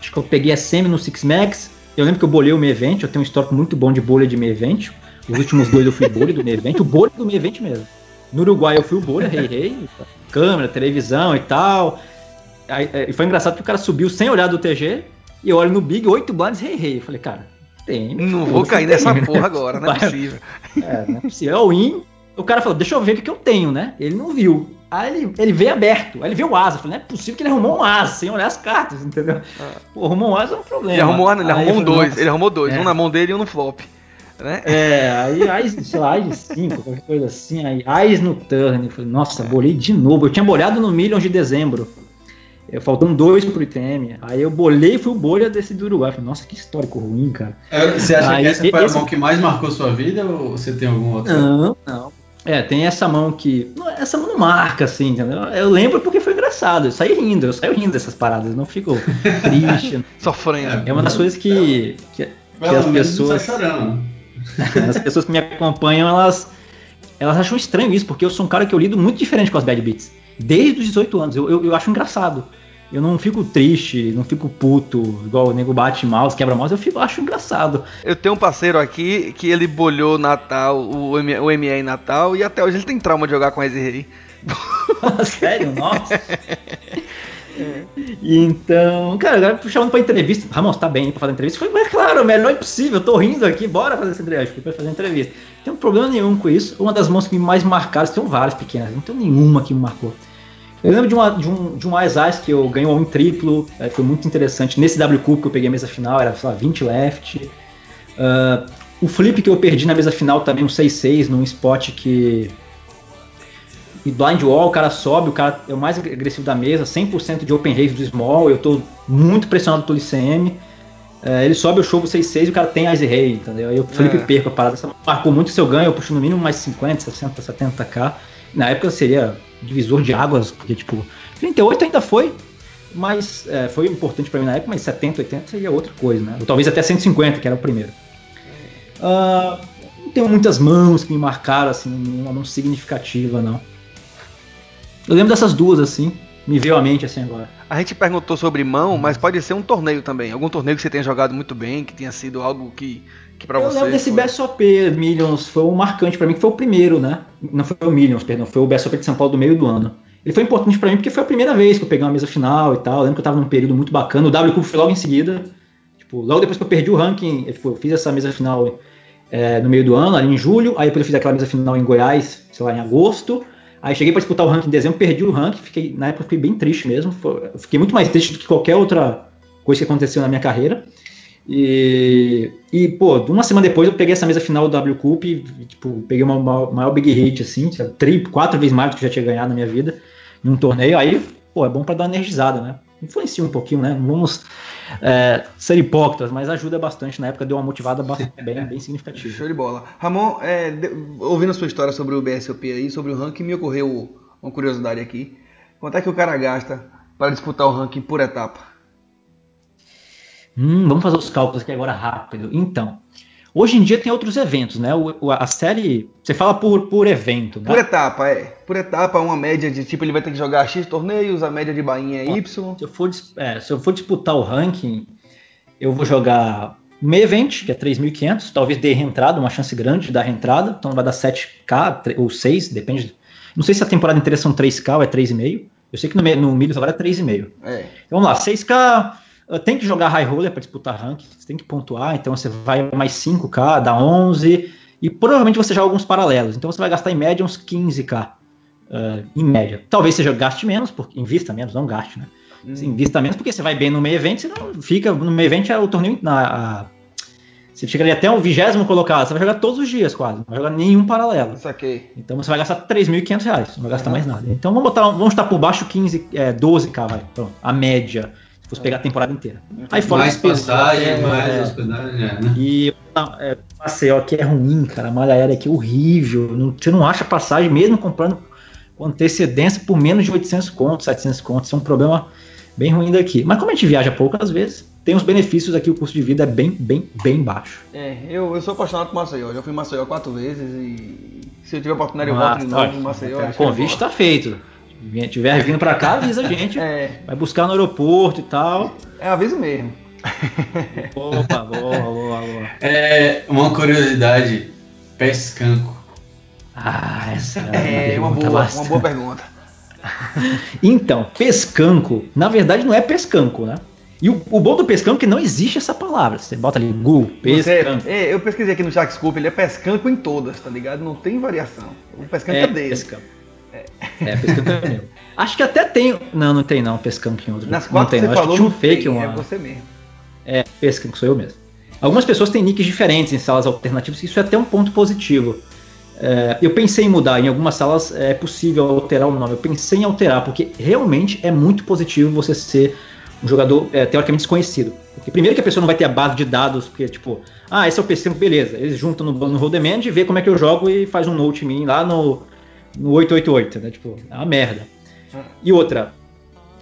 acho que eu peguei a semi no Six Max, eu lembro que eu bolei o meu evento, eu tenho um histórico muito bom de bolha de meu evento. Os últimos dois eu fui bolha do meu evento, o bolha do meu evento mesmo. No Uruguai eu fui o bolha, rei, rei, câmera, televisão e tal. Aí, é, e foi engraçado que o cara subiu sem olhar do TG e eu olho no Big, oito blinds, rei, rei. Eu falei, cara, tem. Não vou cair nessa porra agora, não é possível. É, não é possível. É o in. O cara falou, deixa eu ver o que eu tenho, né? Ele não viu. Aí ele, ele veio aberto, aí ele veio o asa. Eu falei, não é possível que ele arrumou um asa sem olhar as cartas, entendeu? Ah. Pô, arrumou um asa é um problema. Ele arrumou, ele arrumou um dois, ele arrumou dois, é. um na mão dele e um no flop. Né? É, aí Ais, sei lá, Ais 5, qualquer coisa assim, aí Ais no turn. Eu falei, nossa, é. bolei de novo. Eu tinha bolhado no Millions de dezembro. Eu, faltam dois pro ITM. Aí eu bolei e fui o bolha desse do Uruguai. Falei, nossa, que histórico ruim, cara. É, você acha aí, que essa foi esse... a mão que mais marcou sua vida ou você tem algum outro? Não, não. É, tem essa mão que. Essa mão não marca, assim, entendeu? Eu lembro porque foi engraçado. Eu saí rindo, eu saio rindo dessas paradas, eu não fico triste. Sofrendo. É uma das coisas que, que, que as pessoas. as pessoas que me acompanham, elas, elas acham estranho isso, porque eu sou um cara que eu lido muito diferente com as bad beats. Desde os 18 anos. Eu, eu, eu acho engraçado. Eu não fico triste, não fico puto, igual o nego bate mouse, quebra mouse, eu fico, acho engraçado. Eu tenho um parceiro aqui que ele bolhou Natal, o, M, o ME em Natal, e até hoje ele tem trauma de jogar com Rei. Sério? Nossa. E então, cara, agora chamando pra entrevista. Ramon, você tá bem pra fazer entrevista? Foi, mas claro, melhor impossível, eu tô rindo aqui, bora fazer essa entrevista. Pra fazer entrevista. Não tem problema nenhum com isso. Uma das mãos que me mais marcaram, tem várias pequenas, não tem nenhuma que me marcou. Eu lembro de, uma, de um, de um Ice que eu ganhei um triplo, é, foi muito interessante. Nesse W Cup que eu peguei a mesa final, era, sei lá, 20 left. Uh, o flip que eu perdi na mesa final também, um 6-6, num spot que. E blind wall, o cara sobe, o cara é o mais agressivo da mesa, 100% de open raise do small, eu tô muito pressionado pelo ICM. Uh, ele sobe, eu chovo 6-6 e o cara tem ice ray, entendeu? Aí o flip é. perco a parada. Marcou muito se eu ganho, eu puxo no mínimo mais 50, 60, 70k. Na época seria divisor de águas, porque tipo, 38 ainda foi, mas é, foi importante para mim na época, mas 70, 80 seria outra coisa, né? Ou talvez até 150, que era o primeiro. Uh, não tenho muitas mãos que me marcaram, assim, uma mão significativa, não. Eu lembro dessas duas, assim, me veio à mente, assim, agora. A gente perguntou sobre mão, mas pode ser um torneio também. Algum torneio que você tenha jogado muito bem, que tenha sido algo que que eu você. lembro desse foi... BSOP Millions, foi um marcante para mim, que foi o primeiro, né? Não foi o Millions, perdão, foi o BSOP de São Paulo do meio do ano. Ele foi importante para mim porque foi a primeira vez que eu peguei uma mesa final e tal. Eu lembro que eu tava num período muito bacana. O W Cup foi logo em seguida. Tipo, logo depois que eu perdi o ranking, eu fiz essa mesa final é, no meio do ano, ali em julho. Aí depois eu fiz aquela mesa final em Goiás, sei lá, em agosto. Aí cheguei para disputar o ranking em dezembro, perdi o ranking. Fiquei, na época fiquei bem triste mesmo. Foi, fiquei muito mais triste do que qualquer outra coisa que aconteceu na minha carreira. E, e, pô, uma semana depois eu peguei essa mesa final do W Cup e, tipo, peguei uma, maior big hit, assim, quatro vezes mais do que eu já tinha ganhado na minha vida num torneio. Aí, pô, é bom para dar energizada, né? Influencia um pouquinho, né? Vamos é, ser hipócritas, mas ajuda bastante. Na época deu uma motivada bem, bem significativa. Show de bola. Ramon, é, de, ouvindo a sua história sobre o BSOP aí, sobre o ranking, me ocorreu uma curiosidade aqui. Quanto é que o cara gasta para disputar o ranking por etapa? Hum, vamos fazer os cálculos aqui agora rápido. Então, hoje em dia tem outros eventos, né? O, a série, você fala por, por evento, né? Por etapa, é. Por etapa, uma média de tipo, ele vai ter que jogar X torneios, a média de bainha é Y. Se eu for, é, se eu for disputar o ranking, eu vou jogar meio evento, que é 3.500, talvez dê reentrada, uma chance grande de dar reentrada, então vai dar 7k ou 6, depende. Não sei se a temporada inteira são 3k ou é 3,5. Eu sei que no, no milho agora é 3,5. É. Então vamos lá, 6k tem que jogar high roller para disputar ranking, você tem que pontuar, então você vai mais 5k, dá 11, e provavelmente você joga alguns paralelos, então você vai gastar em média uns 15k, uh, em média. Talvez seja gaste menos, porque invista menos, não gaste, né? Hum. invista menos porque você vai bem no meio evento, você não fica no meio evento é o torneio na a, você chega ali até o vigésimo colocado, você vai jogar todos os dias quase, não vai jogar nenhum paralelo. Saquei. Então você vai gastar 3.500 reais, não vai gastar mais nada. Então vamos botar, vamos estar por baixo 15, é, 12k, vai, pronto, a média se fosse pegar a temporada inteira. Aí fora mais passagem, é, mais é, hospedagem, é, né? E é, Maceió aqui é ruim, cara. A malha aérea aqui é horrível. Não, você não acha passagem, mesmo comprando com antecedência por menos de 800 contos, 700 contos. Isso é um problema bem ruim daqui. Mas como a gente viaja poucas vezes, tem os benefícios aqui, o custo de vida é bem, bem, bem baixo. É, eu, eu sou apaixonado por Maceió. Já fui em Maceió quatro vezes e se eu tiver oportunidade eu volto de novo em Maceió. O convite está feito tiver vindo para cá, avisa a gente. É. Vai buscar no aeroporto e tal. É aviso mesmo. Opa, boa, boa, boa. É, uma curiosidade, pescanco. Ah, essa é, é uma, boa, uma boa pergunta. então, pescanco, na verdade não é pescanco, né? E o, o bom do pescanco é que não existe essa palavra. Você bota ali Google, pescanco. Você, é, eu pesquisei aqui no Sharkscope, ele é pescanco em todas, tá ligado? Não tem variação. O pescanco é, é dele. Pescanco. É, pescamp é meu. Acho que até tem. Não, não tem não, em outro. Nas quatro não tem, que você falou, tinha um fake uma... É você mesmo. É, pescamp, sou eu mesmo. Algumas pessoas têm nicks diferentes em salas alternativas, isso é até um ponto positivo. É, eu pensei em mudar, em algumas salas é possível alterar o nome. Eu pensei em alterar, porque realmente é muito positivo você ser um jogador é, teoricamente desconhecido. Porque primeiro que a pessoa não vai ter a base de dados, porque tipo, ah, esse é o PC, beleza. Eles juntam no, no Roll Demand e vê como é que eu jogo e faz um note em mim lá no, no 888, né? Tipo, é uma merda. E outra,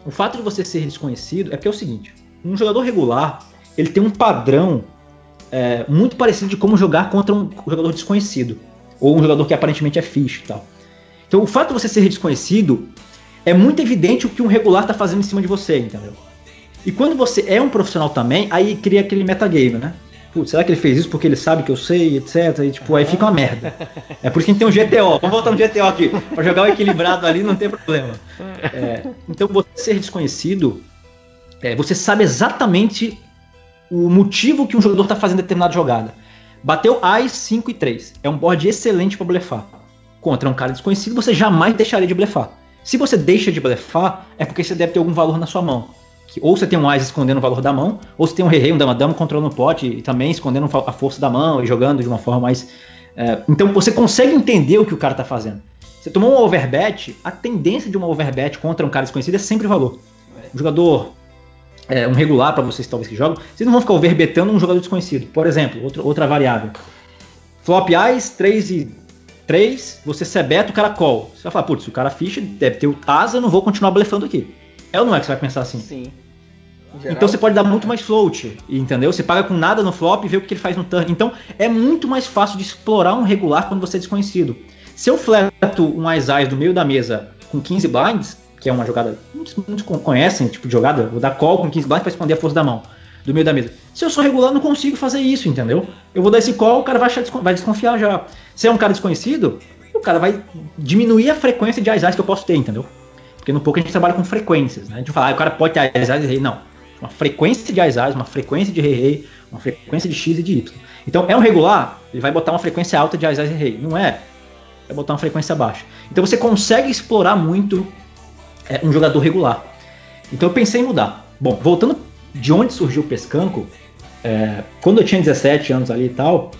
o fato de você ser desconhecido é que é o seguinte: um jogador regular ele tem um padrão é, muito parecido de como jogar contra um jogador desconhecido ou um jogador que aparentemente é fixe e tal. Então, o fato de você ser desconhecido é muito evidente o que um regular está fazendo em cima de você, entendeu? E quando você é um profissional também, aí cria aquele metagame, né? Putz, será que ele fez isso porque ele sabe que eu sei, etc. E tipo, aí fica uma merda. É por isso que a gente tem um GTO. Vamos voltar no GTO aqui. Pra jogar o equilibrado ali não tem problema. É, então, você ser desconhecido, é, você sabe exatamente o motivo que um jogador está fazendo determinada jogada. Bateu Ais 5 e 3. É um board excelente para blefar. Contra um cara desconhecido, você jamais deixaria de blefar. Se você deixa de blefar, é porque você deve ter algum valor na sua mão. Que ou você tem um Ais escondendo o valor da mão, ou você tem um Rei um Dama Dama controlando o pote e também escondendo a força da mão e jogando de uma forma mais. É, então você consegue entender o que o cara está fazendo. Você tomou um overbet, a tendência de uma overbet contra um cara desconhecido é sempre valor. O jogador é, um regular para vocês talvez que jogam, vocês não vão ficar overbetando um jogador desconhecido. Por exemplo, outra, outra variável. Flop Eyes, 3 e 3, você sebeta o cara call. Você vai falar, putz, o cara ficha deve ter o asa, não vou continuar blefando aqui. É ou não é que você vai pensar assim? Sim. Geral, então você pode dar muito mais float, entendeu? Você paga com nada no flop e vê o que ele faz no turn. Então é muito mais fácil de explorar um regular quando você é desconhecido. Se eu fleto um Eyes Eyes do meio da mesa com 15 blinds, que é uma jogada muitos, muitos conhecem, tipo de jogada, vou dar call com 15 blinds para esconder a força da mão, do meio da mesa. Se eu sou regular, não consigo fazer isso, entendeu? Eu vou dar esse call, o cara vai, achar, vai desconfiar já. Se é um cara desconhecido, o cara vai diminuir a frequência de Eyes que eu posso ter, entendeu? Porque no pouco a gente trabalha com frequências, né? A gente fala, ah, o cara pode ter Eyes e Rei. Não. Uma frequência de Eyes uma frequência de Rei Rei, uma frequência de X e de Y. Então, é um regular, ele vai botar uma frequência alta de Eyes e Rei. Não é? Vai botar uma frequência baixa. Então você consegue explorar muito é, um jogador regular. Então eu pensei em mudar. Bom, voltando de onde surgiu o Pescanco, é, quando eu tinha 17 anos ali e tal,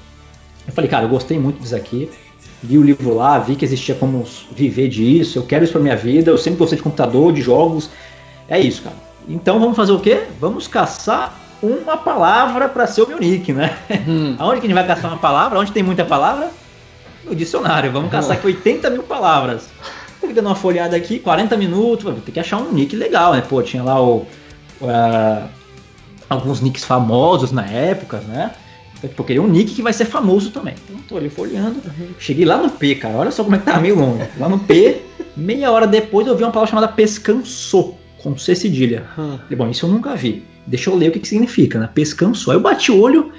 eu falei, cara, eu gostei muito disso aqui. Vi o livro lá, vi que existia como viver disso, eu quero isso pra minha vida, eu sempre gostei de computador, de jogos. É isso, cara. Então vamos fazer o quê? Vamos caçar uma palavra para ser o meu nick, né? Hum. Aonde que a gente vai caçar uma palavra? Onde tem muita palavra? No dicionário. Vamos caçar aqui 80 mil palavras. Fiquei dando uma folhada aqui, 40 minutos, vou ter que achar um nick legal, né? Pô, tinha lá o, uh, alguns nicks famosos na época, né? Tipo, eu queria um nick que vai ser famoso também. Então, tô ali folheando. Cheguei lá no P, cara. Olha só como é que tá meio longe. Lá no P, meia hora depois eu vi uma palavra chamada pescançô, com C cedilha. Hum. Falei, bom, isso eu nunca vi. Deixa eu ler o que, que significa, né? Pescançô. Aí eu bati o olho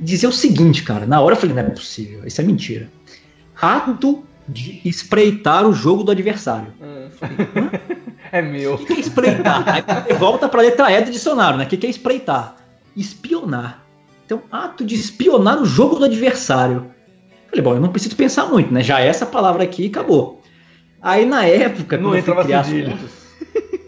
e dizia o seguinte, cara. Na hora eu falei, não é possível, isso é mentira. Ato de espreitar o jogo do adversário. Hum. é meu. O que é espreitar? Aí volta para a letra E do dicionário, né? O que é espreitar? Espionar. Então, ato de espionar o jogo do adversário. Falei, bom, eu não preciso pensar muito, né? Já é essa palavra aqui e acabou. Aí na época, não entrava cedilha.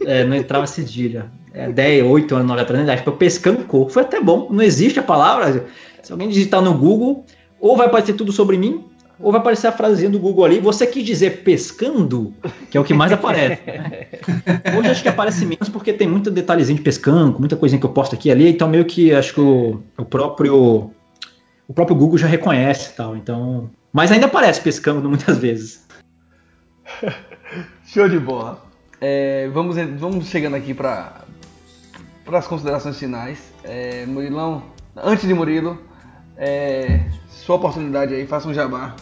é, não entrava cedilha. É, 10, 8 anos, 9 atrás, acho que eu pescando cor. Foi até bom, não existe a palavra. Se alguém digitar no Google, ou vai aparecer tudo sobre mim, ou vai aparecer a frasezinha do Google ali, você quis dizer pescando, que é o que mais aparece. Né? Hoje acho que aparece menos porque tem muito detalhezinho de pescando, muita coisinha que eu posto aqui e ali, então meio que acho que o, o próprio o próprio Google já reconhece tal, então, mas ainda aparece pescando muitas vezes. Show de bola. É, vamos, vamos chegando aqui para para as considerações finais. É, Murilão, antes de Murilo, é, sua oportunidade aí, faça um jabá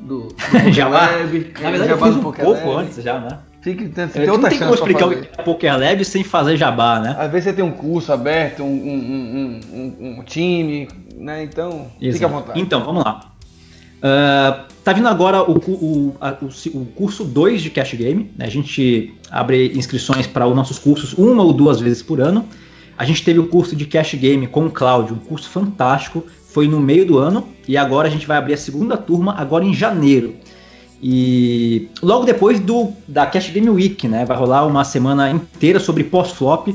do, do jabá. Lab, Na verdade, eu fiz um pouco Lab. antes já, né? Fique, tem, tem outra não tem como explicar o que é Poker Lab sem fazer jabá, né? Às vezes você tem um curso aberto, um, um, um, um time, né? Então, Exato. fique à vontade. Então, vamos lá. Uh, tá vindo agora o, o, a, o, o curso 2 de Cash Game. Né? A gente abre inscrições para os nossos cursos uma ou duas vezes por ano. A gente teve o curso de Cash Game com o Cláudio, um curso fantástico foi no meio do ano e agora a gente vai abrir a segunda turma agora em janeiro. E logo depois do da Cash Game Week, né, vai rolar uma semana inteira sobre pós-flop.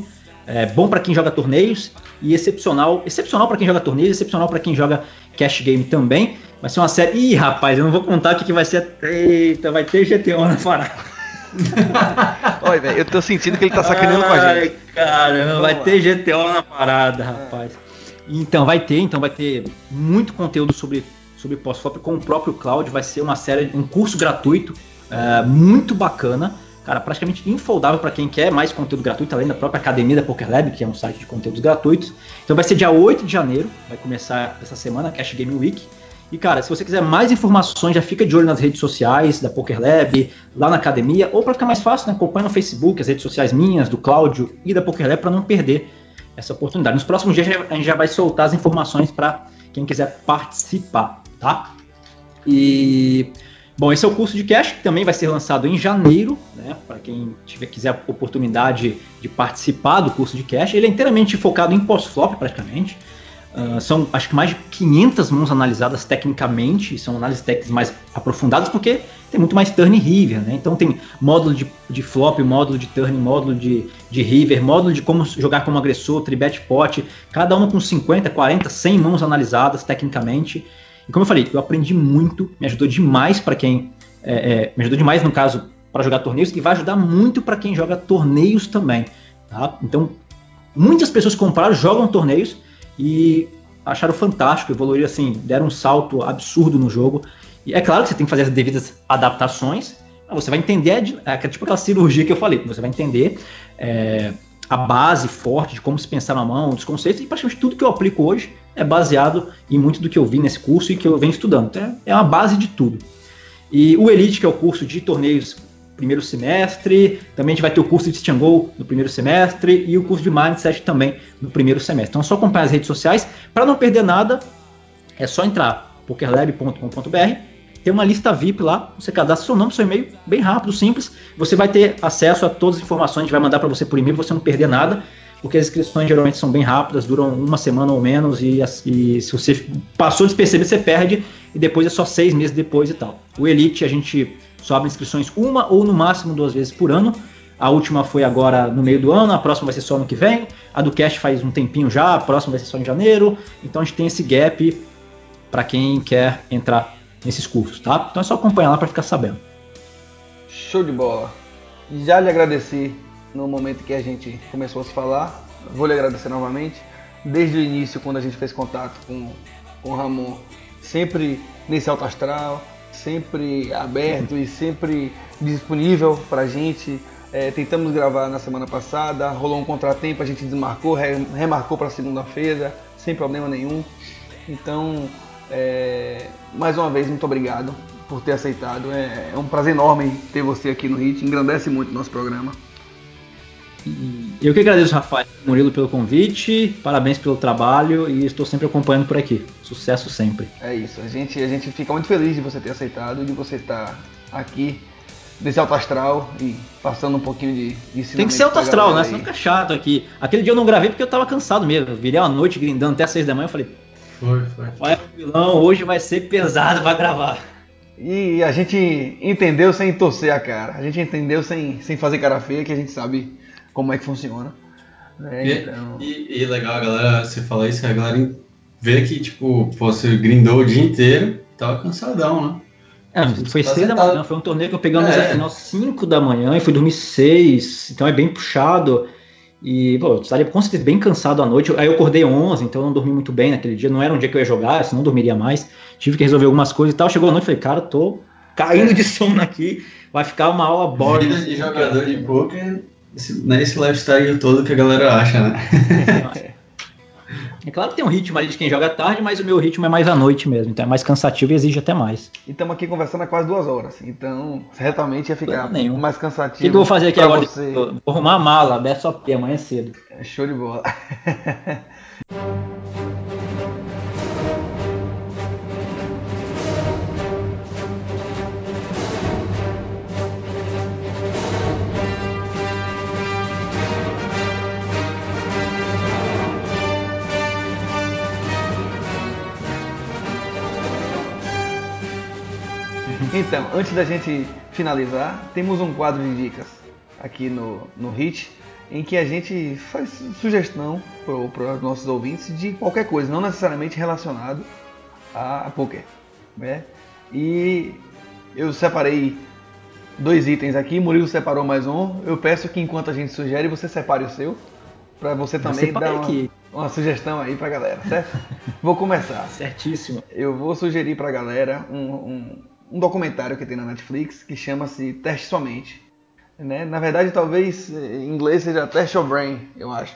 É bom para quem joga torneios e excepcional, excepcional para quem joga torneios, excepcional para quem joga Cash Game também. Vai ser uma série. Ih, rapaz, eu não vou contar o que, que vai ser. Eita, vai ter GTO na parada. Olha, velho, eu tô sentindo que ele tá sacaneando Ai, com a gente. Caramba, vai lá. ter GTO na parada, rapaz. Então vai ter, então vai ter muito conteúdo sobre sobre pós-flop com o próprio Cloud, vai ser uma série, um curso gratuito, é, muito bacana, cara, praticamente infoldável para quem quer mais conteúdo gratuito, além da própria academia da Poker Lab, que é um site de conteúdos gratuitos. Então vai ser dia 8 de janeiro, vai começar essa semana, Cash Game Week. E cara, se você quiser mais informações, já fica de olho nas redes sociais da Poker Lab, lá na academia, ou para ficar mais fácil, né, acompanha no Facebook as redes sociais minhas, do Cláudio e da Poker Lab para não perder essa oportunidade. Nos próximos dias a gente já vai soltar as informações para quem quiser participar, tá? E Bom, esse é o curso de cash que também vai ser lançado em janeiro, né? Para quem tiver quiser a oportunidade de participar do curso de cash, ele é inteiramente focado em pós-flop praticamente. Uh, são acho que mais de 500 mãos analisadas tecnicamente, são análises técnicas mais aprofundadas porque tem muito mais turn e river, né? Então tem módulo de, de flop, módulo de turn, módulo de, de river, módulo de como jogar como agressor, tribet pot, cada uma com 50, 40, 100 mãos analisadas tecnicamente. E como eu falei, eu aprendi muito, me ajudou demais para quem. É, é, me ajudou demais, no caso, para jogar torneios, e vai ajudar muito para quem joga torneios também. Tá? Então, muitas pessoas compraram, jogam torneios e acharam fantástico, evoluíram assim, deram um salto absurdo no jogo. E é claro que você tem que fazer as devidas adaptações, você vai entender, é, tipo aquela cirurgia que eu falei, você vai entender é, a base forte de como se pensar na mão, dos conceitos, e praticamente tudo que eu aplico hoje é baseado em muito do que eu vi nesse curso e que eu venho estudando. Então, é uma base de tudo. E o Elite, que é o curso de torneios primeiro semestre, também a gente vai ter o curso de Stiangol no primeiro semestre e o curso de Mindset também no primeiro semestre. Então é só acompanhar as redes sociais. Para não perder nada, é só entrar pokerlab.com.br tem uma lista VIP lá, você cadastra seu nome, seu e-mail, bem rápido, simples. Você vai ter acesso a todas as informações, a gente vai mandar para você por e-mail, você não perder nada, porque as inscrições geralmente são bem rápidas, duram uma semana ou menos, e, e se você passou despercebido, você perde, e depois é só seis meses depois e tal. O Elite a gente só abre inscrições uma ou no máximo duas vezes por ano. A última foi agora no meio do ano, a próxima vai ser só no que vem. A do Cash faz um tempinho já, a próxima vai ser só em janeiro. Então a gente tem esse gap para quem quer entrar nesses cursos, tá? Então é só acompanhar lá para ficar sabendo. Show de bola. Já lhe agradeci no momento que a gente começou a se falar. Vou lhe agradecer novamente. Desde o início, quando a gente fez contato com, com o Ramon, sempre nesse alto astral, sempre aberto e sempre disponível para a gente. É, tentamos gravar na semana passada, rolou um contratempo, a gente desmarcou, remarcou para segunda-feira, sem problema nenhum. Então, é, mais uma vez, muito obrigado por ter aceitado. É, é, um prazer enorme ter você aqui no HIT, engrandece muito o nosso programa. Eu que agradeço, Rafael Murilo, pelo convite, parabéns pelo trabalho e estou sempre acompanhando por aqui. Sucesso sempre. É isso, a gente, a gente fica muito feliz de você ter aceitado, de você estar aqui desse alto astral e passando um pouquinho de, de Tem que ser alto astral, né? Senão fica chato aqui. Aquele dia eu não gravei porque eu tava cansado mesmo. virei uma noite grindando até as seis da manhã. Eu falei, foi, foi. Vai vilão, hoje vai ser pesado para gravar. E a gente entendeu sem torcer a cara. A gente entendeu sem, sem fazer cara feia, que a gente sabe como é que funciona. Né? E, então... e, e, legal a galera, você falar isso, a galera vê que, tipo, você grindou o dia inteiro, tava cansadão, né? É, foi tá seis da manhã, foi um torneio que eu peguei é. no final 5 da manhã e fui dormir 6, então é bem puxado. E, pô, eu estaria com certeza bem cansado à noite. Aí eu acordei 11, então eu não dormi muito bem naquele dia. Não era um dia que eu ia jogar, senão não dormiria mais. Tive que resolver algumas coisas e tal. Chegou a noite e falei, cara, tô caindo de sono aqui. Vai ficar uma aula boring. Vida de jogador de poker, não é esse lifestyle todo que a galera acha, né? É claro que tem um ritmo ali de quem joga tarde, mas o meu ritmo é mais à noite mesmo, então é mais cansativo e exige até mais. E estamos aqui conversando há quase duas horas, então certamente ia ficar mais cansativo. O que, que, eu vou fazer aqui agora? Você... Vou arrumar a mala, Beto P amanhã cedo. É show de bola. Então, antes da gente finalizar, temos um quadro de dicas aqui no, no HIT, em que a gente faz sugestão para os nossos ouvintes de qualquer coisa, não necessariamente relacionado a, a poker. Né? E eu separei dois itens aqui, Murilo separou mais um. Eu peço que enquanto a gente sugere, você separe o seu, para você também dar uma, uma, sugestão aí para a galera, certo? vou começar. Certíssimo. Eu vou sugerir para a galera um, um um documentário que tem na Netflix que chama-se Teste Somente. Né? Na verdade, talvez em inglês seja Test Your Brain, eu acho.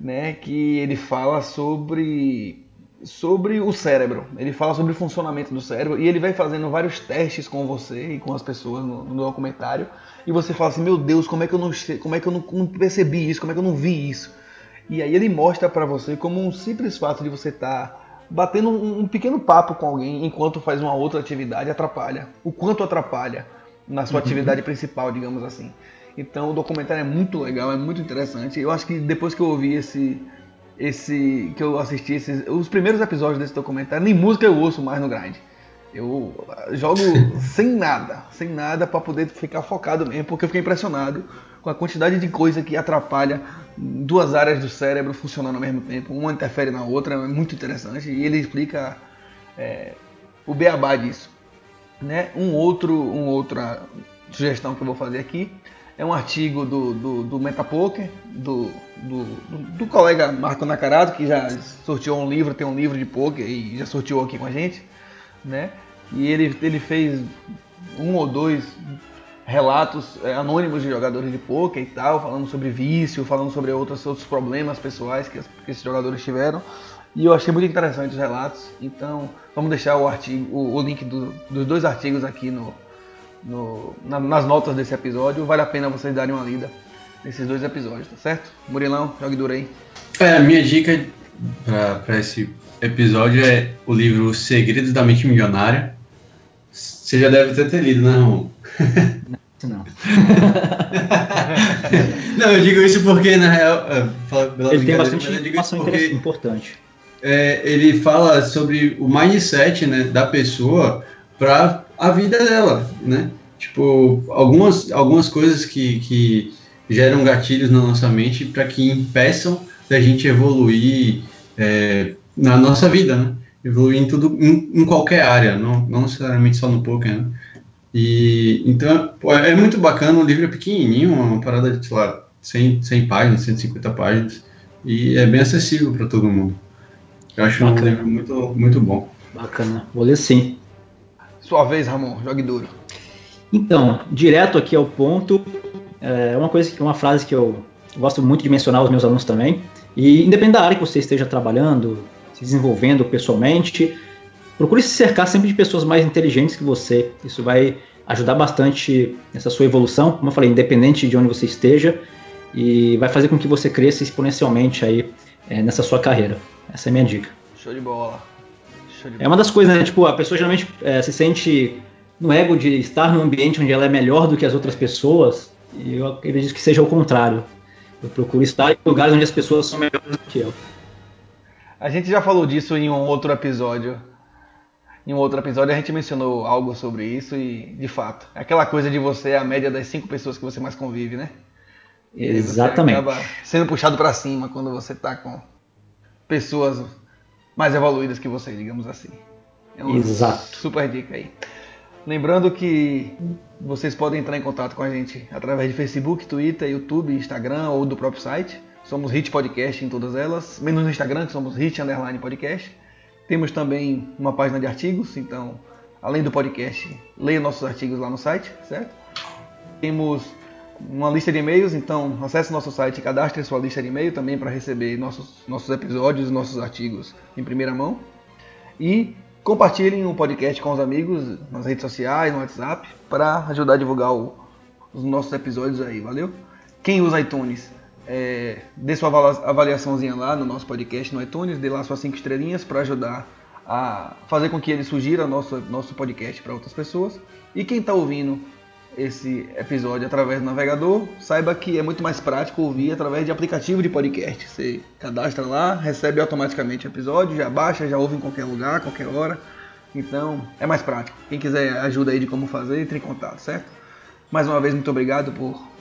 Né? Que ele fala sobre, sobre o cérebro. Ele fala sobre o funcionamento do cérebro e ele vai fazendo vários testes com você e com as pessoas no, no documentário. E você fala assim: Meu Deus, como é que eu, não, como é que eu não, não percebi isso? Como é que eu não vi isso? E aí ele mostra para você como um simples fato de você estar. Tá batendo um, um pequeno papo com alguém enquanto faz uma outra atividade atrapalha. O quanto atrapalha na sua atividade principal, digamos assim. Então o documentário é muito legal, é muito interessante. Eu acho que depois que eu ouvi esse. esse que eu assisti esses, os primeiros episódios desse documentário, nem música eu ouço mais no grind. Eu jogo sem nada, sem nada para poder ficar focado mesmo, porque eu fiquei impressionado com a quantidade de coisa que atrapalha duas áreas do cérebro funcionando ao mesmo tempo. Uma interfere na outra, é muito interessante. E ele explica é, o beabá disso. Né? Um outro, um outra sugestão que eu vou fazer aqui é um artigo do, do, do Metapoker, do, do, do, colega Marco Nakarato, que já sorteou um livro, tem um livro de poker e já sorteou aqui com a gente né? E ele, ele fez um ou dois relatos é, anônimos de jogadores de poker e tal, falando sobre vício, falando sobre outros, outros problemas pessoais que, que esses jogadores tiveram. E eu achei muito interessante os relatos. Então, vamos deixar o artigo, o, o link do, dos dois artigos aqui no, no na, nas notas desse episódio. Vale a pena vocês darem uma lida nesses dois episódios, tá certo? Murilão, jogue duro aí. É, a minha dica para esse episódio é o livro Segredos da Mente Milionária. Você já deve ter, ter lido, né, Ramon? Não. não, eu digo isso porque, na real, é, ele tem bastante informação porque, importante. É, ele fala sobre o mindset né, da pessoa para a vida dela, né? Tipo, algumas, algumas coisas que, que geram gatilhos na nossa mente para que impeçam da gente evoluir é, na nossa vida, né? Evoluir em tudo, em, em, qualquer área, não, não necessariamente só no poker, né? E, então, pô, é muito bacana, o livro é pequenininho, uma parada de, sei lá, 100, 100 páginas, 150 páginas, e é bem acessível para todo mundo. Eu acho bacana. um livro muito, muito bom. Bacana, vou ler sim. Sua vez, Ramon, jogue duro. Então, direto aqui ao ponto, é uma coisa, uma frase que eu gosto muito de mencionar aos meus alunos também, e independente da área que você esteja trabalhando, se desenvolvendo pessoalmente, procure se cercar sempre de pessoas mais inteligentes que você. Isso vai ajudar bastante nessa sua evolução, como eu falei, independente de onde você esteja, e vai fazer com que você cresça exponencialmente aí é, nessa sua carreira. Essa é a minha dica. Show de bola. Show de bola. É uma das coisas, né? Tipo, a pessoa geralmente é, se sente no ego de estar num ambiente onde ela é melhor do que as outras pessoas, e eu acredito que seja o contrário. Eu procuro estar em lugares onde as pessoas são melhores do que eu. A gente já falou disso em um outro episódio. Em um outro episódio a gente mencionou algo sobre isso e, de fato, é aquela coisa de você é a média das cinco pessoas que você mais convive, né? E Exatamente. Acaba sendo puxado para cima quando você tá com pessoas mais evoluídas que você, digamos assim. É uma Exato. super dica aí. Lembrando que vocês podem entrar em contato com a gente através de Facebook, Twitter, YouTube, Instagram ou do próprio site. Somos Hit Podcast em todas elas, menos no Instagram, que somos Hit Underline Podcast. Temos também uma página de artigos, então, além do podcast, leia nossos artigos lá no site, certo? Temos uma lista de e-mails, então acesse nosso site e cadastre sua lista de e-mail também para receber nossos, nossos episódios, nossos artigos em primeira mão. E Compartilhem o podcast com os amigos nas redes sociais, no WhatsApp, para ajudar a divulgar o, os nossos episódios aí, valeu? Quem usa iTunes, é, dê sua avaliaçãozinha lá no nosso podcast no iTunes, dê lá suas 5 estrelinhas para ajudar a fazer com que ele sugira nosso, nosso podcast para outras pessoas. E quem está ouvindo esse episódio através do navegador, saiba que é muito mais prático ouvir através de aplicativo de podcast. Você cadastra lá, recebe automaticamente o episódio, já baixa, já ouve em qualquer lugar, qualquer hora. Então é mais prático. Quem quiser ajuda aí de como fazer, entre em contato, certo? Mais uma vez, muito obrigado por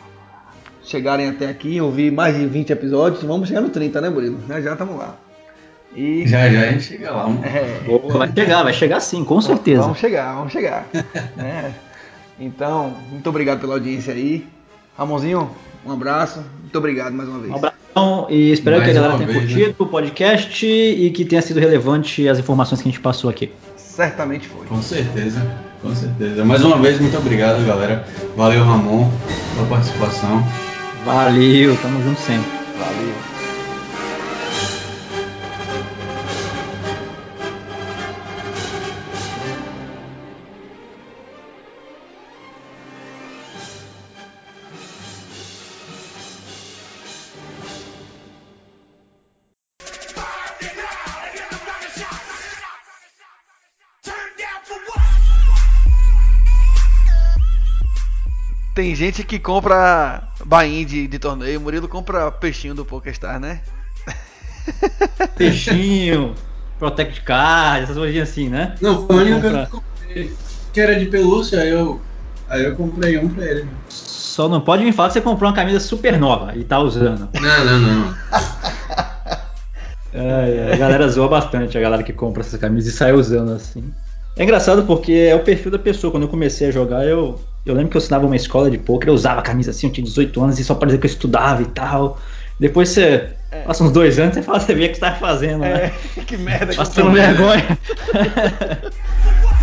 chegarem até aqui, ouvir mais de 20 episódios. Vamos chegar no 30, né, Murilo? Já já estamos lá. E... Já já a gente chega lá. É... Vai chegar, vai chegar sim, com certeza. Vamos chegar, vamos chegar. é. Então, muito obrigado pela audiência aí. Ramonzinho, um abraço. Muito obrigado mais uma vez. Um abração e espero mais que a galera tenha vez, curtido né? o podcast e que tenha sido relevante as informações que a gente passou aqui. Certamente foi. Com certeza, com certeza. Mais uma vez, muito obrigado, galera. Valeu, Ramon, pela participação. Valeu, tamo junto sempre. Valeu. Tem gente que compra bain de, de torneio, o Murilo compra peixinho do PokerStar, né? Peixinho, Protect Card, essas coisinhas assim, né? Não, foi Compra- coisa que eu comprei. Que era de pelúcia, aí eu, aí eu comprei um pra ele. Só não pode me falar que você comprou uma camisa super nova e tá usando. Não, não, não. É, a galera zoa bastante, a galera que compra essas camisas e sai usando assim. É engraçado porque é o perfil da pessoa. Quando eu comecei a jogar, eu, eu lembro que eu assinava uma escola de poker, eu usava a camisa assim, eu tinha 18 anos e só parecia que eu estudava e tal. Depois você passa uns dois anos, você fala, você vê o que você tá fazendo, né? É, que merda que Passando comprei. vergonha.